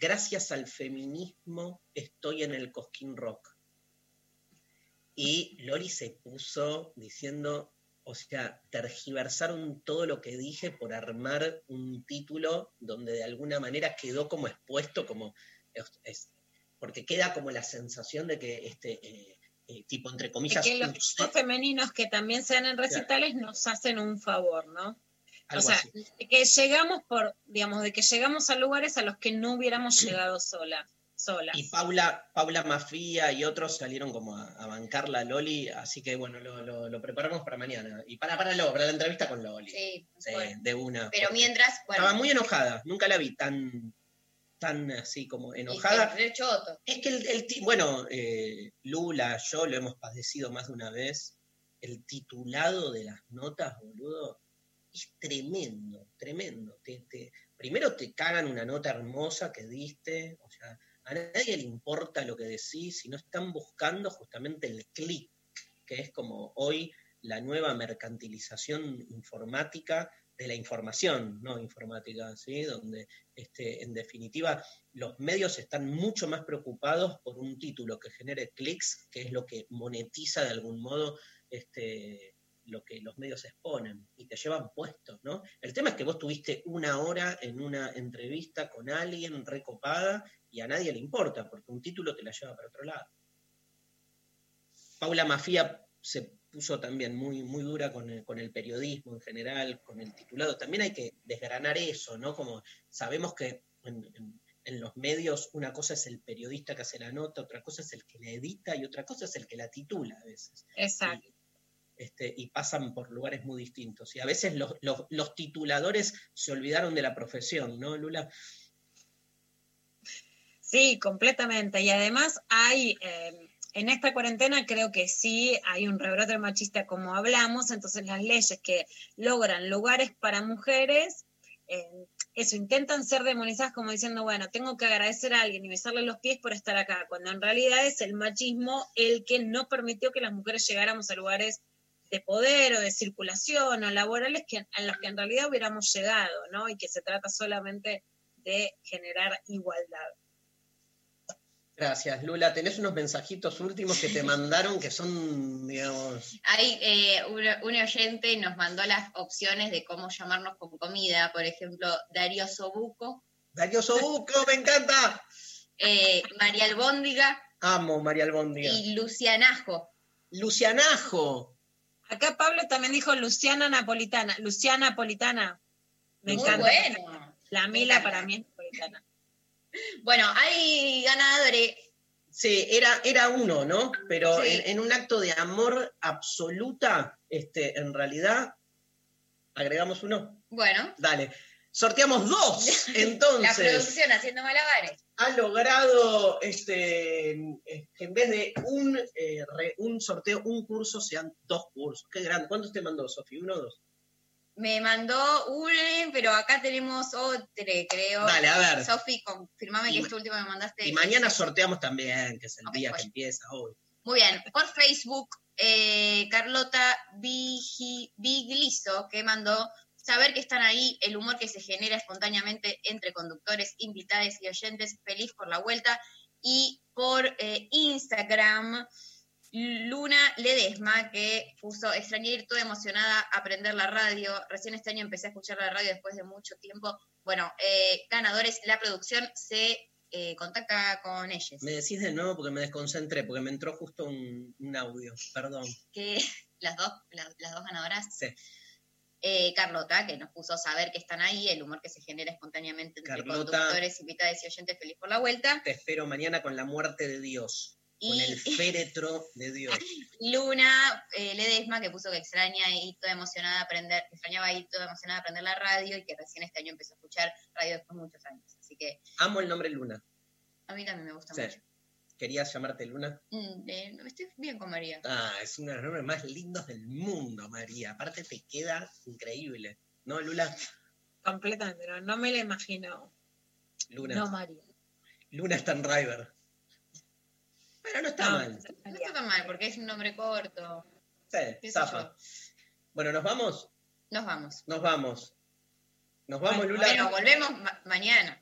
Gracias al feminismo estoy en el Cosquín Rock. Y Loli se puso diciendo, o sea, tergiversaron todo lo que dije por armar un título donde de alguna manera quedó como expuesto, como porque queda como la sensación de que este eh, eh, tipo entre De comillas que los grupos femeninos que también sean en recitales nos hacen un favor, ¿no? O sea, así. de que llegamos por, digamos, de que llegamos a lugares a los que no hubiéramos llegado sola, solas. Y Paula, Paula Mafia y otros salieron como a, a bancar la Loli, así que bueno, lo, lo- lo preparamos para mañana. Y para, para, luego, para la entrevista con Loli. Sí, Sí, bueno. de una. Pero mientras, bueno. Estaba muy enojada, nunca la vi tan, tan así como enojada. Y re choto. Es que el, bueno, eh, Lula, yo lo hemos padecido más de una vez. El titulado de las notas, boludo, es tremendo, tremendo. Te- te- primero te cagan una nota hermosa que diste, o sea, a nadie le importa lo que decís, sino están buscando justamente el clic, que es como hoy la nueva mercantilización informática de la información, no informática, ¿sí? Donde, este, en definitiva, los medios están mucho más preocupados por un título que genere clics, que es lo que monetiza de algún modo este, lo que los medios exponen y te llevan puestos, ¿no? El tema es que vos tuviste una hora en una entrevista con alguien recopada y a nadie le importa, porque un título te la lleva para otro lado. Paula Mafia se puso también muy, muy dura con el, con el periodismo en general, con el titulado. También hay que desgranar eso, ¿no? Como sabemos que en, en- en los medios una cosa es el periodista que hace la nota, otra cosa es el que la edita y otra cosa es el que la titula a veces. Exacto. Este, y pasan por lugares muy distintos. Y a veces los, los- los tituladores se olvidaron de la profesión, ¿no, Lula? Sí, completamente. Y además hay, eh, en esta cuarentena creo que sí hay un rebrote machista como hablamos, entonces las leyes que logran lugares para mujeres, eh, eso, intentan ser demonizadas como diciendo, bueno, tengo que agradecer a alguien y besarle los pies por estar acá, cuando en realidad es el machismo el que no permitió que las mujeres llegáramos a lugares de poder o de circulación o laborales que, a los que en realidad hubiéramos llegado, ¿no? Y que se trata solamente de generar igualdad. Gracias, Lula. Tenés unos mensajitos últimos que te mandaron que son, digamos, Hay eh, un, un oyente nos mandó las opciones de cómo llamarnos con comida, por ejemplo, Darío Sobuco, Darío Sobuco, me encanta. eh, María Albóndiga Amo María Albóndiga. y Lucianajo. Lucianajo. Acá Pablo también dijo Luciana Napolitana. Luciana Napolitana. Me Muy encanta. bueno. La Mila para mí es napolitana. Bueno, hay ganadores. Sí, era, era uno, ¿no? Pero Sí. en, en un acto de amor absoluta, este, en realidad, agregamos uno. Bueno, Dale. Sorteamos dos, la entonces. producción haciendo malabares. ha logrado este, que en vez de un, eh, re- un sorteo, un curso, sean dos cursos. Qué grande. ¿Cuántos te mandó, Sofi? ¿Uno o dos? Me mandó un, pero acá tenemos otro, creo. Dale, a ver. Sofi, confirmame Y que este último me mandaste. Y mañana sorteamos también, que es el día que pues. empieza hoy. Muy bien, por Facebook, eh, Carlota Vigi- Bigliso, que mandó saber que están ahí, el humor que se genera espontáneamente entre conductores, invitados y oyentes, feliz por la vuelta. Y por eh, Instagram, Luna Ledesma, que puso, extrañé ir toda emocionada a aprender la radio. Recién este año empecé a escuchar la radio después de mucho tiempo. Bueno, eh, ganadores, la producción se eh, contacta con ellos. Me decís de nuevo porque me desconcentré, porque me entró justo un, un audio. Perdón. que las dos, las, las dos ganadoras, Sí. eh, Carlota, que nos puso saber que están ahí, el humor que se genera espontáneamente entre Carlota. conductores, invitados y oyentes, feliz por la vuelta. Te espero mañana con la muerte de Dios. Con Y- el féretro de Dios. Luna eh, Ledesma, que puso que extraña y toda emocionada a aprender, que extrañaba y toda emocionada a aprender la radio y que recién este año empezó a escuchar radio después de muchos años. Así que Amo el nombre Luna. a mí también me gusta Sí. mucho. ¿Querías llamarte Luna? Mm, eh, estoy bien con María. Ah, es uno de los nombres más lindos del mundo, María. Aparte te queda increíble. ¿No, Lula? Completamente, no, no me la imagino. Luna. No, María. Luna Stan Pero no está No, mal. No está tan mal porque es un nombre corto. Sí, zafa. Bueno, ¿nos vamos? Nos vamos. Nos vamos. Nos vamos, Lula. Bueno, volvemos ma- mañana.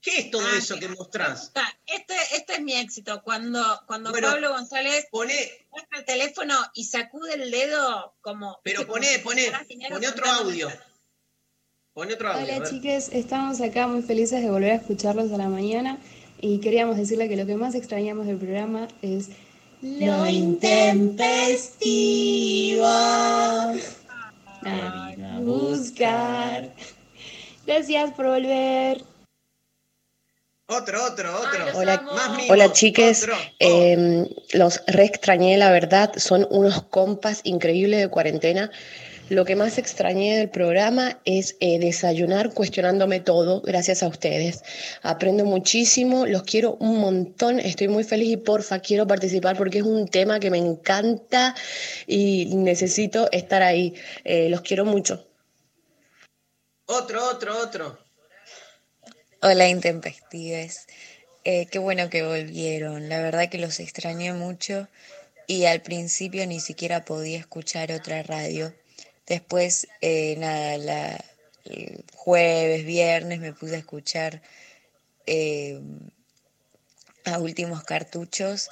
¿Qué es todo Ah, eso que mostrás? Ah, Este, este es mi éxito. Cuando, cuando Bueno, Pablo González pone el teléfono y sacude el dedo como. Pero viste, como poné, si poné, fuera dinero poné otro audio. Pone otro audio. Hola chiques, estamos acá muy felices de volver a escucharlos a la mañana y queríamos decirle que lo que más extrañamos del programa es lo intempestivo. Ah, buscar. Gracias por volver. Otro, otro, otro. Hola, hola chiques, otro. Eh, los re extrañé, la verdad, son unos compas increíbles de cuarentena. Lo que más extrañé del programa es eh, desayunar cuestionándome todo, gracias a ustedes. Aprendo muchísimo, los quiero un montón, estoy muy feliz y porfa, quiero participar porque es un tema que me encanta y necesito estar ahí. Eh, los quiero mucho. Otro, otro, otro. Hola Intempestives, Eh, qué bueno que volvieron, la verdad que los extrañé mucho y al principio ni siquiera podía escuchar otra radio. Después, eh, nada, la, el jueves, viernes me puse a escuchar eh, a últimos cartuchos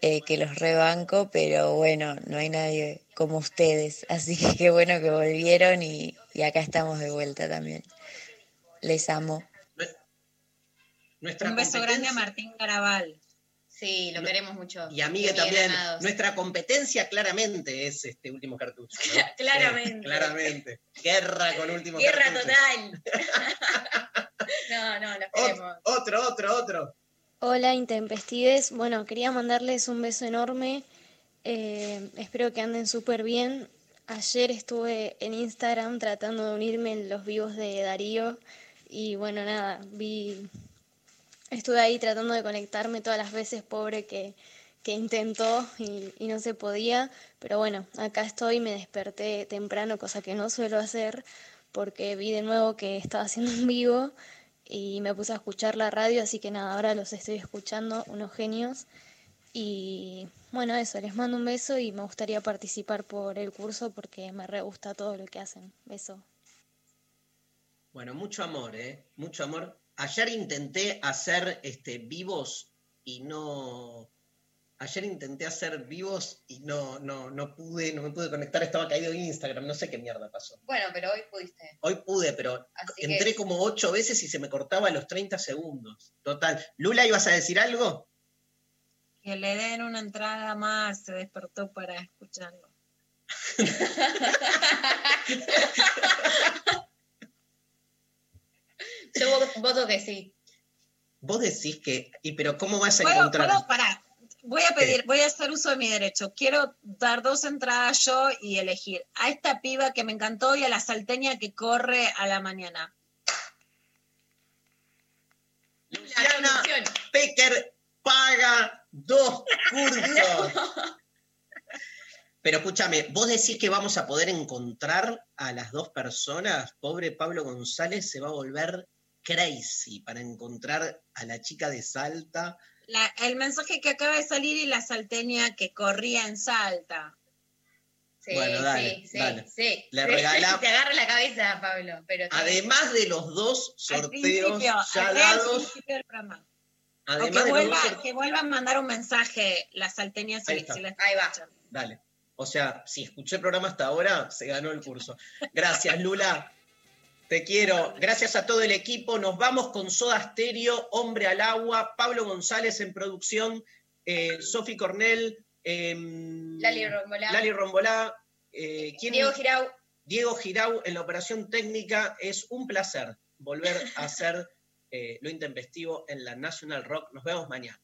eh, que los rebanco, pero bueno, no hay nadie como ustedes, así que qué bueno que volvieron y, y acá estamos de vuelta también. Les amo. Nuestra Un beso grande a Martín Garabal. Sí, lo queremos mucho. Y a Miguel Miguel también. Granados. Nuestra competencia claramente es este último cartucho. ¿no? Claramente. Claramente. Guerra con último Guerra cartucho. total. no, no, los queremos. Otro, otro, otro. Hola Intempestives, bueno, quería mandarles un beso enorme, Eh, espero que anden súper bien. Ayer estuve en Instagram tratando de unirme en los vivos de Darío y bueno, nada, vi, estuve ahí tratando de conectarme todas las veces, pobre que, que intentó y, y no se podía, pero bueno, acá estoy, me desperté temprano, cosa que no suelo hacer porque vi de nuevo que estaba haciendo un vivo y me puse a escuchar la radio, así que nada, ahora los estoy escuchando, unos genios. Y bueno, eso, les mando un beso y me gustaría participar por el curso porque me re gusta todo lo que hacen. Beso. Bueno, mucho amor, ¿eh? Mucho amor. Ayer intenté hacer este, vivos y no. Ayer intenté hacer vivos y no, no, no pude, no me pude conectar, estaba caído en Instagram, no sé qué mierda pasó. Bueno, pero hoy pudiste. Hoy pude, pero Así entré que- como ocho veces y se me cortaba a los 30 segundos. Total. Lula, ¿ibas a decir algo? Que le den una entrada más, se despertó para escucharlo. Yo voto, que sí. Vos decís que. ¿Y pero cómo vas a ¿Puedo, encontrar? puedo? Pará. Voy a pedir, voy a hacer uso de mi derecho. Quiero dar dos entradas yo y elegir a esta piba que me encantó y a la salteña que corre a la mañana. Luciana Pecker paga dos cursos. Pero escúchame, vos decís que vamos a poder encontrar a las dos personas. Pobre Pablo González se va a volver crazy para encontrar a la chica de Salta. La- el mensaje que acaba de salir y la salteña que corría en Salta. Sí, Bueno, dale, sí, sí, dale. sí. Le regala- Te agarra la cabeza, Pablo. Pero. Además de los dos sorteos ya dados, además que vuelva, dos sorteos- que vuelva a mandar un mensaje la salteña si, Ahí si la Ahí va. Dale. O sea, si escuché el programa hasta ahora, se ganó el curso. Gracias, Lula. Te quiero. Gracias a todo el equipo. Nos vamos con Soda Stereo, Hombre al Agua, Pablo González en producción, eh, Sofi Cornell, em, Lali Rombolá. Lali Rombolá, eh, ¿quién- Diego Girau. Diego Girau en la operación técnica. Es un placer volver a hacer eh, lo intempestivo en la National Rock. Nos vemos mañana.